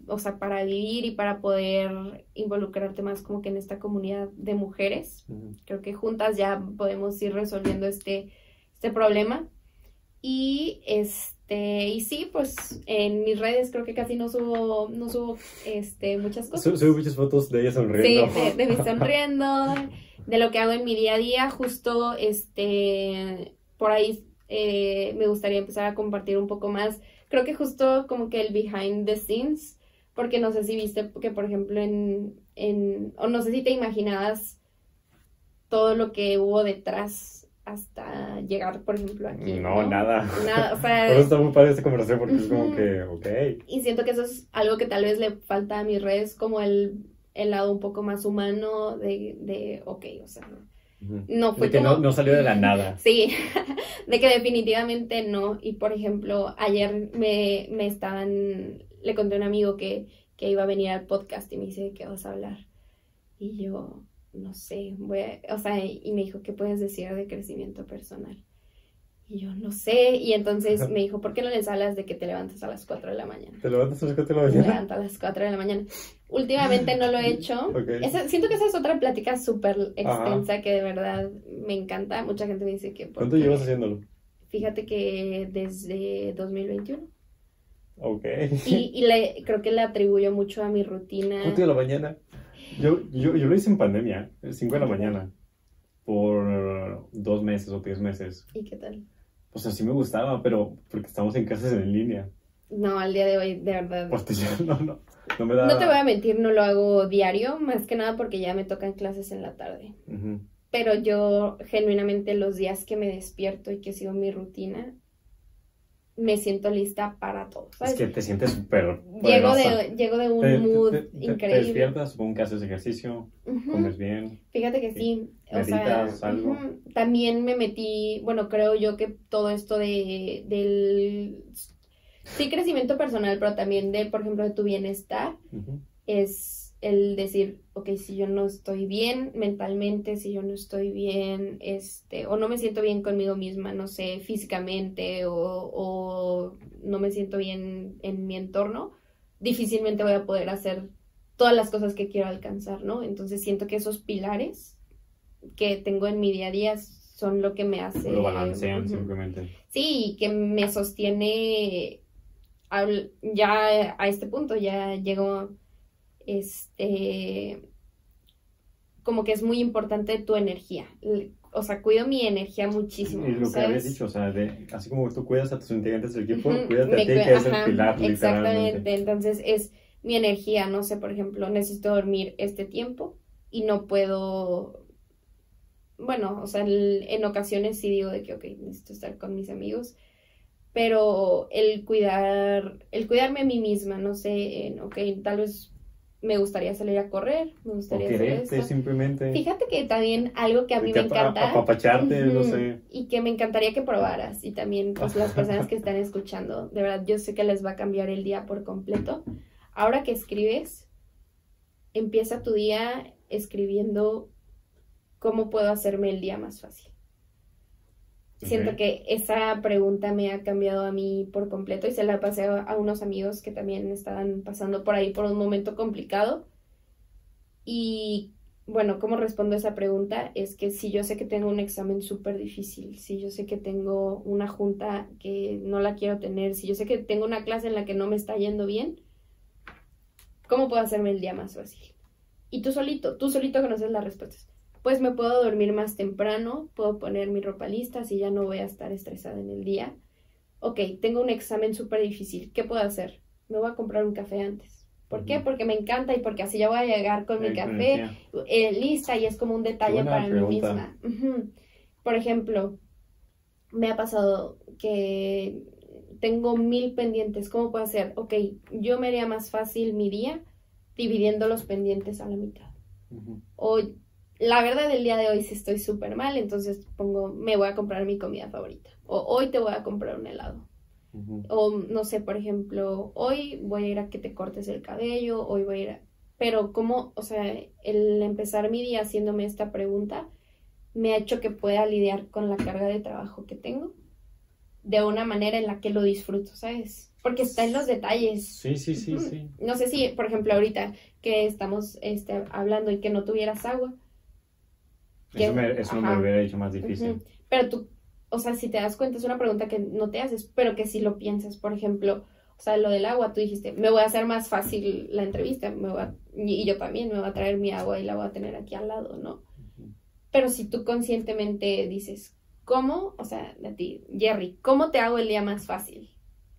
o sea, para vivir y para poder involucrarte más como que en esta comunidad de mujeres. Creo que juntas ya podemos ir resolviendo este, este problema. Y este Este, y sí, pues en mis redes creo que casi no subo, no subo este, muchas cosas. Subo muchas fotos de ella Sí, sonriendo. de, de mí sonriendo, de lo que hago en mi día a día, justo este, por ahí eh, me gustaría empezar a compartir un poco más, creo que justo como que el behind the scenes, porque no sé si viste que por ejemplo en, en o no sé si te imaginabas todo lo que hubo detrás hasta llegar, por ejemplo, aquí. No, nada. Nada, o Por eso sea, está muy padre esta conversación porque es como que, ok. y siento que eso es algo que tal vez le falta a mis redes, como el, el lado un poco más humano de, de ok, o sea, no fue De que no, no salió de la nada. Sí, de que definitivamente no. Y por ejemplo, ayer me, me estaban, le conté a un amigo que, que iba a venir al podcast y me dice, ¿de qué vas a hablar? Y yo, no sé, voy a- o sea, y me dijo, ¿qué puedes decir de crecimiento personal? Y yo, no sé. Y entonces me dijo, ¿por qué no les hablas de que te levantas a las 4 de la mañana? ¿Te levantas a las cuatro de la Me mañana? levanto a las 4 de la mañana. Últimamente no lo he hecho. Ok. Esa- siento que esa es otra plática súper extensa que de verdad me encanta. Mucha gente me dice que... ¿Cuánto llevas haciéndolo? Fíjate que desde 2021. Ok. Y, y le, creo que le atribuyo mucho a mi rutina. ¿Cuánto de la mañana? Yo, yo, yo lo hice en pandemia, 5 de la mañana, por dos meses o tres meses. ¿Y qué tal? Pues así me gustaba, pero porque estamos en clases en línea. No, al día de hoy, de verdad. No, no, no me da... No te voy a mentir, no lo hago diario, más que nada porque ya me tocan clases en la tarde. Pero yo genuinamente los días que me despierto y que sigo mi rutina, me siento lista para todo. Es que te sientes súper Llego de, llego de un Te- mood te- te- Te increíble. despiertas, supongo que haces ejercicio, comes bien. Fíjate que sí, o sea, también me metí, bueno, creo yo que todo esto de, del, sí, crecimiento personal, pero también de, por ejemplo, de tu bienestar, es el decir, ok, si yo no estoy bien mentalmente, si yo no estoy bien, este, o no me siento bien conmigo misma, no sé, físicamente, o, o no me siento bien en mi entorno, difícilmente voy a poder hacer todas las cosas que quiero alcanzar, ¿no? Entonces siento que esos pilares que tengo en mi día a día son lo que me hace... Lo balancean simplemente. Sí, que me sostiene al- ya a este punto, ya llego, este, como que es muy importante tu energía. O sea, cuido mi energía muchísimo, lo que habías dicho, o sea, de, así como tú cuidas a tus integrantes del equipo, Ujú, cuídate a ti, que es el pilar. Exactamente, entonces es mi energía, no sé, por ejemplo, necesito dormir este tiempo y no puedo, bueno, o sea, en ocasiones sí digo de que, ok, necesito estar con mis amigos, pero el cuidar, el cuidarme a mí misma, no sé, en, ok, tal vez me gustaría salir a correr, me O gustaría hacer quererte esto. simplemente. Fíjate que también algo que a mí que me encanta. Apapacharte, no sé. Y que me encantaría que probaras. Y también, pues, las personas que están escuchando, de verdad, yo sé que les va a cambiar el día por completo. Ahora que escribes, empieza tu día escribiendo cómo puedo hacerme el día más fácil. Siento que esa pregunta me ha cambiado a mí por completo y se la pasé a, a unos amigos que también estaban pasando por ahí por un momento complicado. Y bueno, ¿cómo respondo a esa pregunta? Es que si yo sé que tengo un examen súper difícil, si yo sé que tengo una junta que no la quiero tener, si yo sé que tengo una clase en la que no me está yendo bien, ¿cómo puedo hacerme el día más fácil? Y tú solito, tú solito conoces las respuestas. Pues me puedo dormir más temprano, puedo poner mi ropa lista si ya no voy a estar estresada en el día. Ok, tengo un examen súper difícil, ¿qué puedo hacer? Me voy a comprar un café antes. ¿Por qué? Porque me encanta y porque así ya voy a llegar con mi café eh, lista y es como un detalle para pregunta. mí misma. Por ejemplo, me ha pasado que tengo mil pendientes. ¿Cómo puedo hacer? Ok, yo me haría más fácil mi día dividiendo los pendientes a la mitad. O la verdad del día de hoy sí estoy súper mal, entonces pongo, me voy a comprar mi comida favorita. O hoy te voy a comprar un helado. O no sé, por ejemplo, hoy voy a ir a que te cortes el cabello, hoy voy a ir a... Pero como, o sea, el empezar mi día haciéndome esta pregunta me ha hecho que pueda lidiar con la carga de trabajo que tengo de una manera en la que lo disfruto, ¿sabes? Porque está en los detalles. Sí, sí, sí, sí. No sé si, por ejemplo, ahorita que estamos este, hablando y que no tuvieras agua, Eso, me, eso me hubiera hecho más difícil. Pero tú, o sea, si te das cuenta, es una pregunta que no te haces, pero que si lo piensas, por ejemplo, o sea, lo del agua, tú dijiste, me voy a hacer más fácil la entrevista, me voy a- y yo también me voy a traer mi agua y la voy a tener aquí al lado, ¿no? Pero si tú conscientemente dices, ¿cómo? O sea, a ti, Jerry, ¿cómo te hago el día más fácil?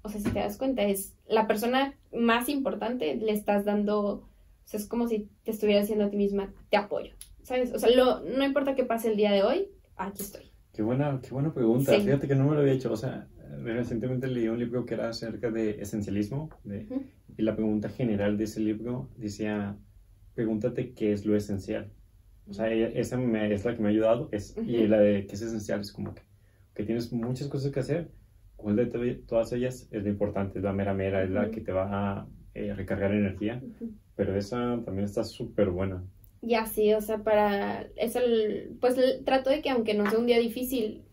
O sea, si te das cuenta, es la persona más importante, le estás dando, o sea, es como si te estuvieras diciendo a ti misma, te apoyo, ¿sabes? O sea, lo, no importa qué pase el día de hoy, aquí estoy. Qué buena, qué buena pregunta. Sí. Fíjate que no me lo había hecho. O sea, recientemente leí un libro que era acerca de esencialismo. de- Ujú. y la pregunta general de ese libro decía, pregúntate qué es lo esencial. O sea, esa me- es la que me ha ayudado. Es, Y Ujú. la de qué es esencial es como que, que tienes muchas cosas que hacer. ¿Cuál de to- todas ellas es la importante? Es la mera mera, es la Ujú. que te va a eh, recargar energía. Pero esa también está súper buena. Ya sí, o sea, para es el, pues el- trato de que aunque no sea un día difícil,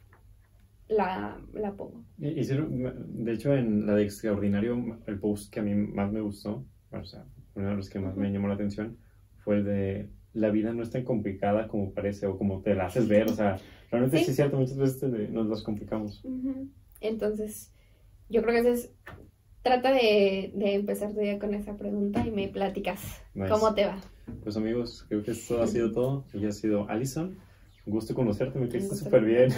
la, la pongo. Y- Hicieron, de hecho, en la de Extraordinario, el post que a mí más me gustó, o sea, uno de los que más me llamó la atención, fue el de la vida no es tan complicada como parece o como te la haces ver, o sea, realmente sí, Sí. es cierto, muchas veces te- nos las complicamos. Entonces, yo creo que es, trata de, de empezar tu día con esa pregunta y me platicas Nice. cómo te va. Pues amigos, creo que esto ha sido todo. Ella ha sido Alison. Un gusto conocerte, me caíste súper bien.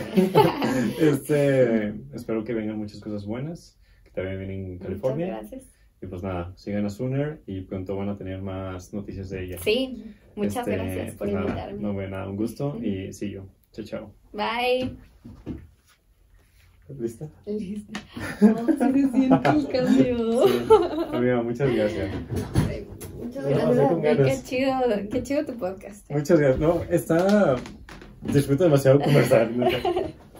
este, espero que vengan muchas cosas buenas, que vayan bien en California. Muchas gracias. Y pues nada, sigan a Sooner y pronto van a tener más noticias de ella. Sí, muchas Este, gracias por pues nada, invitarme. no, bueno, nada, un gusto y sí yo. Chao, chao. Bye. ¿Lista? Listo. Oh, se siente el cambio. Sí. Amiga, muchas gracias. Muchas gracias. Qué chido, qué chido tu podcast. Muchas gracias. No, está. Disfruto demasiado conversar.